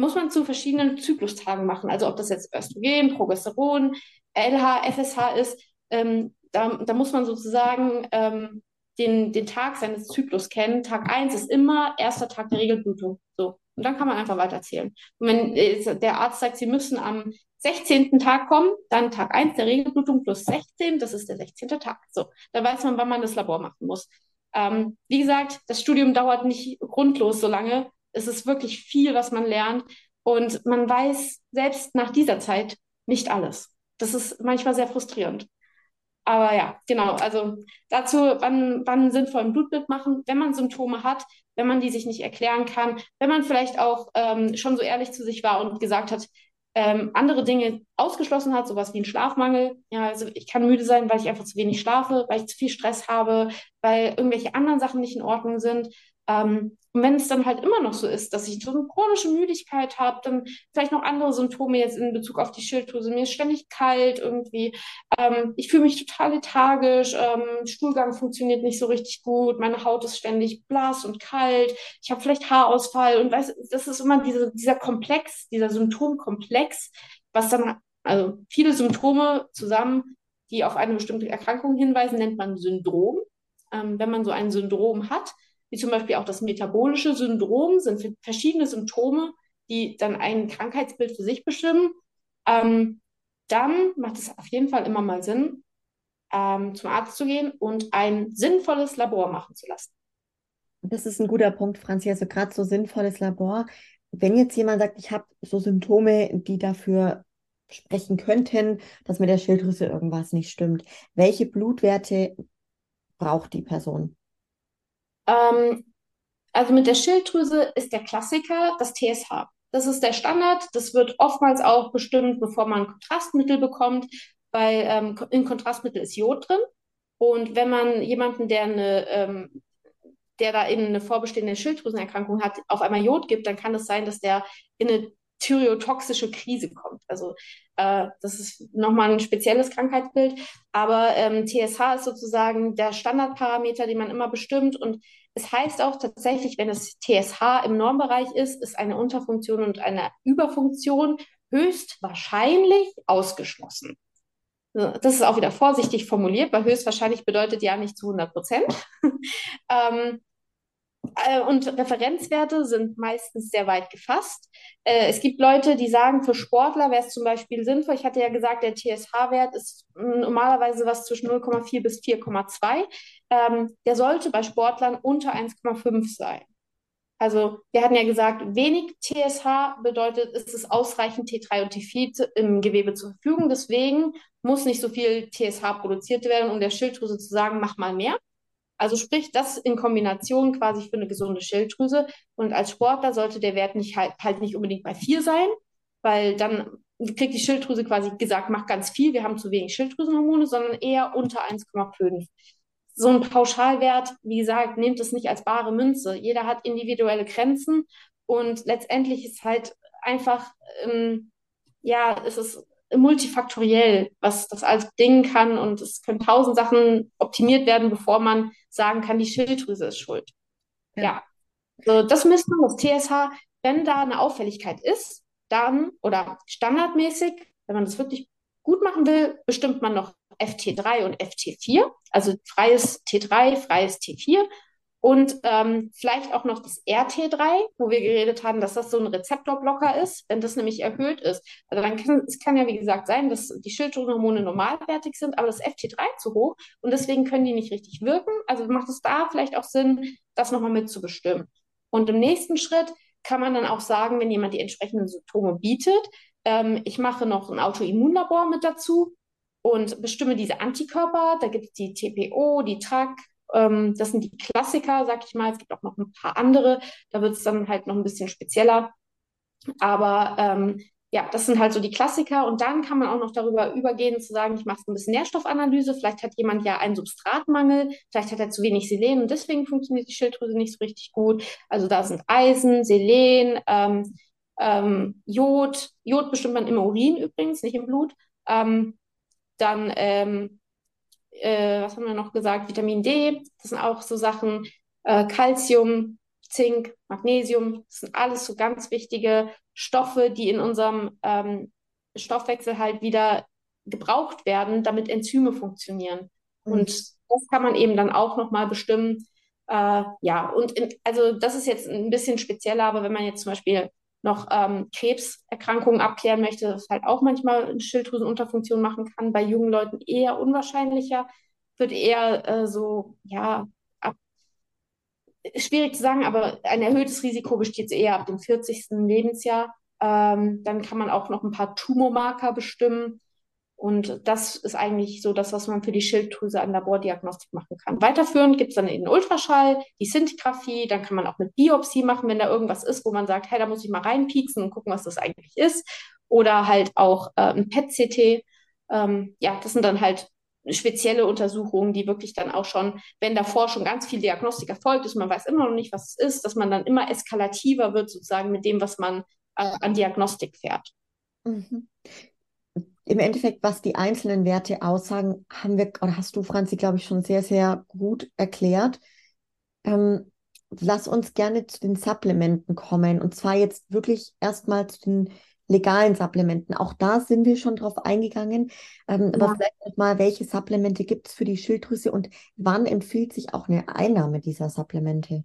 muss man zu verschiedenen Zyklustagen machen. Also ob das jetzt Östrogen, Progesteron, LH, FSH ist, ähm, da, da, muss man sozusagen ähm, den, den Tag seines Zyklus kennen. Tag 1 ist immer erster Tag der Regelblutung. So. Und dann kann man einfach weiterzählen. Und wenn der Arzt sagt, Sie müssen am 16. Tag kommen, dann Tag 1 der Regelblutung plus 16, das ist der 16. Tag. So, da weiß man, wann man das Labor machen muss. Ähm, wie gesagt, das Studium dauert nicht grundlos so lange es ist wirklich viel, was man lernt. Und man weiß selbst nach dieser Zeit nicht alles. Das ist manchmal sehr frustrierend. Aber ja, genau. Also dazu, wann, wann sinnvoll ein Blutbild machen, wenn man Symptome hat, wenn man die sich nicht erklären kann, wenn man vielleicht auch ähm, schon so ehrlich zu sich war und gesagt hat, ähm, andere Dinge ausgeschlossen hat, sowas wie ein Schlafmangel. Ja, also ich kann müde sein, weil ich einfach zu wenig schlafe, weil ich zu viel Stress habe, weil irgendwelche anderen Sachen nicht in Ordnung sind. Ähm, und wenn es dann halt immer noch so ist, dass ich so eine chronische Müdigkeit habe, dann vielleicht noch andere Symptome jetzt in Bezug auf die Schilddrüse. Mir ist ständig kalt irgendwie. Ähm, ich fühle mich total lethargisch. Ähm, Stuhlgang funktioniert nicht so richtig gut. Meine Haut ist ständig blass und kalt. Ich habe vielleicht Haarausfall. Und weiß, das ist immer diese, dieser Komplex, dieser Symptomkomplex, was dann, also viele Symptome zusammen, die auf eine bestimmte Erkrankung hinweisen, nennt man Syndrom. Ähm, wenn man so ein Syndrom hat, wie zum Beispiel auch das metabolische Syndrom, sind verschiedene Symptome, die dann ein Krankheitsbild für sich bestimmen, ähm, dann macht es auf jeden Fall immer mal Sinn, ähm, zum Arzt zu gehen und ein sinnvolles Labor machen zu lassen. Das ist ein guter Punkt, Franzi. Also gerade so sinnvolles Labor. Wenn jetzt jemand sagt, ich habe so Symptome, die dafür sprechen könnten, dass mit der Schilddrüse irgendwas nicht stimmt, welche Blutwerte braucht die Person? Ähm, also mit der Schilddrüse ist der Klassiker das TSH. Das ist der Standard. Das wird oftmals auch bestimmt, bevor man Kontrastmittel bekommt, weil ähm, in Kontrastmittel ist Jod drin. Und wenn man jemanden, der eine, ähm, der da eben eine vorbestehende Schilddrüsenerkrankung hat, auf einmal Jod gibt, dann kann es sein, dass der in eine thyreotoxische Krise kommt. Also äh, das ist nochmal ein spezielles Krankheitsbild. Aber ähm, TSH ist sozusagen der Standardparameter, den man immer bestimmt. Und es heißt auch tatsächlich, wenn es TSH im Normbereich ist, ist eine Unterfunktion und eine Überfunktion höchstwahrscheinlich ausgeschlossen. Das ist auch wieder vorsichtig formuliert, weil höchstwahrscheinlich bedeutet ja nicht zu 100 Prozent. ähm, äh, und Referenzwerte sind meistens sehr weit gefasst. Äh, es gibt Leute, die sagen, für Sportler wäre es zum Beispiel sinnvoll. Ich hatte ja gesagt, der TSH-Wert ist normalerweise was zwischen 0,4 bis 4,2. Ähm, der sollte bei Sportlern unter 1,5 sein. Also wir hatten ja gesagt, wenig TSH bedeutet, es ist ausreichend T3 und T4 im Gewebe zur Verfügung. Deswegen muss nicht so viel TSH produziert werden, um der Schilddrüse zu sagen, mach mal mehr. Also sprich, das in Kombination quasi für eine gesunde Schilddrüse. Und als Sportler sollte der Wert nicht halt, halt nicht unbedingt bei 4 sein, weil dann kriegt die Schilddrüse quasi gesagt, mach ganz viel, wir haben zu wenig Schilddrüsenhormone, sondern eher unter 1,5. So ein Pauschalwert, wie gesagt, nehmt es nicht als bare Münze. Jeder hat individuelle Grenzen und letztendlich ist halt einfach, ähm, ja, es ist multifaktoriell, was das alles bedingen kann und es können tausend Sachen optimiert werden, bevor man sagen kann, die Schilddrüse ist schuld. Ja. ja. So, das misst man, das TSH, wenn da eine Auffälligkeit ist, dann oder standardmäßig, wenn man das wirklich gut machen will, bestimmt man noch FT3 und FT4, also freies T3, freies T4 und ähm, vielleicht auch noch das RT3, wo wir geredet haben, dass das so ein Rezeptorblocker ist, wenn das nämlich erhöht ist. Also dann kann es kann ja wie gesagt sein, dass die Schilddrüsenhormone normalwertig sind, aber das FT3 zu hoch und deswegen können die nicht richtig wirken. Also macht es da vielleicht auch Sinn, das nochmal mitzubestimmen. Und im nächsten Schritt kann man dann auch sagen, wenn jemand die entsprechenden Symptome bietet, ähm, ich mache noch ein Autoimmunlabor mit dazu und bestimme diese Antikörper. Da gibt es die TPO, die TRAC, ähm, das sind die Klassiker, sag ich mal. Es gibt auch noch ein paar andere. Da wird es dann halt noch ein bisschen spezieller. Aber ähm, ja, das sind halt so die Klassiker. Und dann kann man auch noch darüber übergehen, zu sagen, ich mache ein bisschen Nährstoffanalyse. Vielleicht hat jemand ja einen Substratmangel, vielleicht hat er zu wenig Selen und deswegen funktioniert die Schilddrüse nicht so richtig gut. Also da sind Eisen, Selen, ähm, ähm, Jod. Jod bestimmt man im Urin übrigens, nicht im Blut. Ähm, dann ähm, äh, was haben wir noch gesagt? Vitamin D, das sind auch so Sachen, äh, Calcium, Zink, Magnesium, das sind alles so ganz wichtige Stoffe, die in unserem ähm, Stoffwechsel halt wieder gebraucht werden, damit Enzyme funktionieren. Mhm. Und das kann man eben dann auch nochmal bestimmen. Äh, ja, und in, also das ist jetzt ein bisschen spezieller, aber wenn man jetzt zum Beispiel noch ähm, Krebserkrankungen abklären möchte, das halt auch manchmal eine Schilddrüsenunterfunktion machen kann. Bei jungen Leuten eher unwahrscheinlicher, wird eher äh, so, ja, ab, schwierig zu sagen, aber ein erhöhtes Risiko besteht eher ab dem 40. Lebensjahr. Ähm, dann kann man auch noch ein paar Tumormarker bestimmen. Und das ist eigentlich so das, was man für die Schilddrüse an Labordiagnostik machen kann. Weiterführend gibt es dann den Ultraschall, die Sintigraphie, dann kann man auch eine Biopsie machen, wenn da irgendwas ist, wo man sagt, hey, da muss ich mal reinpieksen und gucken, was das eigentlich ist. Oder halt auch äh, ein PET-CT. Ähm, ja, das sind dann halt spezielle Untersuchungen, die wirklich dann auch schon, wenn davor schon ganz viel Diagnostik erfolgt ist, man weiß immer noch nicht, was es ist, dass man dann immer eskalativer wird sozusagen mit dem, was man äh, an Diagnostik fährt. Mhm. Im Endeffekt, was die einzelnen Werte aussagen, haben wir, oder hast du, Franzi, glaube ich, schon sehr, sehr gut erklärt. Ähm, lass uns gerne zu den Supplementen kommen. Und zwar jetzt wirklich erstmal zu den legalen Supplementen. Auch da sind wir schon drauf eingegangen. Ähm, ja. Aber vielleicht nochmal, welche Supplemente gibt es für die Schilddrüse und wann empfiehlt sich auch eine Einnahme dieser Supplemente?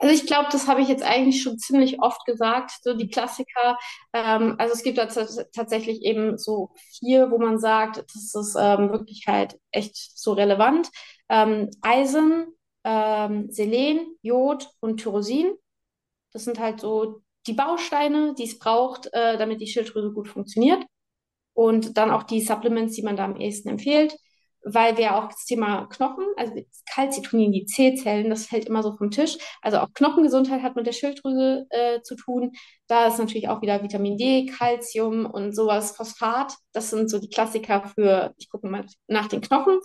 Also ich glaube, das habe ich jetzt eigentlich schon ziemlich oft gesagt, so die Klassiker. Ähm, also es gibt da tatsächlich eben so vier, wo man sagt, das ist ähm, wirklich halt echt so relevant. Ähm, Eisen, ähm, Selen, Jod und Tyrosin. Das sind halt so die Bausteine, die es braucht, äh, damit die Schilddrüse gut funktioniert. Und dann auch die Supplements, die man da am ehesten empfiehlt, weil wir auch das Thema Knochen, also Calcitonin, die C-Zellen, das fällt immer so vom Tisch. Also auch Knochengesundheit hat mit der Schilddrüse äh, zu tun. Da ist natürlich auch wieder Vitamin D, Calcium und sowas, Phosphat. Das sind so die Klassiker für, ich gucke mal nach den Knochen.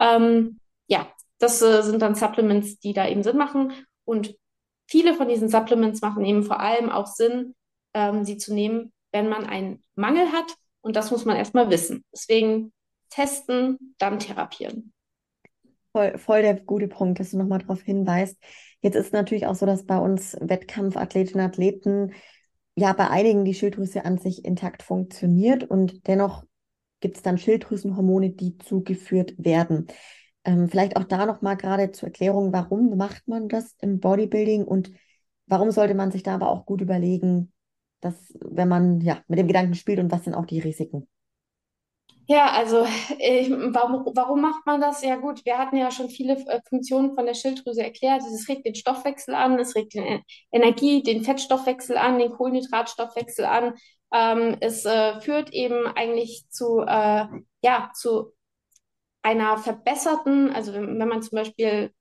Ähm, ja, das äh, sind dann Supplements, die da eben Sinn machen. Und viele von diesen Supplements machen eben vor allem auch Sinn, ähm, sie zu nehmen, wenn man einen Mangel hat. Und das muss man erstmal wissen. Deswegen testen, dann therapieren. Voll, voll der gute Punkt, dass du nochmal darauf hinweist. Jetzt ist natürlich auch so, dass bei uns Wettkampfathletinnen und Athleten ja bei einigen die Schilddrüse an sich intakt funktioniert und dennoch gibt es dann Schilddrüsenhormone, die zugeführt werden. Ähm, vielleicht auch da nochmal gerade zur Erklärung, warum macht man das im Bodybuilding und warum sollte man sich da aber auch gut überlegen, dass, wenn man ja mit dem Gedanken spielt und was sind auch die Risiken? Ja, also ich, warum, warum macht man das? Ja gut, wir hatten ja schon viele äh, Funktionen von der Schilddrüse erklärt. Es regt den Stoffwechsel an, es regt den Energie, den Fettstoffwechsel an, den Kohlenhydratstoffwechsel an. Ähm, es äh, führt eben eigentlich zu, äh, ja, zu einer verbesserten, also wenn, wenn man zum Beispiel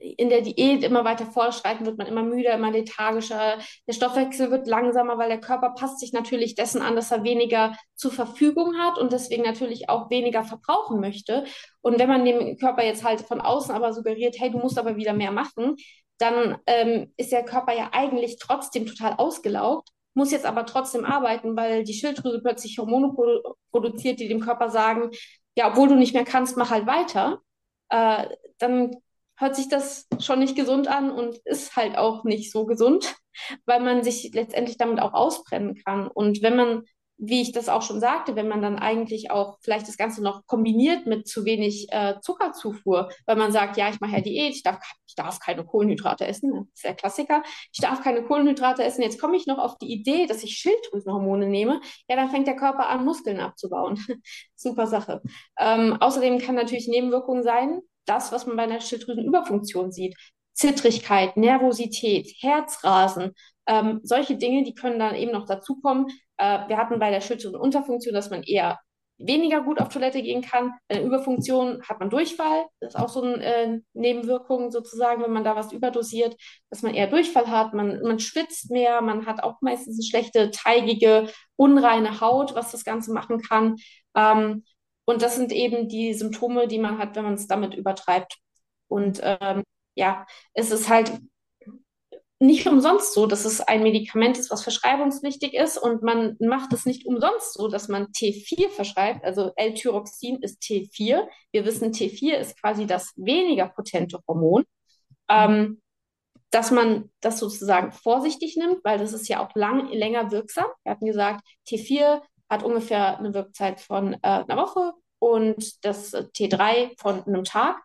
in der Diät immer weiter fortschreiten, wird man immer müder, immer lethargischer. Der Stoffwechsel wird langsamer, weil der Körper passt sich natürlich dessen an, dass er weniger zur Verfügung hat und deswegen natürlich auch weniger verbrauchen möchte. Und wenn man dem Körper jetzt halt von außen aber suggeriert, hey, du musst aber wieder mehr machen, dann ähm, ist der Körper ja eigentlich trotzdem total ausgelaugt, muss jetzt aber trotzdem arbeiten, weil die Schilddrüse plötzlich Hormone produ produziert, die dem Körper sagen, ja, obwohl du nicht mehr kannst, mach halt weiter, äh, dann hört sich das schon nicht gesund an und ist halt auch nicht so gesund, weil man sich letztendlich damit auch ausbrennen kann. Und wenn man, wie ich das auch schon sagte, wenn man dann eigentlich auch vielleicht das Ganze noch kombiniert mit zu wenig äh, Zuckerzufuhr, weil man sagt, ja, ich mache ja Diät, ich darf, ich darf keine Kohlenhydrate essen, das ist der Klassiker, ich darf keine Kohlenhydrate essen, jetzt komme ich noch auf die Idee, dass ich Schilddrüsenhormone nehme, ja, dann fängt der Körper an, Muskeln abzubauen. Super Sache. Ähm, außerdem kann natürlich Nebenwirkungen sein, das, was man bei einer Schilddrüsenüberfunktion sieht. Zittrigkeit, Nervosität, Herzrasen, ähm, solche Dinge, die können dann eben noch dazukommen. Äh, wir hatten bei der Schilddrüsenunterfunktion, dass man eher weniger gut auf Toilette gehen kann. Bei der Überfunktion hat man Durchfall. Das ist auch so eine äh, Nebenwirkung sozusagen, wenn man da was überdosiert, dass man eher Durchfall hat. Man, man schwitzt mehr, man hat auch meistens eine schlechte, teigige, unreine Haut, was das Ganze machen kann. Ähm, und das sind eben die Symptome, die man hat, wenn man es damit übertreibt. Und ähm, ja, es ist halt nicht umsonst so, dass es ein Medikament ist, was verschreibungspflichtig ist und man macht es nicht umsonst so, dass man T4 verschreibt, also L-Tyroxin ist T4. Wir wissen, T4 ist quasi das weniger potente Hormon, ähm, dass man das sozusagen vorsichtig nimmt, weil das ist ja auch lang, länger wirksam. Wir hatten gesagt, T4 hat ungefähr eine Wirkzeit von äh, einer Woche und das T3 von einem Tag.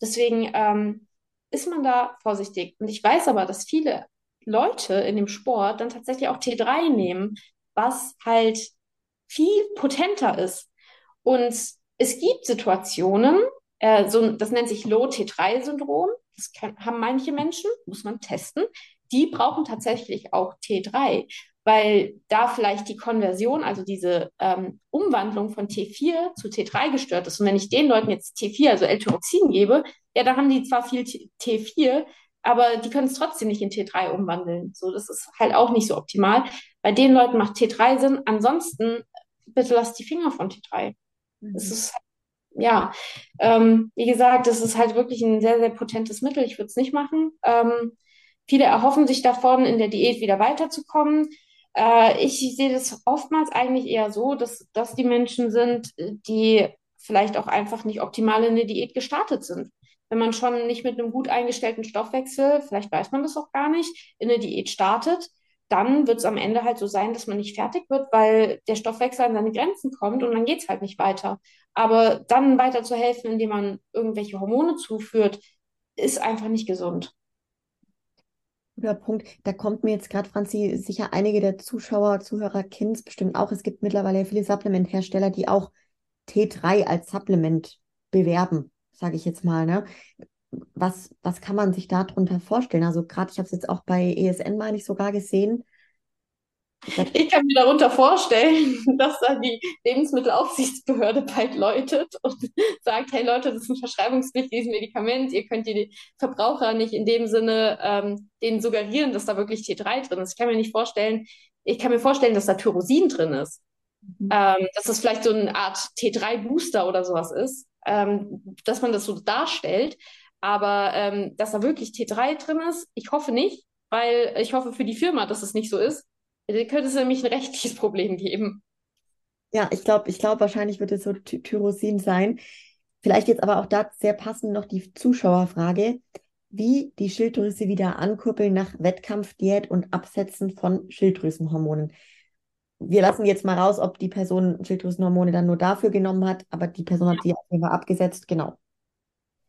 Deswegen ähm, ist man da vorsichtig. Und ich weiß aber, dass viele Leute in dem Sport dann tatsächlich auch T3 nehmen, was halt viel potenter ist. Und es gibt Situationen, äh, so, das nennt sich Low-T3-Syndrom, das kann, haben manche Menschen, muss man testen, die brauchen tatsächlich auch T3, weil da vielleicht die Konversion, also diese ähm, Umwandlung von T4 zu T3 gestört ist. Und wenn ich den Leuten jetzt T4, also L-Tyroxin gebe, ja, dann haben die zwar viel T4, aber die können es trotzdem nicht in T3 umwandeln. So, das ist halt auch nicht so optimal. Bei den Leuten macht T3 Sinn. Ansonsten bitte lasst die Finger von T3. Mhm. Das ist ja, ähm, wie gesagt, das ist halt wirklich ein sehr, sehr potentes Mittel. Ich würde es nicht machen. Ähm, viele erhoffen sich davon, in der Diät wieder weiterzukommen. Äh, ich sehe das oftmals eigentlich eher so, dass das die Menschen sind, die vielleicht auch einfach nicht optimal in der Diät gestartet sind. Wenn man schon nicht mit einem gut eingestellten Stoffwechsel, vielleicht weiß man das auch gar nicht, in der Diät startet, dann wird es am Ende halt so sein, dass man nicht fertig wird, weil der Stoffwechsel an seine Grenzen kommt und dann geht es halt nicht weiter. Aber dann weiter zu helfen, indem man irgendwelche Hormone zuführt, ist einfach nicht gesund. Guter Punkt. Da kommt mir jetzt gerade, Franzi, sicher einige der Zuschauer, Zuhörer kennen es bestimmt auch. Es gibt mittlerweile viele Supplementhersteller, die auch T3 als Supplement bewerben, sage ich jetzt mal. Ne? was, was kann man sich darunter vorstellen? Also gerade, ich habe es jetzt auch bei ESN, meine ich, sogar gesehen. Ich kann mir darunter vorstellen, dass da die Lebensmittelaufsichtsbehörde bald läutet und sagt, hey Leute, das ist ein verschreibungspflichtiges Medikament, ihr könnt die Verbraucher nicht in dem Sinne ähm, denen suggerieren, dass da wirklich T3 drin ist. Ich kann mir nicht vorstellen, ich kann mir vorstellen, dass da Tyrosin drin ist. Mhm. Ähm, dass das vielleicht so eine Art T3-Booster oder sowas ist, ähm, dass man das so darstellt. Aber ähm, dass da wirklich T3 drin ist, ich hoffe nicht, weil ich hoffe für die Firma, dass es nicht so ist. Da könnte es nämlich ein rechtliches Problem geben. Ja, ich glaube, ich glaube, wahrscheinlich wird es so Tyrosin sein. Vielleicht jetzt aber auch da sehr passend noch die Zuschauerfrage, wie die Schilddrüse wieder ankurbeln nach Wettkampfdiät und Absetzen von Schilddrüsenhormonen. Wir lassen jetzt mal raus, ob die Person Schilddrüsenhormone dann nur dafür genommen hat, aber die Person hat sie auf jeden Fall abgesetzt, genau.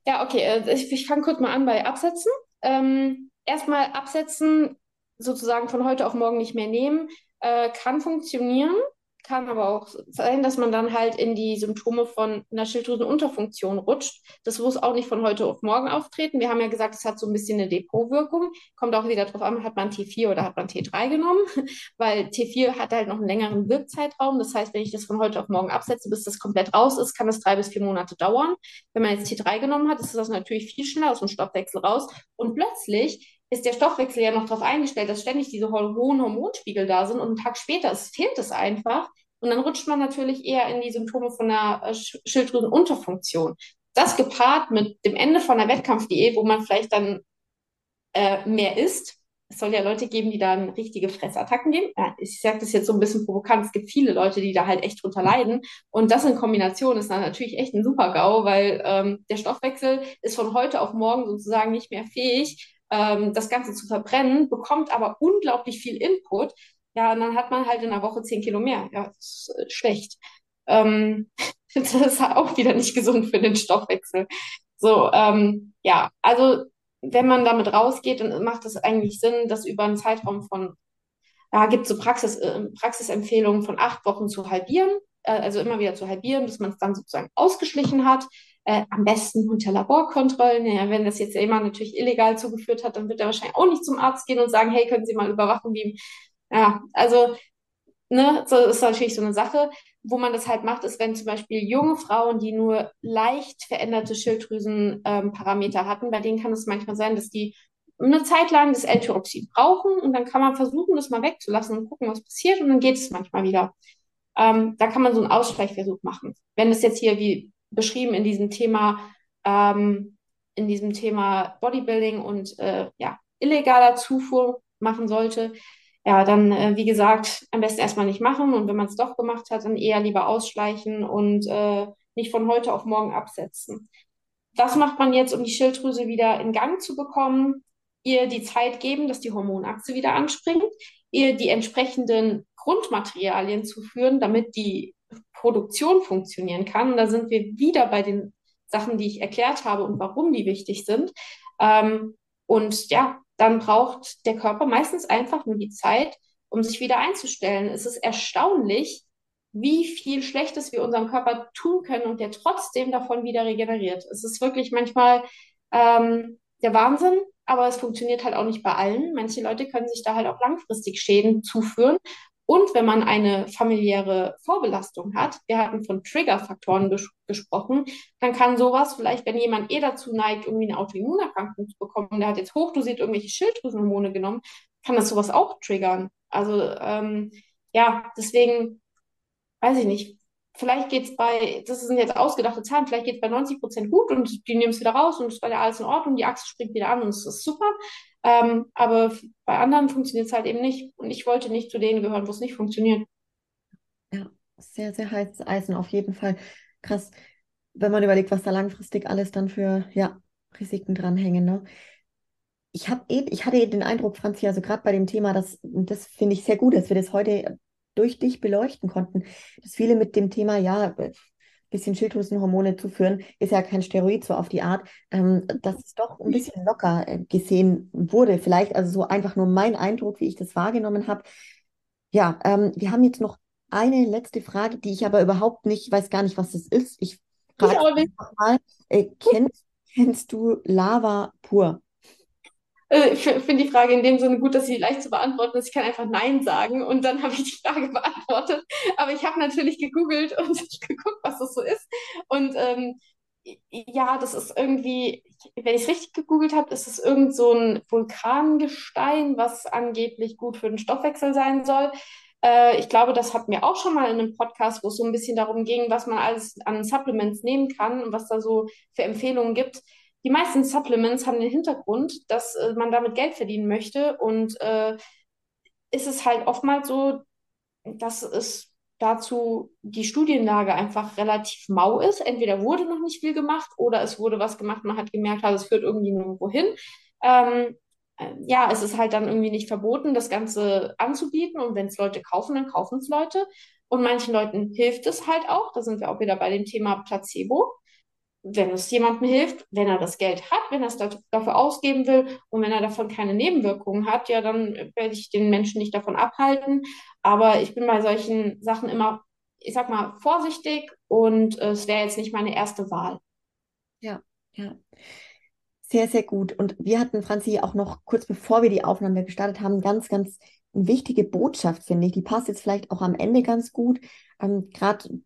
Ja, okay. Äh, ich, ich fange kurz mal an bei Absetzen. Ähm, erstmal Absetzen sozusagen von heute auf morgen nicht mehr nehmen, äh, kann funktionieren. Kann aber auch sein, dass man dann halt in die Symptome von einer Schilddrüsenunterfunktion rutscht. Das muss auch nicht von heute auf morgen auftreten. Wir haben ja gesagt, es hat so ein bisschen eine Depotwirkung. Kommt auch wieder darauf an, hat man T4 oder hat man T3 genommen, weil T4 hat halt noch einen längeren Wirkzeitraum. Das heißt, wenn ich das von heute auf morgen absetze, bis das komplett raus ist, kann das drei bis vier Monate dauern. Wenn man jetzt T3 genommen hat, ist das natürlich viel schneller aus dem Stoffwechsel raus. Und plötzlich ist der Stoffwechsel ja noch darauf eingestellt, dass ständig diese hohen Hormonspiegel da sind und einen Tag später es fehlt es einfach. Und dann rutscht man natürlich eher in die Symptome von einer äh, Schilddrüsenunterfunktion. Das gepaart mit dem Ende von einer Wettkampfdiät, wo man vielleicht dann äh, mehr isst. Es soll ja Leute geben, die dann richtige Fressattacken geben. Ja, ich sage das jetzt so ein bisschen provokant. Es gibt viele Leute, die da halt echt drunter leiden. Und das in Kombination ist dann natürlich echt ein Super-GAU, weil ähm, der Stoffwechsel ist von heute auf morgen sozusagen nicht mehr fähig, ähm, das Ganze zu verbrennen, bekommt aber unglaublich viel Input. Ja, und dann hat man halt in einer Woche zehn Kilo mehr. Ja, das ist äh, schlecht. Ähm, das ist auch wieder nicht gesund für den Stoffwechsel. So, ähm, ja, also wenn man damit rausgeht, dann macht es eigentlich Sinn, das über einen Zeitraum von, ja, gibt so Praxis, äh, Praxisempfehlungen von acht Wochen zu halbieren, äh, also immer wieder zu halbieren, bis man es dann sozusagen ausgeschlichen hat. Äh, am besten unter Laborkontrollen. Ja, wenn das jetzt jemand natürlich illegal zugeführt hat, dann wird er wahrscheinlich auch nicht zum Arzt gehen und sagen, hey, können Sie mal überwachen, wie. Ja, also, ne, so ist natürlich so eine Sache. Wo man das halt macht, ist, wenn zum Beispiel junge Frauen, die nur leicht veränderte Schilddrüsenparameter ähm, hatten, bei denen kann es manchmal sein, dass die eine Zeit lang das L-Tyroxin brauchen und dann kann man versuchen, das mal wegzulassen und gucken, was passiert und dann geht es manchmal wieder. Ähm, da kann man so einen Ausgleichsversuch machen. Wenn es jetzt hier wie beschrieben in diesem Thema, ähm, in diesem Thema Bodybuilding und äh, ja, illegaler Zufuhr machen sollte, ja, dann, äh, wie gesagt, am besten erstmal nicht machen und wenn man es doch gemacht hat, dann eher lieber ausschleichen und äh, nicht von heute auf morgen absetzen. Was macht man jetzt, um die Schilddrüse wieder in Gang zu bekommen? Ihr die Zeit geben, dass die Hormonachse wieder anspringt, ihr die entsprechenden Grundmaterialien zuführen, damit die Produktion funktionieren kann. Und da sind wir wieder bei den Sachen, die ich erklärt habe und warum die wichtig sind. Ähm, und ja, dann braucht der Körper meistens einfach nur die Zeit, um sich wieder einzustellen. Es ist erstaunlich, wie viel Schlechtes wir unserem Körper tun können und der trotzdem davon wieder regeneriert. Es ist wirklich manchmal, ähm, der Wahnsinn, aber es funktioniert halt auch nicht bei allen. Manche Leute können sich da halt auch langfristig Schäden zuführen. Und wenn man eine familiäre Vorbelastung hat, wir hatten von Triggerfaktoren ges gesprochen, dann kann sowas vielleicht, wenn jemand eh dazu neigt, irgendwie eine Autoimmunerkrankung zu bekommen, der hat jetzt hochdosiert irgendwelche Schilddrüsenhormone genommen, kann das sowas auch triggern. Also ähm, ja, deswegen weiß ich nicht, vielleicht geht es bei, das sind jetzt ausgedachte Zahlen, vielleicht geht es bei 90 Prozent gut und die nehmen es wieder raus und es ist alles in Ordnung, die Achse springt wieder an und es ist super. Ähm, aber bei anderen funktioniert es halt eben nicht. Und ich wollte nicht zu denen gehören, wo es nicht funktioniert. Ja, sehr, sehr heißes Eisen auf jeden Fall. Krass, wenn man überlegt, was da langfristig alles dann für ja, Risiken dranhängen. Ne? Ich, eh, ich hatte den Eindruck, Franzi, also gerade bei dem Thema, dass, das finde ich sehr gut, dass wir das heute durch dich beleuchten konnten, dass viele mit dem Thema, ja, bisschen Schilddrüsenhormone zuführen, ist ja kein Steroid so auf die Art, ähm, dass es doch ein bisschen locker äh, gesehen wurde. Vielleicht also so einfach nur mein Eindruck, wie ich das wahrgenommen habe. Ja, ähm, wir haben jetzt noch eine letzte Frage, die ich aber überhaupt nicht, weiß gar nicht, was das ist. Ich frage mal, äh, kennst, kennst du Lava pur? Äh, finde die Frage in dem Sinne gut, dass sie leicht zu beantworten ist. Ich kann einfach Nein sagen und dann habe ich die Frage beantwortet. Aber ich habe natürlich gegoogelt und geguckt, was das so ist. Und ähm, ja, das ist irgendwie, wenn ich es richtig gegoogelt habe, ist es irgend so ein Vulkangestein, was angeblich gut für den Stoffwechsel sein soll. Äh, ich glaube, das hatten wir auch schon mal in einem Podcast, wo es so ein bisschen darum ging, was man alles an Supplements nehmen kann und was da so für Empfehlungen gibt die meisten Supplements haben den Hintergrund, dass äh, man damit Geld verdienen möchte und äh, ist es halt oftmals so, dass es dazu die Studienlage einfach relativ mau ist. Entweder wurde noch nicht viel gemacht oder es wurde was gemacht, man hat gemerkt, also es führt irgendwie nirgendwo hin. Ähm, äh, ja, es ist halt dann irgendwie nicht verboten, das Ganze anzubieten und wenn es Leute kaufen, dann kaufen es Leute. Und manchen Leuten hilft es halt auch. Da sind wir auch wieder bei dem Thema Placebo wenn es jemandem hilft, wenn er das Geld hat, wenn er es dafür ausgeben will und wenn er davon keine Nebenwirkungen hat, ja, dann werde ich den Menschen nicht davon abhalten. Aber ich bin bei solchen Sachen immer, ich sag mal, vorsichtig und äh, es wäre jetzt nicht meine erste Wahl. Ja, ja. Sehr, sehr gut. Und wir hatten, Franzi, auch noch kurz bevor wir die Aufnahme gestartet haben, ganz, ganz wichtige Botschaft, finde ich. Die passt jetzt vielleicht auch am Ende ganz gut. Ähm, Gerade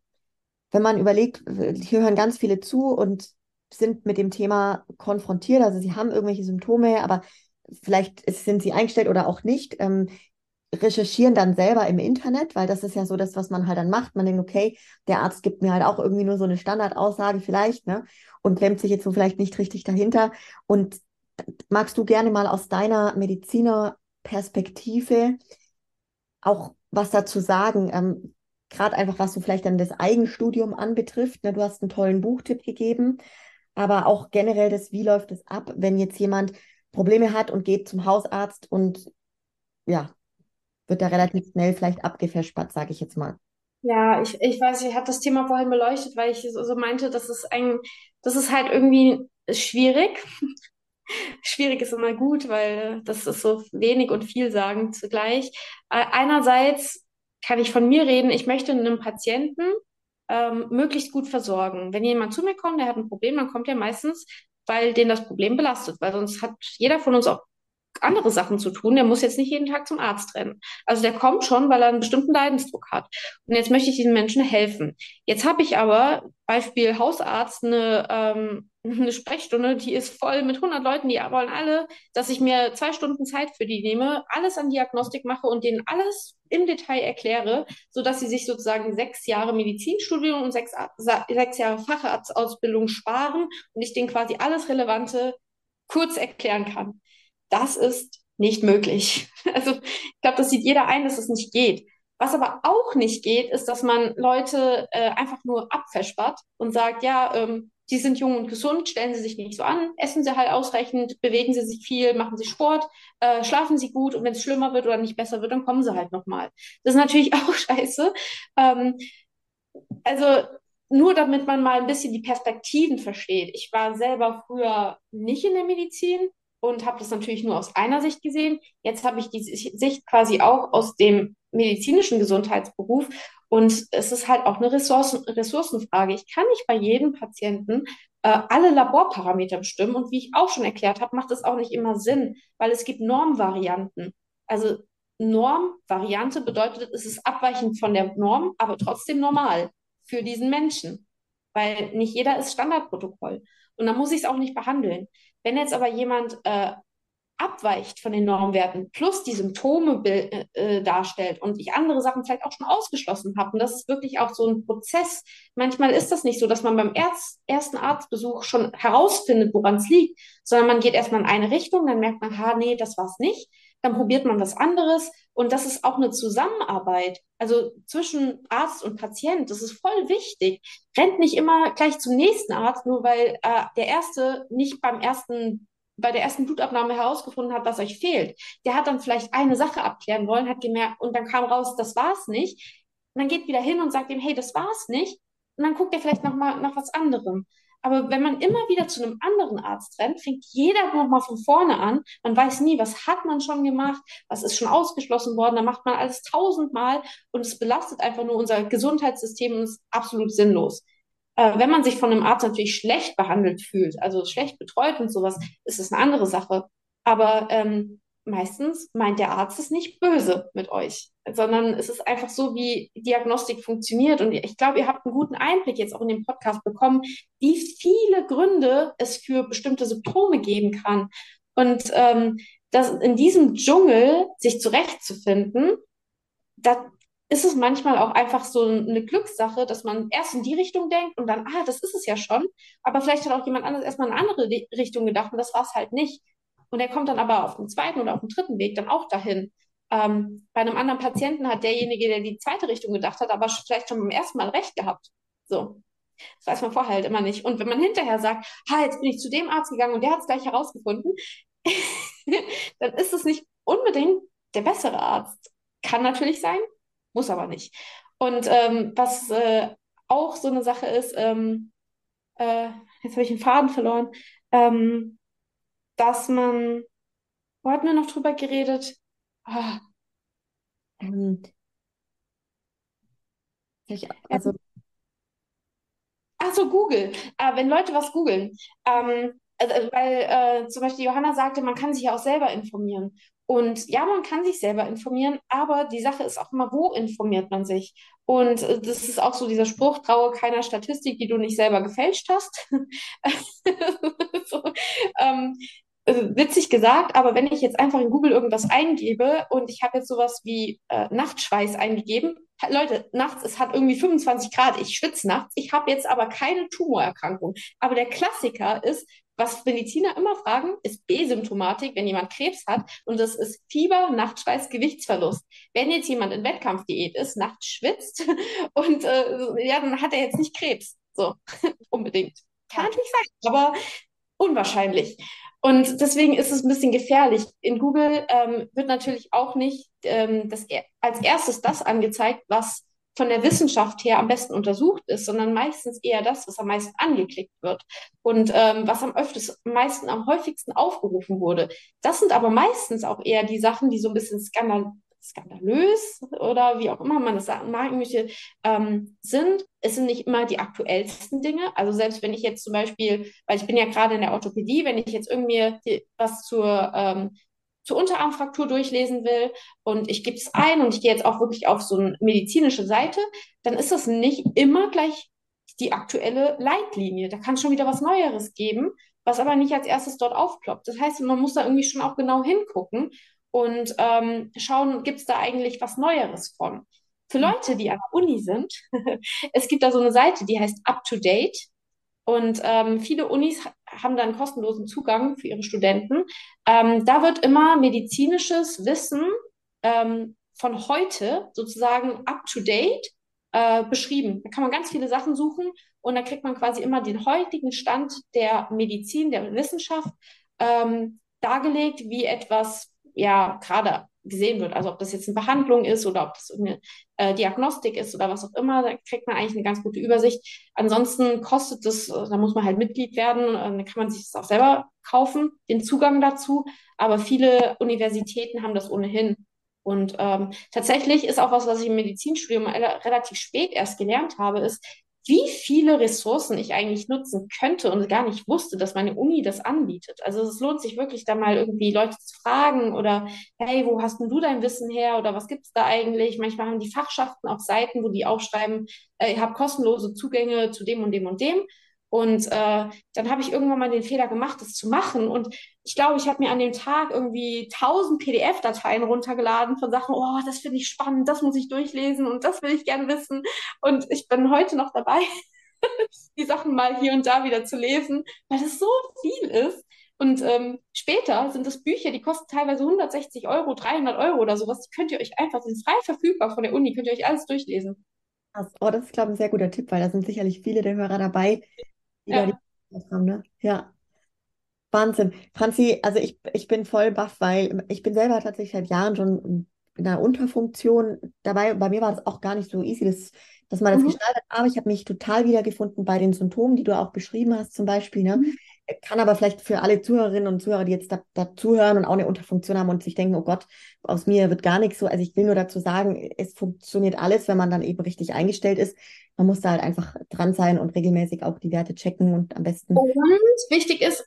wenn man überlegt, hier hören ganz viele zu und sind mit dem Thema konfrontiert, also sie haben irgendwelche Symptome, aber vielleicht sind sie eingestellt oder auch nicht, ähm, recherchieren dann selber im Internet, weil das ist ja so das, was man halt dann macht. Man denkt, okay, der Arzt gibt mir halt auch irgendwie nur so eine Standardaussage vielleicht, ne? Und klemmt sich jetzt so vielleicht nicht richtig dahinter. Und magst du gerne mal aus deiner Medizinerperspektive auch was dazu sagen? Ähm, gerade einfach, was so vielleicht dann das Eigenstudium anbetrifft. Ne? Du hast einen tollen Buchtipp gegeben, aber auch generell das, wie läuft es ab, wenn jetzt jemand Probleme hat und geht zum Hausarzt und ja, wird da relativ schnell vielleicht abgefespert, sage ich jetzt mal. Ja, ich, ich weiß, ich habe das Thema vorhin beleuchtet, weil ich so, so meinte, das ist ein, das ist halt irgendwie schwierig. schwierig ist immer gut, weil das ist so wenig und vielsagend zugleich. Äh, einerseits kann ich von mir reden, ich möchte einen Patienten ähm, möglichst gut versorgen. Wenn jemand zu mir kommt, der hat ein Problem, dann kommt er meistens, weil den das Problem belastet, weil sonst hat jeder von uns auch andere Sachen zu tun. Der muss jetzt nicht jeden Tag zum Arzt rennen. Also der kommt schon, weil er einen bestimmten Leidensdruck hat. Und jetzt möchte ich diesen Menschen helfen. Jetzt habe ich aber, Beispiel Hausarzt, eine, ähm, eine Sprechstunde, die ist voll mit 100 Leuten, die wollen alle, dass ich mir zwei Stunden Zeit für die nehme, alles an Diagnostik mache und denen alles im Detail erkläre, sodass sie sich sozusagen sechs Jahre Medizinstudium und sechs, sechs Jahre Facharztausbildung sparen und ich denen quasi alles Relevante kurz erklären kann. Das ist nicht möglich. Also ich glaube, das sieht jeder ein, dass es nicht geht. Was aber auch nicht geht, ist, dass man Leute äh, einfach nur abverspart und sagt, ja, ähm, die sind jung und gesund, stellen sie sich nicht so an, essen sie halt ausreichend, bewegen sie sich viel, machen sie Sport, äh, schlafen sie gut und wenn es schlimmer wird oder nicht besser wird, dann kommen sie halt nochmal. Das ist natürlich auch scheiße. Ähm, also nur damit man mal ein bisschen die Perspektiven versteht. Ich war selber früher nicht in der Medizin, und habe das natürlich nur aus einer Sicht gesehen. Jetzt habe ich die Sicht quasi auch aus dem medizinischen Gesundheitsberuf. Und es ist halt auch eine Ressourcen, Ressourcenfrage. Ich kann nicht bei jedem Patienten äh, alle Laborparameter bestimmen. Und wie ich auch schon erklärt habe, macht das auch nicht immer Sinn, weil es gibt Normvarianten. Also Normvariante bedeutet, es ist abweichend von der Norm, aber trotzdem normal für diesen Menschen, weil nicht jeder ist Standardprotokoll. Und dann muss ich es auch nicht behandeln. Wenn jetzt aber jemand äh, abweicht von den Normwerten plus die Symptome äh, äh, darstellt und ich andere Sachen vielleicht auch schon ausgeschlossen habe. Und das ist wirklich auch so ein Prozess. Manchmal ist das nicht so, dass man beim Erz ersten Arztbesuch schon herausfindet, woran es liegt, sondern man geht erstmal in eine Richtung, dann merkt man, ha, nee, das war's nicht. Dann probiert man was anderes und das ist auch eine Zusammenarbeit. Also zwischen Arzt und Patient, das ist voll wichtig. Rennt nicht immer gleich zum nächsten Arzt, nur weil äh, der erste nicht beim ersten bei der ersten Blutabnahme herausgefunden hat, was euch fehlt. Der hat dann vielleicht eine Sache abklären wollen, hat gemerkt, und dann kam raus, das war's nicht. Und dann geht wieder hin und sagt ihm, hey, das war's nicht. Und dann guckt er vielleicht noch mal nach was anderem. Aber wenn man immer wieder zu einem anderen Arzt rennt, fängt jeder nochmal von vorne an. Man weiß nie, was hat man schon gemacht, was ist schon ausgeschlossen worden. Da macht man alles tausendmal und es belastet einfach nur unser Gesundheitssystem und ist absolut sinnlos. Äh, wenn man sich von einem Arzt natürlich schlecht behandelt fühlt, also schlecht betreut und sowas, ist es eine andere Sache. Aber ähm, meistens meint der Arzt es nicht böse mit euch, sondern es ist einfach so, wie Diagnostik funktioniert. Und ich glaube, ihr habt einen guten Einblick jetzt auch in dem Podcast bekommen, wie viele Gründe es für bestimmte Symptome geben kann. Und ähm, das in diesem Dschungel sich zurechtzufinden, da, ist es manchmal auch einfach so eine Glückssache, dass man erst in die Richtung denkt und dann, ah, das ist es ja schon. Aber vielleicht hat auch jemand anderes erstmal in eine andere Richtung gedacht und das war es halt nicht. Und er kommt dann aber auf den zweiten oder auf den dritten Weg dann auch dahin. Ähm, bei einem anderen Patienten hat derjenige, der die zweite Richtung gedacht hat, aber vielleicht schon beim ersten Mal recht gehabt. So. Das weiß man vorher halt immer nicht. Und wenn man hinterher sagt, ha, jetzt bin ich zu dem Arzt gegangen und der hat es gleich herausgefunden, dann ist es nicht unbedingt der bessere Arzt. Kann natürlich sein, muss aber nicht. Und ähm, was äh, auch so eine Sache ist, ähm, äh, jetzt habe ich den Faden verloren, ähm, dass man, wo hatten wir noch drüber geredet? Ah. Ähm, also, Ach so, Google. Äh, wenn Leute was googeln. Ähm, also, weil äh, zum Beispiel Johanna sagte, man kann sich ja auch selber informieren. Und ja, man kann sich selber informieren, aber die Sache ist auch immer, wo informiert man sich? Und äh, das ist auch so dieser Spruch, traue keiner Statistik, die du nicht selber gefälscht hast. so, ähm, äh, witzig gesagt, aber wenn ich jetzt einfach in Google irgendwas eingebe und ich habe jetzt sowas wie äh, Nachtschweiß eingegeben, Leute, nachts, es hat irgendwie 25 Grad, ich schwitze nachts, ich habe jetzt aber keine Tumorerkrankung. Aber der Klassiker ist, was Mediziner immer fragen, ist B-Symptomatik, wenn jemand Krebs hat. Und das ist Fieber, Nachtschweiß, Gewichtsverlust. Wenn jetzt jemand in Wettkampfdiät ist, nachts schwitzt und äh, ja, dann hat er jetzt nicht Krebs. So, unbedingt. Kann nicht sein, aber unwahrscheinlich. Und deswegen ist es ein bisschen gefährlich. In Google ähm, wird natürlich auch nicht ähm, das, als erstes das angezeigt, was von der Wissenschaft her am besten untersucht ist, sondern meistens eher das, was am meisten angeklickt wird und ähm, was am öfters, am meisten, am häufigsten aufgerufen wurde. Das sind aber meistens auch eher die Sachen, die so ein bisschen skandal skandalös oder wie auch immer man das sagen möchte, ähm, sind. Es sind nicht immer die aktuellsten Dinge. Also selbst wenn ich jetzt zum Beispiel, weil ich bin ja gerade in der Orthopädie, wenn ich jetzt irgendwie was zur ähm, zur Unterarmfraktur durchlesen will und ich gebe es ein und ich gehe jetzt auch wirklich auf so eine medizinische Seite, dann ist das nicht immer gleich die aktuelle Leitlinie. Da kann es schon wieder was Neueres geben, was aber nicht als erstes dort aufploppt. Das heißt, man muss da irgendwie schon auch genau hingucken und ähm, schauen, gibt es da eigentlich was Neueres von. Für mhm. Leute, die an der Uni sind, es gibt da so eine Seite, die heißt Up to Date. Und ähm, viele Unis haben da einen kostenlosen Zugang für ihre Studenten. Ähm, da wird immer medizinisches Wissen ähm, von heute sozusagen up to date äh, beschrieben. Da kann man ganz viele Sachen suchen und da kriegt man quasi immer den heutigen Stand der Medizin, der Wissenschaft ähm, dargelegt, wie etwas ja gerade gesehen wird. Also ob das jetzt eine Behandlung ist oder ob das eine äh, Diagnostik ist oder was auch immer, da kriegt man eigentlich eine ganz gute Übersicht. Ansonsten kostet das, äh, da muss man halt Mitglied werden, äh, dann kann man sich das auch selber kaufen, den Zugang dazu. Aber viele Universitäten haben das ohnehin. Und ähm, tatsächlich ist auch was, was ich im Medizinstudium relativ spät erst gelernt habe, ist, wie viele Ressourcen ich eigentlich nutzen könnte und gar nicht wusste, dass meine Uni das anbietet. Also es lohnt sich wirklich da mal irgendwie Leute zu fragen oder hey, wo hast denn du dein Wissen her oder was gibt's da eigentlich? Manchmal haben die Fachschaften auch Seiten, wo die aufschreiben, äh, ihr habt kostenlose Zugänge zu dem und dem und dem. Und äh, dann habe ich irgendwann mal den Fehler gemacht, das zu machen. Und ich glaube, ich habe mir an dem Tag irgendwie tausend PDF-Dateien runtergeladen von Sachen, oh, das finde ich spannend, das muss ich durchlesen und das will ich gerne wissen. Und ich bin heute noch dabei, die Sachen mal hier und da wieder zu lesen, weil das so viel ist. Und ähm, später sind das Bücher, die kosten teilweise 160 Euro, 300 Euro oder sowas. Die könnt ihr euch einfach, sind frei verfügbar von der Uni, könnt ihr euch alles durchlesen. Oh, das ist, glaube ich, ein sehr guter Tipp, weil da sind sicherlich viele der Hörer dabei, ja. die haben, ne? Ja. Wahnsinn. Franzi, also ich, ich bin voll baff, weil ich bin selber tatsächlich seit Jahren schon in einer Unterfunktion dabei. Bei mir war das auch gar nicht so easy, das, dass man das mhm. gestaltet. Aber ich habe mich total wiedergefunden bei den Symptomen, die du auch beschrieben hast, zum Beispiel. Ne? Mhm. Kann aber vielleicht für alle Zuhörerinnen und Zuhörer, die jetzt da, da zuhören und auch eine Unterfunktion haben und sich denken, oh Gott, aus mir wird gar nichts so. Also ich will nur dazu sagen, es funktioniert alles, wenn man dann eben richtig eingestellt ist. Man muss da halt einfach dran sein und regelmäßig auch die Werte checken und am besten. Und wichtig ist,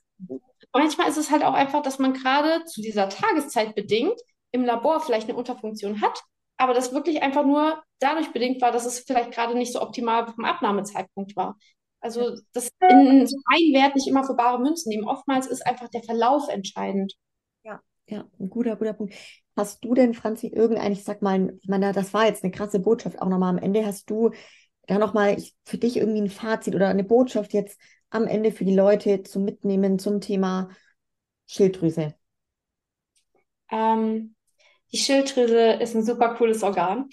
manchmal ist es halt auch einfach, dass man gerade zu dieser Tageszeit bedingt im Labor vielleicht eine Unterfunktion hat, aber das wirklich einfach nur dadurch bedingt war, dass es vielleicht gerade nicht so optimal vom Abnahmezeitpunkt war. Also das in so einen Wert nicht immer für bare Münzen nehmen. Oftmals ist einfach der Verlauf entscheidend. Ja, ja, ein guter, guter Punkt. Hast du denn, Franzi, irgendein, ich sag mal, ich meine, das war jetzt eine krasse Botschaft auch nochmal am Ende. Hast du da nochmal für dich irgendwie ein Fazit oder eine Botschaft jetzt am Ende für die Leute zum Mitnehmen zum Thema Schilddrüse? Ähm, die Schilddrüse ist ein super cooles Organ.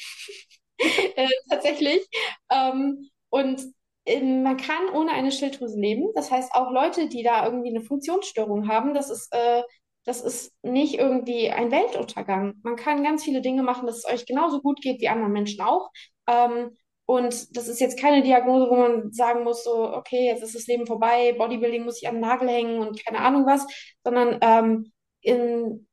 äh, tatsächlich. Ähm, und man kann ohne eine Schilddrüse leben. Das heißt, auch Leute, die da irgendwie eine Funktionsstörung haben, das ist, äh, das ist nicht irgendwie ein Weltuntergang. Man kann ganz viele Dinge machen, dass es euch genauso gut geht wie anderen Menschen auch. Ähm, und das ist jetzt keine Diagnose, wo man sagen muss, so, okay, jetzt ist das Leben vorbei, Bodybuilding muss ich an den Nagel hängen und keine Ahnung was, sondern ähm, in,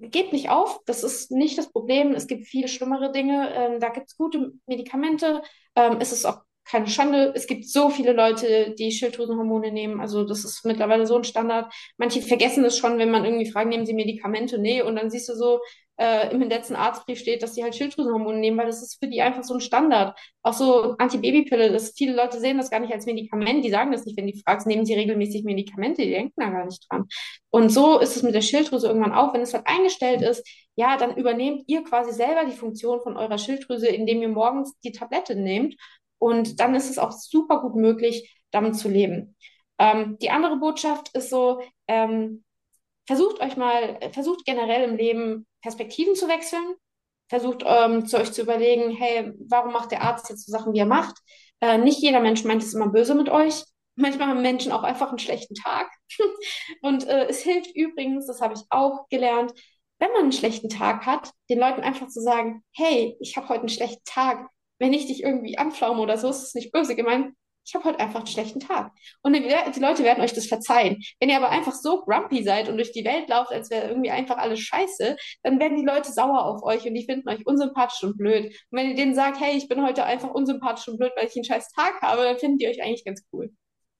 gebt nicht auf, das ist nicht das Problem. Es gibt viel schlimmere Dinge. Ähm, da gibt es gute Medikamente. Ähm, es ist auch keine Schande. Es gibt so viele Leute, die Schilddrüsenhormone nehmen. Also das ist mittlerweile so ein Standard. Manche vergessen das schon, wenn man irgendwie fragt, nehmen sie Medikamente? Nee. Und dann siehst du so, äh, im letzten Arztbrief steht, dass sie halt Schilddrüsenhormone nehmen, weil das ist für die einfach so ein Standard. Auch so Antibabypille, das viele Leute sehen das gar nicht als Medikament, die sagen das nicht, wenn die fragst, nehmen sie regelmäßig Medikamente, die denken da gar nicht dran. Und so ist es mit der Schilddrüse irgendwann auch, wenn es halt eingestellt ist, ja, dann übernehmt ihr quasi selber die Funktion von eurer Schilddrüse, indem ihr morgens die Tablette nehmt und dann ist es auch super gut möglich, damit zu leben. Ähm, die andere Botschaft ist so, ähm, versucht euch mal, versucht generell im Leben Perspektiven zu wechseln. Versucht ähm, zu euch zu überlegen, hey, warum macht der Arzt jetzt so Sachen, wie er macht? Äh, nicht jeder Mensch meint es immer böse mit euch. Manchmal haben Menschen auch einfach einen schlechten Tag. Und äh, es hilft übrigens, das habe ich auch gelernt, wenn man einen schlechten Tag hat, den Leuten einfach zu sagen, hey, ich habe heute einen schlechten Tag. Wenn ich dich irgendwie anpflaume oder so, ist es nicht böse gemeint ich habe heute einfach einen schlechten Tag. Und die, die, Leute werden euch das verzeihen. Wenn ihr aber einfach so grumpy seid und durch die Welt lauft, als wäre irgendwie einfach alles scheiße, dann werden die Leute sauer auf euch und die finden euch unsympathisch und blöd. Und wenn ihr denen sagt, hey, ich bin heute einfach unsympathisch und blöd, weil ich einen scheiß Tag habe, dann finden die euch eigentlich ganz cool.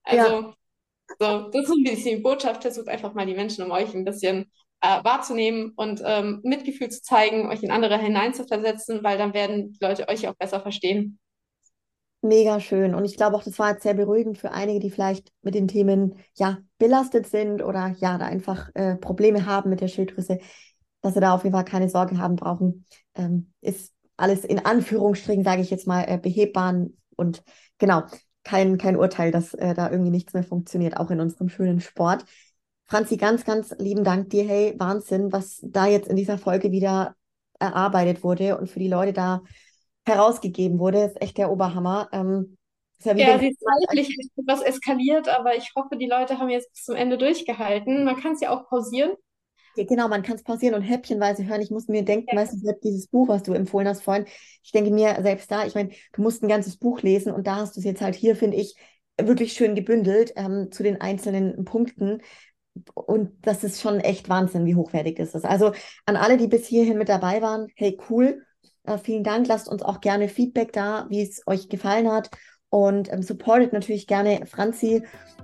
Also, ja. so, das ist ein bisschen die Botschaft. Versucht einfach mal die Menschen um euch ein bisschen äh, wahrzunehmen und ähm, Mitgefühl zu zeigen, euch in andere hineinzuversetzen, weil dann werden die Leute euch auch besser verstehen. Mega schön. Und ich glaube auch, das war jetzt sehr beruhigend für einige, die vielleicht mit den Themen ja belastet sind oder ja da einfach äh, Probleme haben mit der Schilddrüse, dass sie da auf jeden Fall keine Sorge haben brauchen. Ähm, ist alles in Anführungsstrichen, sage ich jetzt mal, äh, behebbar und genau, kein, kein Urteil, dass äh, da irgendwie nichts mehr funktioniert, auch in unserem schönen Sport. Franzi, ganz, ganz lieben Dank dir. Hey, Wahnsinn, was da jetzt in dieser Folge wieder erarbeitet wurde und für die Leute da herausgegeben wurde, ist echt der Oberhammer. Ähm, ist ja, ja sie ist zeitlich etwas eskaliert, aber ich hoffe, die Leute haben jetzt bis zum Ende durchgehalten. Man kann es ja auch pausieren. Ja, genau, man kann es pausieren und häppchenweise hören. Ich muss mir denken, ja. weißt du, dieses Buch, was du empfohlen hast vorhin, ich denke mir selbst da, ich meine, du musst ein ganzes Buch lesen und da hast du es jetzt halt hier, finde ich, wirklich schön gebündelt ähm, zu den einzelnen Punkten und das ist schon echt Wahnsinn, wie hochwertig das ist. Also an alle, die bis hierhin mit dabei waren, hey, cool. Äh, vielen Dank. Lasst uns auch gerne Feedback da, wie es euch gefallen hat. Und ähm, supportet natürlich gerne Franzi,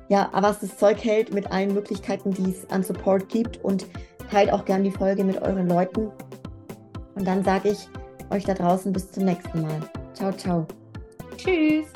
ja, was das Zeug hält mit allen Möglichkeiten, die es an Support gibt. Und teilt auch gerne die Folge mit euren Leuten. Und dann sage ich euch da draußen bis zum nächsten Mal. Ciao, ciao. Tschüss.